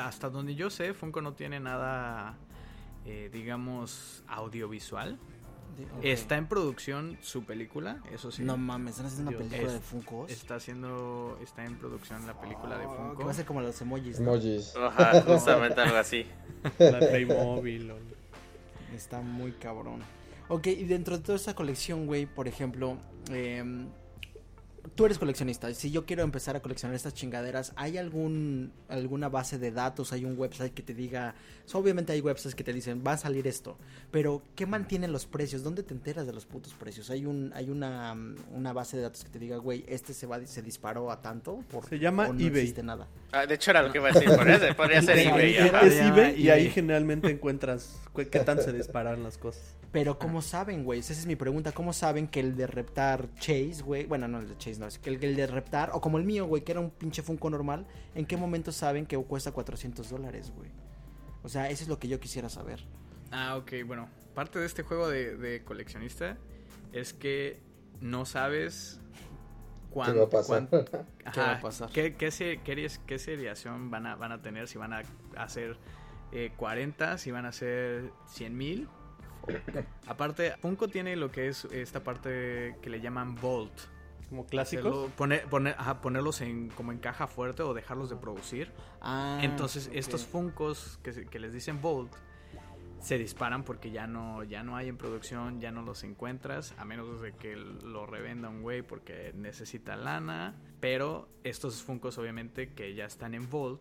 hasta donde yo sé, Funko no tiene nada, eh, digamos, audiovisual. Está en producción su película, eso sí. No mames, están haciendo una película Es- de Funkos. Está haciendo, está en producción la película de Oh, Funko. Que va a ser como los emojis. ¿no? Emojis. Ajá, justamente algo así. La Playmobil. Está muy cabrón. Ok, y dentro de toda esta colección, güey, por ejemplo, em, tú eres coleccionista. Si yo quiero empezar a coleccionar estas chingaderas, ¿hay algún alguna base de datos? ¿Hay un website que te diga? obviamente hay websites que te dicen, va a salir esto. Pero, ¿qué mantienen los precios? ¿Dónde te enteras de los putos precios? ¿Hay un hay una, una base de datos que te diga, güey, este se va se disparó a tanto? Por, Se llama o no eBay. existe nada. Ah, de hecho, era lo que iba a decir. Podría ser, podría ser Sí, eBay. Es Ya, eBay y ahí generalmente encuentras cu- qué tan se disparan las cosas. Pero ¿cómo saben, güey? Esa es mi pregunta. ¿Cómo saben que el de Reptar Chase, güey? Bueno, no el de Chase, no. Es que el, el de Reptar, o como el mío, güey, que era un pinche Funko normal, ¿en qué momento saben que cuesta 400 dólares, güey? O sea, eso es lo que yo quisiera saber. Ah, ok, bueno. Parte de este juego de, de coleccionista es que no sabes ¿Qué cuándo. va a pasar? ¿Qué va a pasar? ¿Qué, qué, se- qué, ries- qué seriación van a, van a tener? Si van a hacer eh, 40, si van a hacer 100 mil. Aparte, Funko tiene lo que es esta parte que le llaman Vault. Como clásicos. Hacerlo- poner, poner, ajá, ponerlos en, como en caja fuerte o dejarlos de producir. Ah, Entonces, estos Funkos que, les dicen Bolt se disparan porque ya no, ya no hay en producción, ya no los encuentras, a menos de que lo revenda un güey porque necesita lana. Pero estos Funkos, obviamente, que ya están en Vault,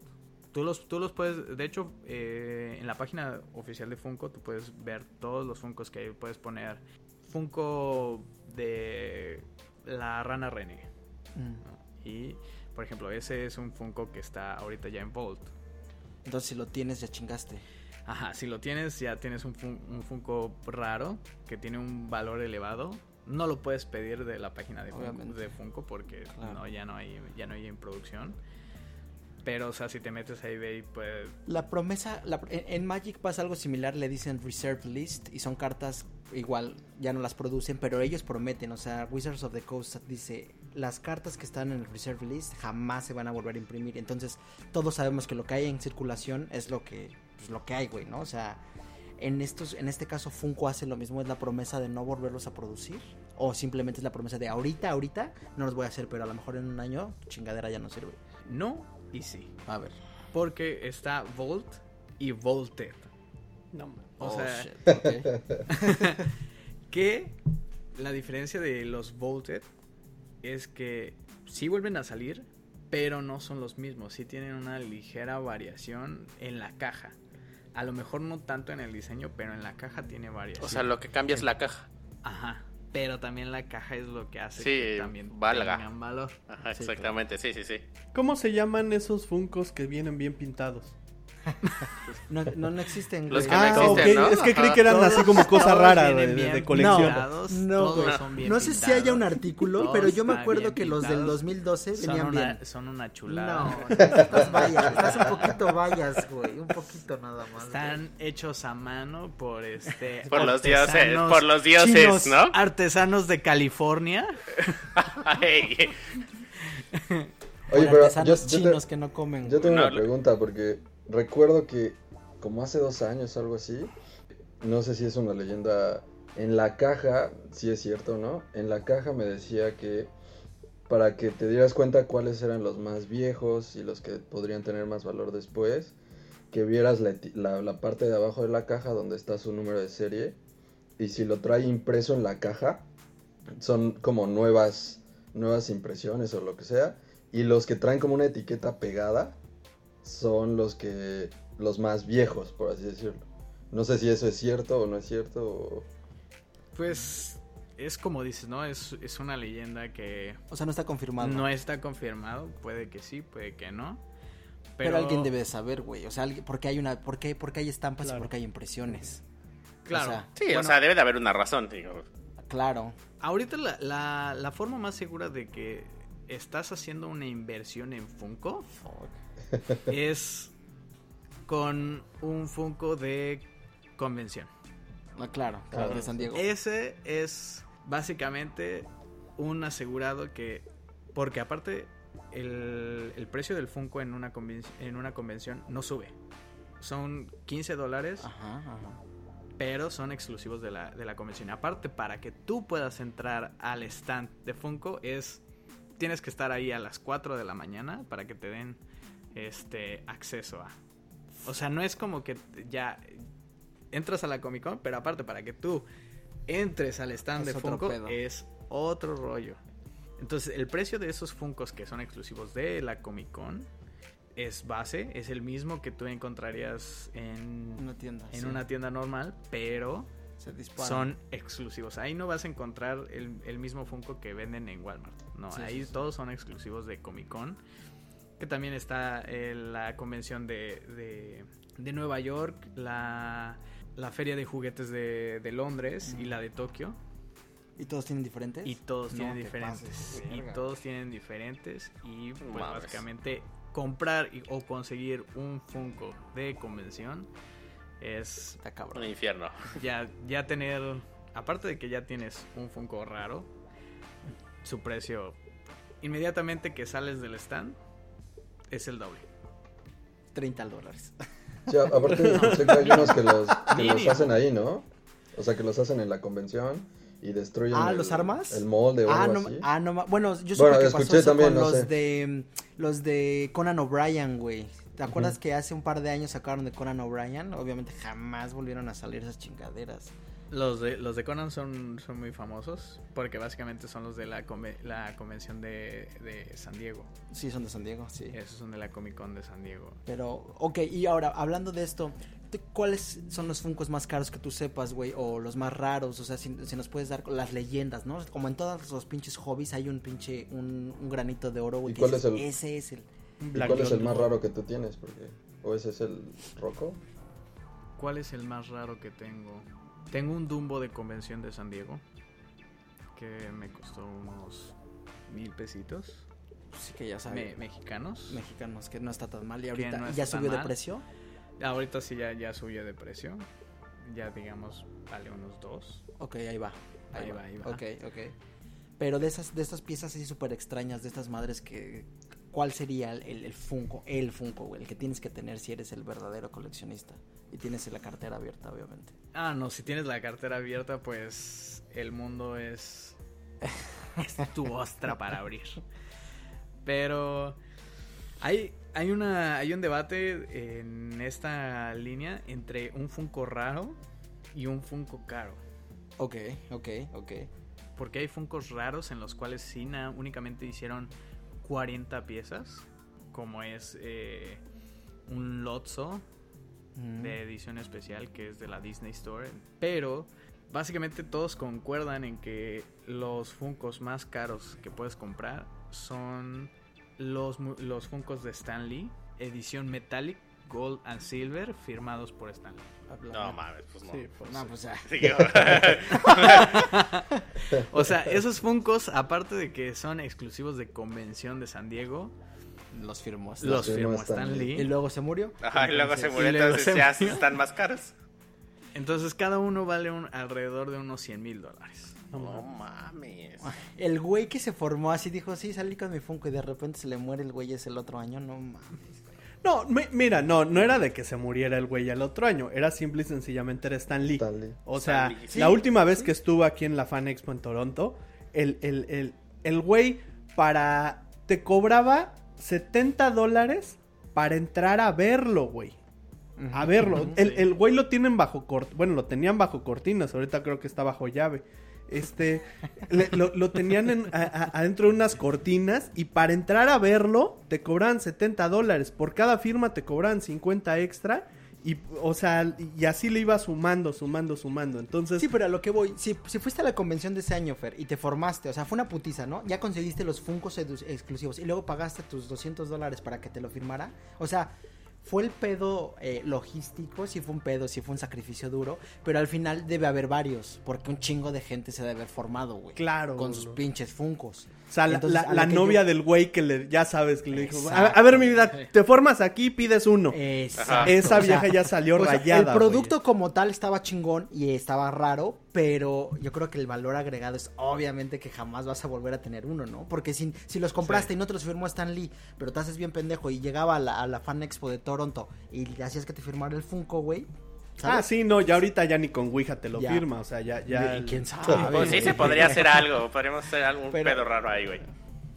tú los, tú los puedes. De hecho, eh, en la página oficial de Funko, tú puedes ver todos los Funkos que hay. Puedes poner Funko de la rana René. Mm. Y, por ejemplo, ese es un Funko que está ahorita ya en Vault. Entonces, si lo tienes, ya chingaste. Ajá, si lo tienes, ya tienes un, fun- un Funko raro que tiene un valor elevado. No lo puedes pedir de la página de Funko, de Funko porque Claro. no, ya no hay, ya no hay en producción. Pero, o sea, si te metes a eBay, pues. La promesa, la- en, en Magic pasa algo similar, le dicen Reserve List y son cartas igual, ya no las producen, pero ellos prometen, o sea, Wizards of the Coast dice, las cartas que están en el Reserve List jamás se van a volver a imprimir, entonces todos sabemos que lo que hay en circulación es lo que, pues, lo que hay, güey, ¿no? O sea, en estos, en este caso Funko hace lo mismo, es la promesa de no volverlos a producir, o simplemente es la promesa de ahorita, ahorita no los voy a hacer, pero a lo mejor en un año chingadera ya no sirve. No y sí. A ver. Porque está Volt y Volted. No, O Oh, sea, shit, que la diferencia de los Volted es que sí vuelven a salir, pero no son los mismos. Sí tienen una ligera variación en la caja. A lo mejor no tanto en el diseño, pero en la caja tiene variación. O sea, lo que cambia es la caja. Ajá. Pero también la caja es lo que hace Sí, que también valga. tengan valor. Ajá, Sí, exactamente, sí, sí, sí. ¿Cómo se llaman esos Funcos que vienen bien pintados? No, no, no existen, Los güey. que no ah, existen, ok. ¿no? Es que creí que eran así como cosa Todos rara de, colección. No, todos güey. son bien No sé si haya un artículo, Todos pero yo me acuerdo que los del pintados. 2012 Son venían una, bien. son una chulada. No, estás vayas, estás un poquito vayas, güey, un poquito nada más. Están hechos a mano por este Por los dioses, por los dioses, chinos, ¿no? Artesanos de California. Ay, Oye, pero yo, yo te- chinos que no comen. yo tengo No, una pregunta porque recuerdo que como hace dos años algo así, no sé si es una leyenda, en la caja, si es cierto o no, en la caja me decía que para que te dieras cuenta cuáles eran los más viejos y los que podrían tener más valor después, que vieras la, la parte de abajo de la caja donde está su número de serie y si lo trae impreso en la caja, son como nuevas, nuevas impresiones o lo que sea. Y los que traen como una etiqueta pegada son los que los más viejos, por así decirlo. No sé si eso es cierto o no es cierto. o- Pues es como dices, ¿no? Es, es una leyenda que O sea, no está confirmado. no está confirmado. Puede que sí, puede que no. pero... Pero, alguien debe de saber, güey. O sea, porque hay una, porque, porque hay estampas Claro. y porque hay impresiones. Claro. o sea, Sí, o sea, debe de haber una razón, digo. Claro. Ahorita la, la, la forma más segura de que estás haciendo una inversión en Funko es con un Funko de convención. Ah, claro, claro, de San Diego. Ese es básicamente un asegurado que, porque aparte el, el precio del Funko en una, en una convención no sube. Son 15 dólares, Ajá, ajá. pero son exclusivos de la, de la convención. Aparte, para que tú puedas entrar al stand de Funko, es tienes que estar ahí a las 4 de la mañana para que te den este acceso a. O sea, no es como que ya entras a la Comic Con, pero aparte para que tú entres al stand Es de Funko pedo. es otro rollo. Entonces, el precio de esos Funkos que son exclusivos de la Comic Con es base, es el mismo que tú encontrarías en Una tienda. en sí. una tienda normal, pero Se son exclusivos. Ahí no vas a encontrar el, el mismo Funko que venden en Walmart. No, Sí, ahí sí, sí. todos son exclusivos de Comic Con. Que también está eh, la convención de, de, de Nueva York, la, la feria de juguetes de, de Londres y la de Tokio. ¿Y todos tienen diferentes? Y todos No, tienen te diferentes. pases, Y todos tienen diferentes. Y pues Madres. básicamente comprar y- o conseguir un Funko de convención es Está cabrón. Un infierno. ya, ya tener, aparte de que ya tienes un Funko raro, su precio inmediatamente que sales del stand es el doble. 30 dólares. Sí, aparte, sé que hay unos que los, que los hacen ahí, ¿no? O sea, que los hacen en la convención y destruyen Ah, el- ¿los armas? el molde o Ah, algo no, así. ah, no, bueno, yo supe Bueno, que escuché pasó también, con no los sé. de los de Conan O'Brien, güey. ¿Te acuerdas Ujú. que hace un par de años sacaron de Conan O'Brien? Obviamente jamás volvieron a salir esas chingaderas. Los de, los de Conan son, son muy famosos porque básicamente son los de la, la convención de, de San Diego. Sí, son de San Diego, sí. Esos son de la Comic Con de San Diego. Pero, ok, y ahora, hablando de esto, ¿tú- ¿cuáles son los Funkos más caros que tú sepas, güey? O los más raros, o sea, si, si nos puedes dar las leyendas, ¿no? Como en todos los pinches hobbies hay un pinche, un, un granito de oro, güey. ¿Y cuál es el- Ese es el... ¿Y cuál es el más raro que tú tienes? Porque, ¿O ese es el roco? ¿Cuál es el más raro que tengo? Tengo un Dumbo de convención de San Diego que me costó unos mil pesitos Sí que ya me- saben. mexicanos. Mexicanos, que no está tan mal. Y ahorita no ya subió de precio. Ahorita sí ya, ya subió de precio. Ya digamos, vale unos dos. Ok, ahí va. Ahí va, ahí va. Ok, ok. Pero de esas, de estas piezas así súper extrañas, de estas madres que... ¿Cuál sería el, el, el Funko? El Funko, güey. El que tienes que tener si eres el verdadero coleccionista. Y tienes la cartera abierta, obviamente. Ah, no, si tienes la cartera abierta, pues el mundo es, es tu ostra para abrir. Pero hay, hay, una, hay un debate en esta línea entre un Funko raro y un Funko caro. Ok, ok, ok. Porque hay Funkos raros en los cuales Sina únicamente hicieron 40 piezas, como es eh, un Lotso Mm. de edición especial que es de la Disney Store. Pero básicamente todos concuerdan en que los Funkos más caros que puedes comprar son los, los Funkos de Stan Lee, edición Metallic, Gold and Silver, firmados por Stan Lee. No mames, pues no. Sí, pues, No, pues ya. Digo, O sea, esos Funkos, aparte de que son exclusivos de convención de San Diego, Los firmó. los firmó Stan Stan Lee. Lee. Y luego se murió. Ajá, y luego se Entonces- murió, entonces se ya murió. están más caros. Entonces cada uno vale un, alrededor de unos 100 mil dólares. No mames. El güey que se formó así dijo, sí, salí con mi Funko y de repente se le muere el güey ese el otro año. No mames. No, mi- mira, no, no era de que se muriera el güey al otro año, era simple y sencillamente era Stan Lee. Stan Lee. O Stan sea, Lee, la última vez que estuvo aquí en la Fan Expo en Toronto, el, el, el, el güey para... te cobraba 70 dólares para entrar a verlo, güey. a verlo. El, el güey lo tienen bajo cort bueno, lo tenían bajo cortinas, ahorita creo que está bajo llave. Este, lo, lo tenían en- adentro de unas cortinas y para entrar a verlo te cobran 70 dólares. Por cada firma te cobran 50 extra y, o sea, y así le iba sumando, sumando, sumando. Entonces, Sí, pero a lo que voy, si, si fuiste a la convención de ese año, Fer, y te formaste, o sea, fue una putiza, ¿no? Ya conseguiste los Funkos edu- exclusivos y luego pagaste tus 200 dólares para que te lo firmara. O sea, fue el pedo eh, logístico, sí fue un pedo, sí fue un sacrificio duro, pero al final debe haber varios, porque un chingo de gente se debe haber formado, güey. Claro, Con sus pinches Funkos. O sea, la, Entonces, novia yo- del güey que le, ya sabes, que le dijo, a, ver mi vida, te formas aquí, pides uno. Exacto. Esa O sea, vieja ya salió o sea, rayada. el producto como tal estaba chingón y estaba raro, pero yo creo que el valor agregado es obviamente que jamás vas a volver a tener uno, ¿no? Porque si, si los compraste y no te los firmó Stan Lee, pero te haces bien pendejo y llegaba a la, a la Fan Expo de Toronto y le hacías que te firmara el Funko, güey. Ah, sí, no, ya ahorita ya ni con Ouija te lo Ya. firma, o sea, ya, ya. Y quién sabe. Pues sí, se podría hacer algo. Podríamos hacer algún Pero- pedo raro ahí, güey.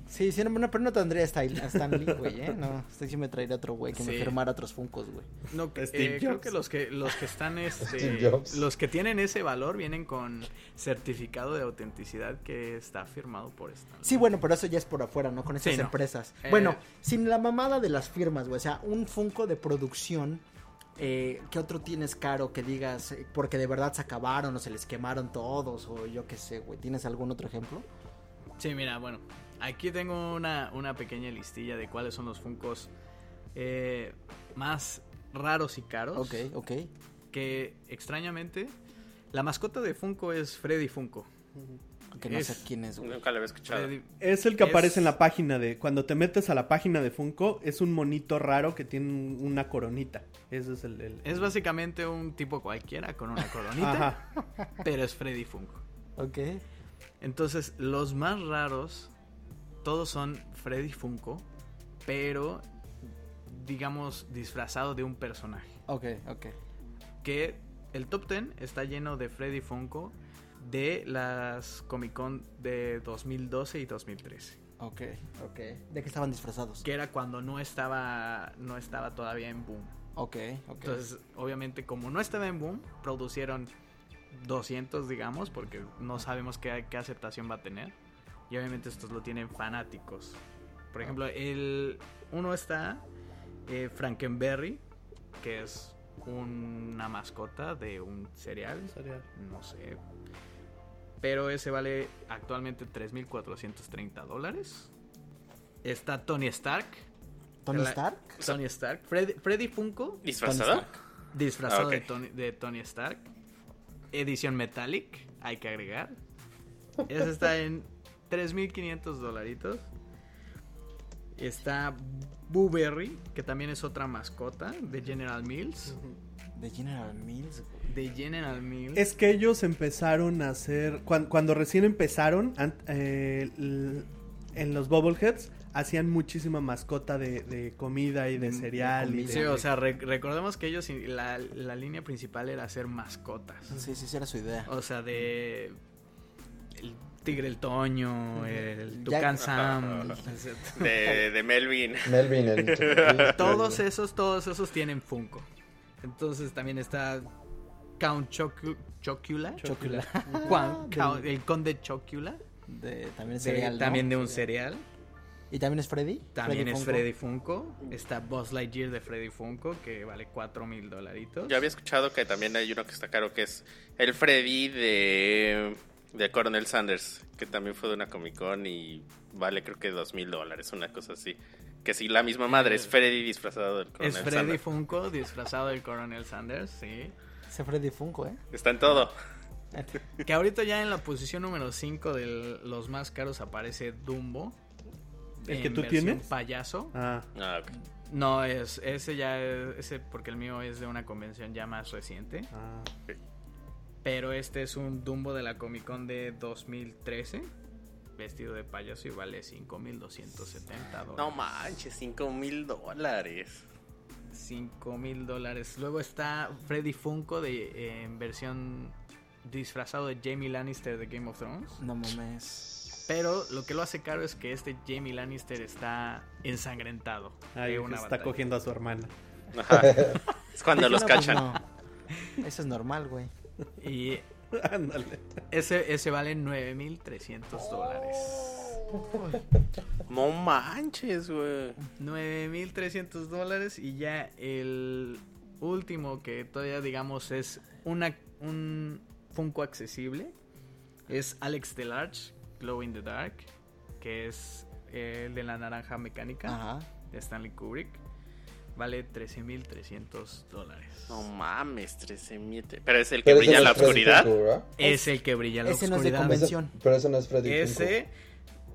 Sí, sí, no, pero no tendría a Stan a Stan Lee, güey, ¿eh? No, este sí me traería otro güey que me firmara otros Funkos, güey. No, eh, creo que los que los que están este, los que tienen ese valor vienen con certificado de autenticidad que está firmado por Stan. Sí, bueno, pero eso ya es por afuera, ¿no? Con Sí, no. empresas. Eh, Bueno, sin la mamada de las firmas, güey. O sea, un Funko de producción. Eh, ¿Qué otro tienes caro que digas? eh, porque de verdad se acabaron o se les quemaron todos o yo qué sé, güey. ¿Tienes algún otro ejemplo? Sí, mira, bueno, aquí tengo una, una pequeña listilla de cuáles son los Funkos eh, más raros y caros. Ok, ok. Que extrañamente, la mascota de Funko es Freddy Funko. Que no Es- sé quién es, güey. Nunca lo había escuchado. Es el que Es- aparece en la página de. Cuando te metes a la página de Funko, es un monito raro que tiene un- una coronita. Ese es el. el- es básicamente un tipo cualquiera con una coronita, Ajá. pero es Freddy Funko. Ok. Entonces, los más raros, todos son Freddy Funko, pero digamos disfrazado de un personaje. Ok, ok. Que el top 10 está lleno de Freddy Funko de las Comic Con de 2012 y 2013. Ok, ok. ¿De qué estaban disfrazados? Que era cuando no estaba, no estaba todavía en boom. Ok, ok. Entonces, obviamente, como no estaba en boom, producieron 200, digamos, porque no sabemos qué, qué aceptación va a tener. Y obviamente estos lo tienen fanáticos. Por ejemplo, el uno está eh, Frankenberry, que es una mascota de un cereal, no sé. Pero ese vale actualmente 3.430 dólares. Está Tony Stark. ¿Tony la- Stark? Tony Stark. Freddy, Freddy Funko. ¿Disfrazado? Disfrazado Ah, de, Tony, de Tony Stark. Edición Metallic, hay que agregar. Ese está en 3.500 dolaritos. Está Boo que también es otra mascota de General Mills. De General Mills, güey. De General Mills. Es que ellos empezaron a hacer. cuan- Cuando, recién empezaron, eh, en los Bubbleheads, hacían muchísima mascota de, de comida y de De- de cereal. y Sí, o sea, re- recordemos que ellos, la, la línea principal era hacer mascotas. Sí, sí, sí, era su idea. O sea, de el tigre el Toño, el Ya- Tucán Sam, De, de Melvin. Melvin, el todos esos, todos esos tienen Funko. Entonces también está Count Chocu- Chocula, Chocula. Juan- Del- Count- el conde Chocula, De, también es de- cereal, ¿no? también de un cereal. ¿Y también es Freddy? También es Funko? Freddy Funko. Está Buzz Lightyear de Freddy Funko, que vale 4 mil dolaritos. Yo había escuchado que también hay uno que está caro, que es el Freddy de, de Coronel Sanders, que también fue de una Comic Con y vale creo que dos mil dólares, una cosa así. Que sí, la misma madre, es Freddy disfrazado del Coronel Es Freddy Sanders. Funko disfrazado del Coronel Sanders, sí. Ese Freddy Funko, ¿eh? Está en todo. Que ahorita ya en la posición número 5 de los más caros aparece Dumbo. ¿El en que tú versión tienes? Payaso. Ah, Ah, ok. No, es ese ya es ese porque el mío es de una convención ya más reciente. ah. Pero este es un Dumbo de la Comic Con de 2013. Vestido de payaso y vale 5.270 dólares. No manches, cinco mil dólares. 5 mil dólares. Luego está Freddy Funko de, eh, en versión disfrazado de Jamie Lannister de Game of Thrones. No mames. Pero lo que lo hace caro es que este Jamie Lannister está ensangrentado. Ahí de una está batalla. cogiendo a su hermana. Ajá. Es cuando los no, pues, cachan. no. Eso es normal, güey. Y Ándale. ese, ese vale 9.300 dólares. No manches, güey. 9.300 dólares y ya el último que todavía digamos es una, un Funko accesible es Alex Delarge, Glow in the Dark, que es el de la naranja mecánica Ajá. de Stanley Kubrick. Vale 13.300 dólares. No mames, 13 mil. Pero es el que Pero brilla en la Freddy oscuridad. Es el que brilla en la ese no es de oscuridad. convención. Ese- pero ese no es Freddy Funko. Ese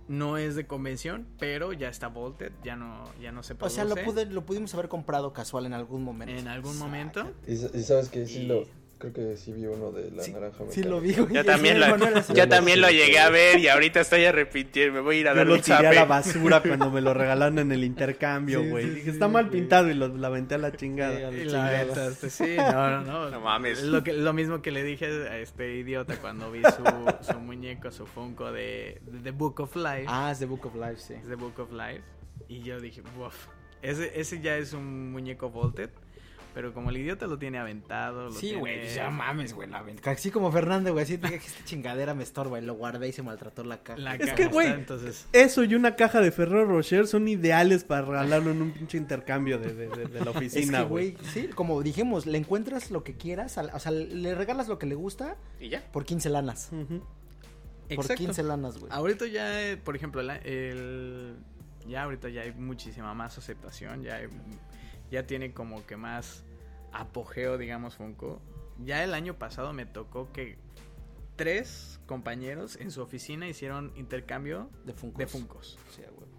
no es de convención, pero ya está volted, ya no, ya no se O produce. sea, lo, pude, lo pudimos haber comprado casual en algún momento. en algún momento. Y, y sabes que sí Y- lo. Creo que sí vi uno de la Sí, naranja Sí mecánica. lo vi, güey. Yo Sí, también, sí, lo, yo también lo llegué a ver y ahorita estoy arrepintiendo. Me voy a ir a Yo dar lo un tiré a la basura cuando me lo regalaron en el intercambio, Sí, güey. sí, Dije, sí, está mal pintado y lo, la aventé a la chingada. Sí, a Y la este, sí, no, no, no. No mames. Es Lo, que, lo mismo que le dije a este idiota cuando vi su, su muñeco, su Funko de, de The Book of Life. Ah, es The Book of Life, sí. Es The Book of Life. Y yo dije, uff, ese, ese ya es un muñeco volted. Pero como el idiota lo tiene aventado. Lo Sí, güey, ya mames, güey. Así como Fernando, güey. Así dije que esta chingadera me estorba y lo guardé y se maltrató la caja. La Es caja que, güey, entonces. Eso y una caja de Ferrero Rocher son ideales para regalarlo en un pinche intercambio de, de- de- de la Es oficina, que, güey. güey, sí, como dijimos, le encuentras lo que quieras, al- o sea, le regalas lo que le gusta Y ya. por 15 lanas. Ujú. Por Exacto. 15 lanas, güey. Ahorita ya, eh, por ejemplo, la- el, ya ahorita ya hay muchísima más aceptación, ya hay- ya tiene como que más apogeo, digamos, Funko. Ya el año pasado me tocó que tres compañeros en su oficina hicieron intercambio De Funkos. de Funkos. Sí, güey.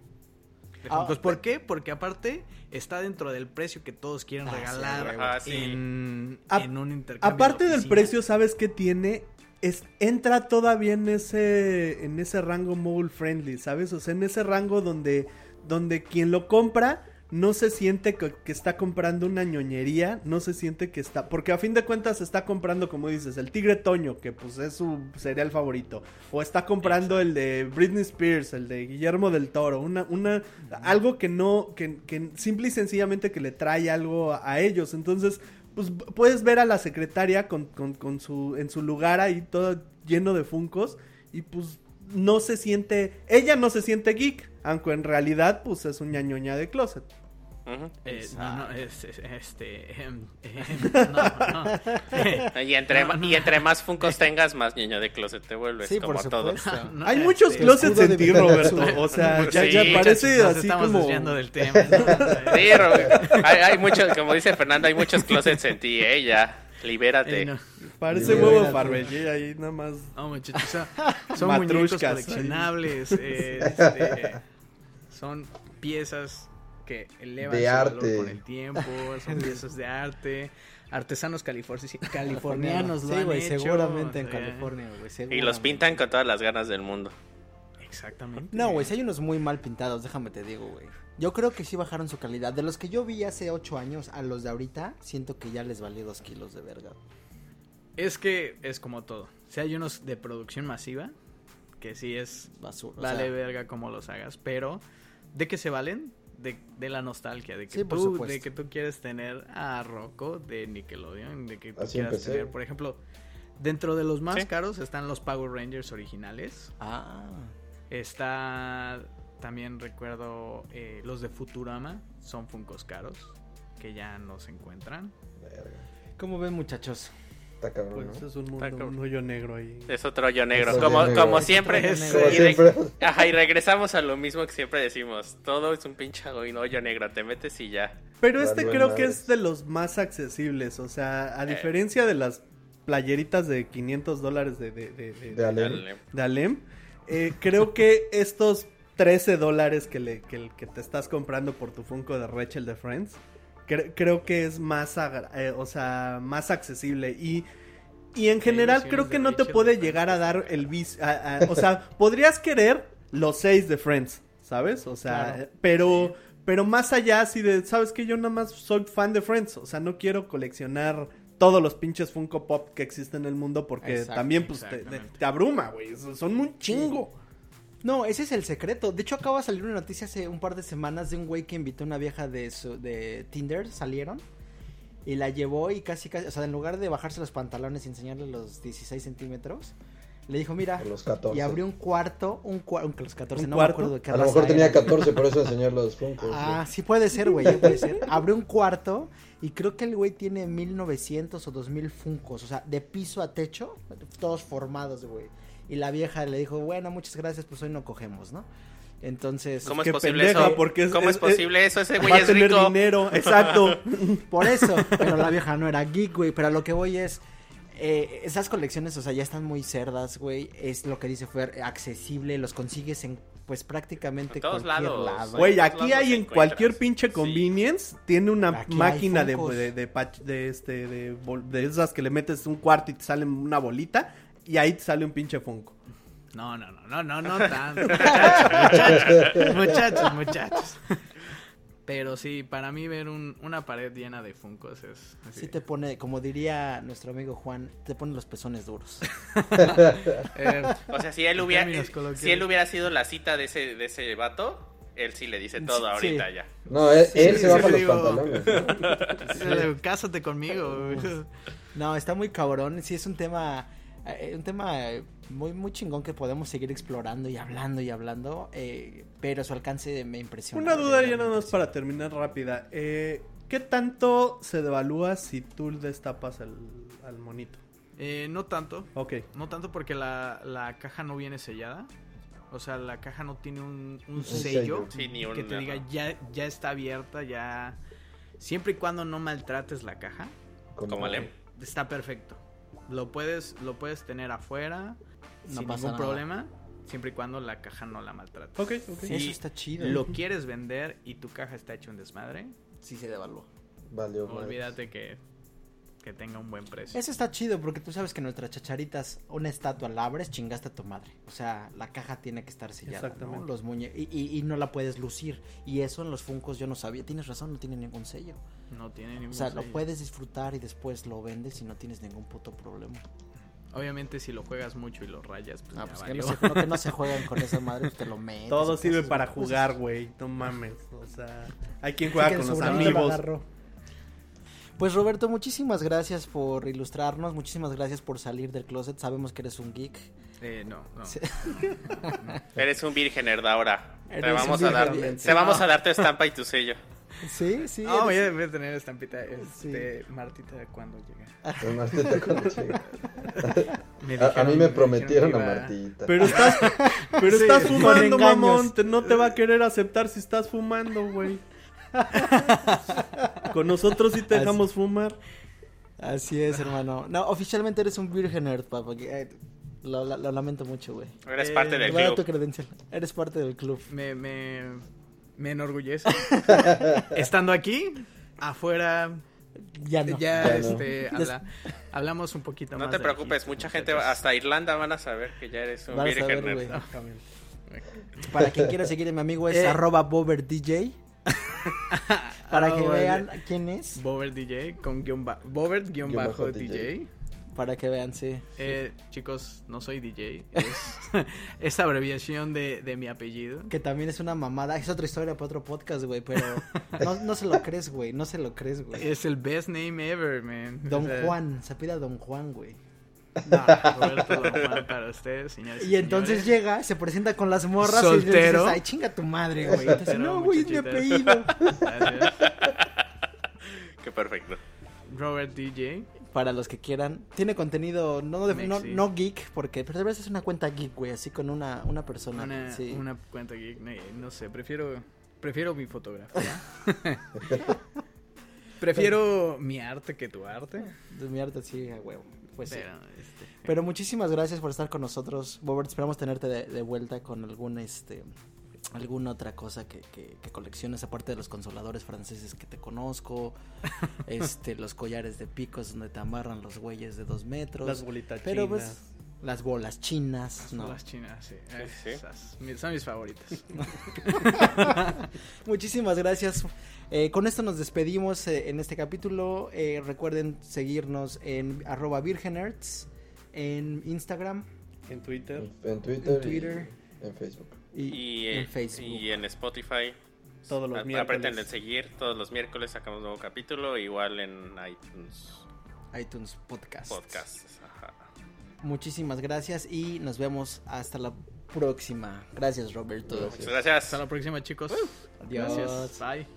De Ah, Funkos. ¿Por qué? Porque aparte está dentro del precio que todos quieren Ah, regalar. Ah, sí. en, A- en un intercambio. Aparte de del precio, ¿sabes qué tiene? Es, entra todavía en ese, en ese rango mobile friendly, ¿sabes? O sea, en ese rango donde, donde quien lo compra no se siente que, que está comprando una ñoñería, no se siente que está, porque a fin de cuentas está comprando, como dices, el Tigre Toño, que pues es su cereal favorito, o está comprando el de Britney Spears, el de Guillermo del Toro, una, una, algo que no, que, que simple y sencillamente que le trae algo a, ellos, entonces, pues puedes ver a la secretaria con, con, con su, en su lugar ahí todo lleno de funcos, y pues no se siente, ella no se siente geek, aunque en realidad pues es un ñañoña de closet. Eh, no, no, es, es- este. no, no. Y entre, No, no. y entre más funcos tengas, más niño de closet te vuelves, Sí, como por todo. supuesto. No, Hay este, muchos closets escudo en ti, Roberto. O sea, ya, Sí, ya parece Nos así estamos como. desviando del tema. ¿no? Sí, Ro- hay, hay muchos, como dice Fernando, hay muchos closets en ti, eh, ya. Libérate. Eh. Parece huevo Farbellé ahí nada más. No, muchachos, o sea, son muñecos coleccionables, eh, este, son piezas que elevan De su valor arte. con el tiempo, son piezas de arte, artesanos califor- californianos lo Sí, han hecho, seguramente en o sea, California, güey. Y los pintan con todas las ganas del mundo. Exactamente. No, güey, si hay unos muy mal pintados, déjame te digo, güey. Yo creo que sí bajaron su calidad. De los que yo vi hace 8 años a los de ahorita, siento que ya les valió 2 kilos de verga. Es que es como todo. Si hay unos de producción masiva, que sí es Basura. o vale sea, verga como los hagas, pero ¿de qué se valen? De, de la nostalgia, de que, Sí, tú, de que tú quieres tener a Rocco de Nickelodeon, de que tú Así quieras empecé. tener, por ejemplo, dentro de los más Sí. caros están los Power Rangers originales, Ah, está también recuerdo eh, los de Futurama, son Funkos caros, que ya no se encuentran. Verga. ¿cómo ven, muchachos? Está cabrón, Pues ¿no? es un mundo, Está un hoyo negro ahí. Es otro hoyo negro. Es otro como, hoyo negro. como Es siempre. hoyo Y re-. Ajá, y regresamos a lo mismo que siempre decimos. Todo es un pinche hoyo negro. Te metes y ya. Pero este creo que es de los más accesibles. O sea, a Eh. diferencia de las playeritas de 500 dólares de, de, de, de- De Alem. Dale. de Alem, eh, creo que estos 13 dólares que, le, que, que te estás comprando por tu Funko de Rachel de Friends, cre- creo que es más, eh, o sea, más accesible. Y, y en general creo que no te puede llegar a dar el vis... a- a- o sea, podrías querer los 6 de Friends, ¿sabes? O sea, Claro. eh, pero... Pero más allá, así de, ¿sabes que Yo nada más soy fan de Friends. O sea, no quiero coleccionar todos los pinches Funko Pop que existen en el mundo porque Exacto, también pues te- te abruma, güey. Son un chingo. No, ese es el secreto. De hecho, acaba de salir una noticia hace un par de semanas de un güey que invitó a una vieja de, su, de Tinder, salieron. Y la llevó y casi, casi, o sea, en lugar de bajarse los pantalones y enseñarle los 16 centímetros, le dijo, mira, A los 14. y abrió un cuarto, un cuarto, los 14, ¿Un no cuarto? me acuerdo de qué A lo mejor tenía era. 14, por eso enseñar los Funkos. Ah, sí puede ser, güey, puede ser. Abrió un cuarto y creo que el güey tiene 1900 o 2000 funcos, o sea, de piso a techo, todos formados, güey. Y la vieja le dijo, bueno, muchas gracias, pues hoy no cogemos, ¿no? Entonces, ¿Cómo es Qué posible pendeja, eso? porque es- ¿Cómo es, es- posible eso? Ese güey Va a es tener rico. dinero, exacto. por eso, pero la vieja no era geek, güey, pero a lo que voy es... eh, esas colecciones, o sea, ya están muy cerdas, güey. Es lo que dice Fer, accesible, los consigues en, pues, prácticamente En todos cualquier lados. lado. Güey, aquí hay en cualquier pinche Sí. convenience. Tiene una Aquí máquina de, de, de, este, de, de esas que le metes un cuarto y te sale una bolita. Y ahí te sale un pinche Funko. No, no, no, no, no, no tanto. Muchachos, muchachos, muchachos, muchachos. Pero sí, para mí ver un- una pared llena de Funkos es... así. Sí te pone, como diría nuestro amigo Juan, te pone los pezones duros. Eh, O sea, si él hubiera, eh, si él hubiera sido la cita de ese, de ese vato, él sí le dice todo Sí. ahorita ya. No, él, Sí, él sí, se baja sí, los digo- pantalones. ¿no? Cásate conmigo. güey. No, está muy cabrón. Sí, es un tema, eh, un tema eh, muy, muy chingón que podemos seguir explorando y hablando y hablando. eh, pero su alcance me impresiona. Una duda ya nada más para terminar rápida. Eh, ¿Qué tanto se devalúa si tú destapas al, al monito? Eh, no tanto. Ok. No tanto porque la, la caja no viene sellada. O sea, la caja no tiene un, un sello. sello Sí, ni un- que te diga ya, ya está abierta, ya... Siempre y cuando no maltrates la caja, Como está perfecto. Lo puedes, lo puedes tener afuera No sin pasa ningún nada. problema, siempre y cuando la caja no la maltrates. Ok, ok. Si Eso está chido. lo quieres vender y tu caja está hecha un desmadre, Sí se devaluó. Valió olvídate que, que tenga un buen precio. Eso está chido porque tú sabes que nuestras chacharitas, una estatua la abres, chingaste a tu madre. O sea, la caja tiene que estar sellada. Exactamente. ¿no? Los muñe y, y- y no la puedes lucir. Y eso en los Funcos yo no sabía. Tienes razón, no tiene ningún sello. No tiene ningún O sea, lo puedes disfrutar y después lo vendes y no tienes ningún puto problema. Obviamente si lo juegas mucho y lo rayas, pues, Ah, ya pues que no, se, no, que no se juegan con esa madre, pues te lo metes. Todo sirve para pues, jugar, güey. No mames. O sea, hay quien juega Sí, con los lo amigos. Pues Roberto, muchísimas gracias por ilustrarnos, muchísimas gracias por salir del closet. Sabemos que eres un geek. Eh, no, no. Sí. Eres un virgen nerd ahora. Te vamos a dar, virgen. te vamos a dar tu estampa y tu sello. Sí, sí. No, voy eres- a, voy a tener estampita. Este, Martita, cuando llega? Martita cuando llega. Me A, a mí me prometieron que a Martita. Pero estás, pero Sí, estás fumando, mamón. Te- no te va a querer aceptar si estás fumando, güey. Con nosotros sí te Así- dejamos fumar. Así es, hermano. No, oficialmente eres un virgen nerd, papá. que, eh, Lo, lo- lo lamento mucho, güey. Eres Eh, parte Te del voy a dar tu club. credencial. Eres parte del club. Me, me, me enorgullece. Estando aquí, afuera, Ya no. ya, Ya no. este, habla- hablamos un poquito No más. te de preocupes, aquí, mucha gente, hasta Irlanda van a saber que ya eres un güey. No. Para quien quiera seguir a mi amigo es Eh. arroba boberdj. Para que vean quién es. Bobert DJ con guion ba- Bobert guion Guión bajo bajo DJ. Para que vean, sí. Eh, chicos, no soy DJ. Es, es abreviación de, de mi apellido. Que también es una mamada. Es otra historia para otro podcast, güey. Pero no, no se lo crees, güey. No se lo crees, güey. Es el best name ever, man. Don O sea, Juan. Se pide a Don Juan, güey. No, Roberto Don Juan para ustedes, señores. Y entonces señores. llega, se presenta con las morras y le Soltero. dices, ay, chinga tu madre, güey. Entonces, no, güey, es mi apellido. Gracias. Qué perfecto. Robert DJ. Para los que quieran. Tiene contenido no, de- no, geek, porque debe ser una cuenta geek, güey, así con una, una persona. Una, sí. una cuenta geek. No, no sé, prefiero, prefiero mi fotografía. prefiero mi arte que tu arte. De mi arte, sí, a huevo. Pues sí. Pero, este, Pero muchísimas gracias por estar con nosotros, Bobert. Esperamos tenerte de, de vuelta con algún este alguna otra cosa que, que, que colecciones, aparte de los consoladores franceses que te conozco, este, los collares de picos donde te amarran los güeyes de dos metros. Las bolitas pero chinas. pues, las bolas chinas, ¿no? Las chinas, sí. sí. Esas, son mis favoritas. Muchísimas gracias. Eh, con esto nos despedimos eh, en este capítulo. Eh, recuerden seguirnos en arroba virgenerds en Instagram En Twitter. En Twitter, En Twitter. y en Facebook. Y, Y, en Facebook. y en Spotify. Todos los A- miércoles. En seguir. Todos los miércoles sacamos un nuevo capítulo. Igual en iTunes iTunes Podcast. Podcasts. Ajá. Muchísimas gracias y nos vemos hasta la próxima. Gracias, Roberto. Muchas gracias. Hasta la próxima, chicos. Adiós. Gracias. Bye.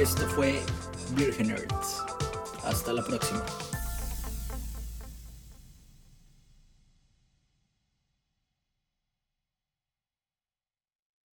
Esto fue Virgin Nerds. Hasta la próxima.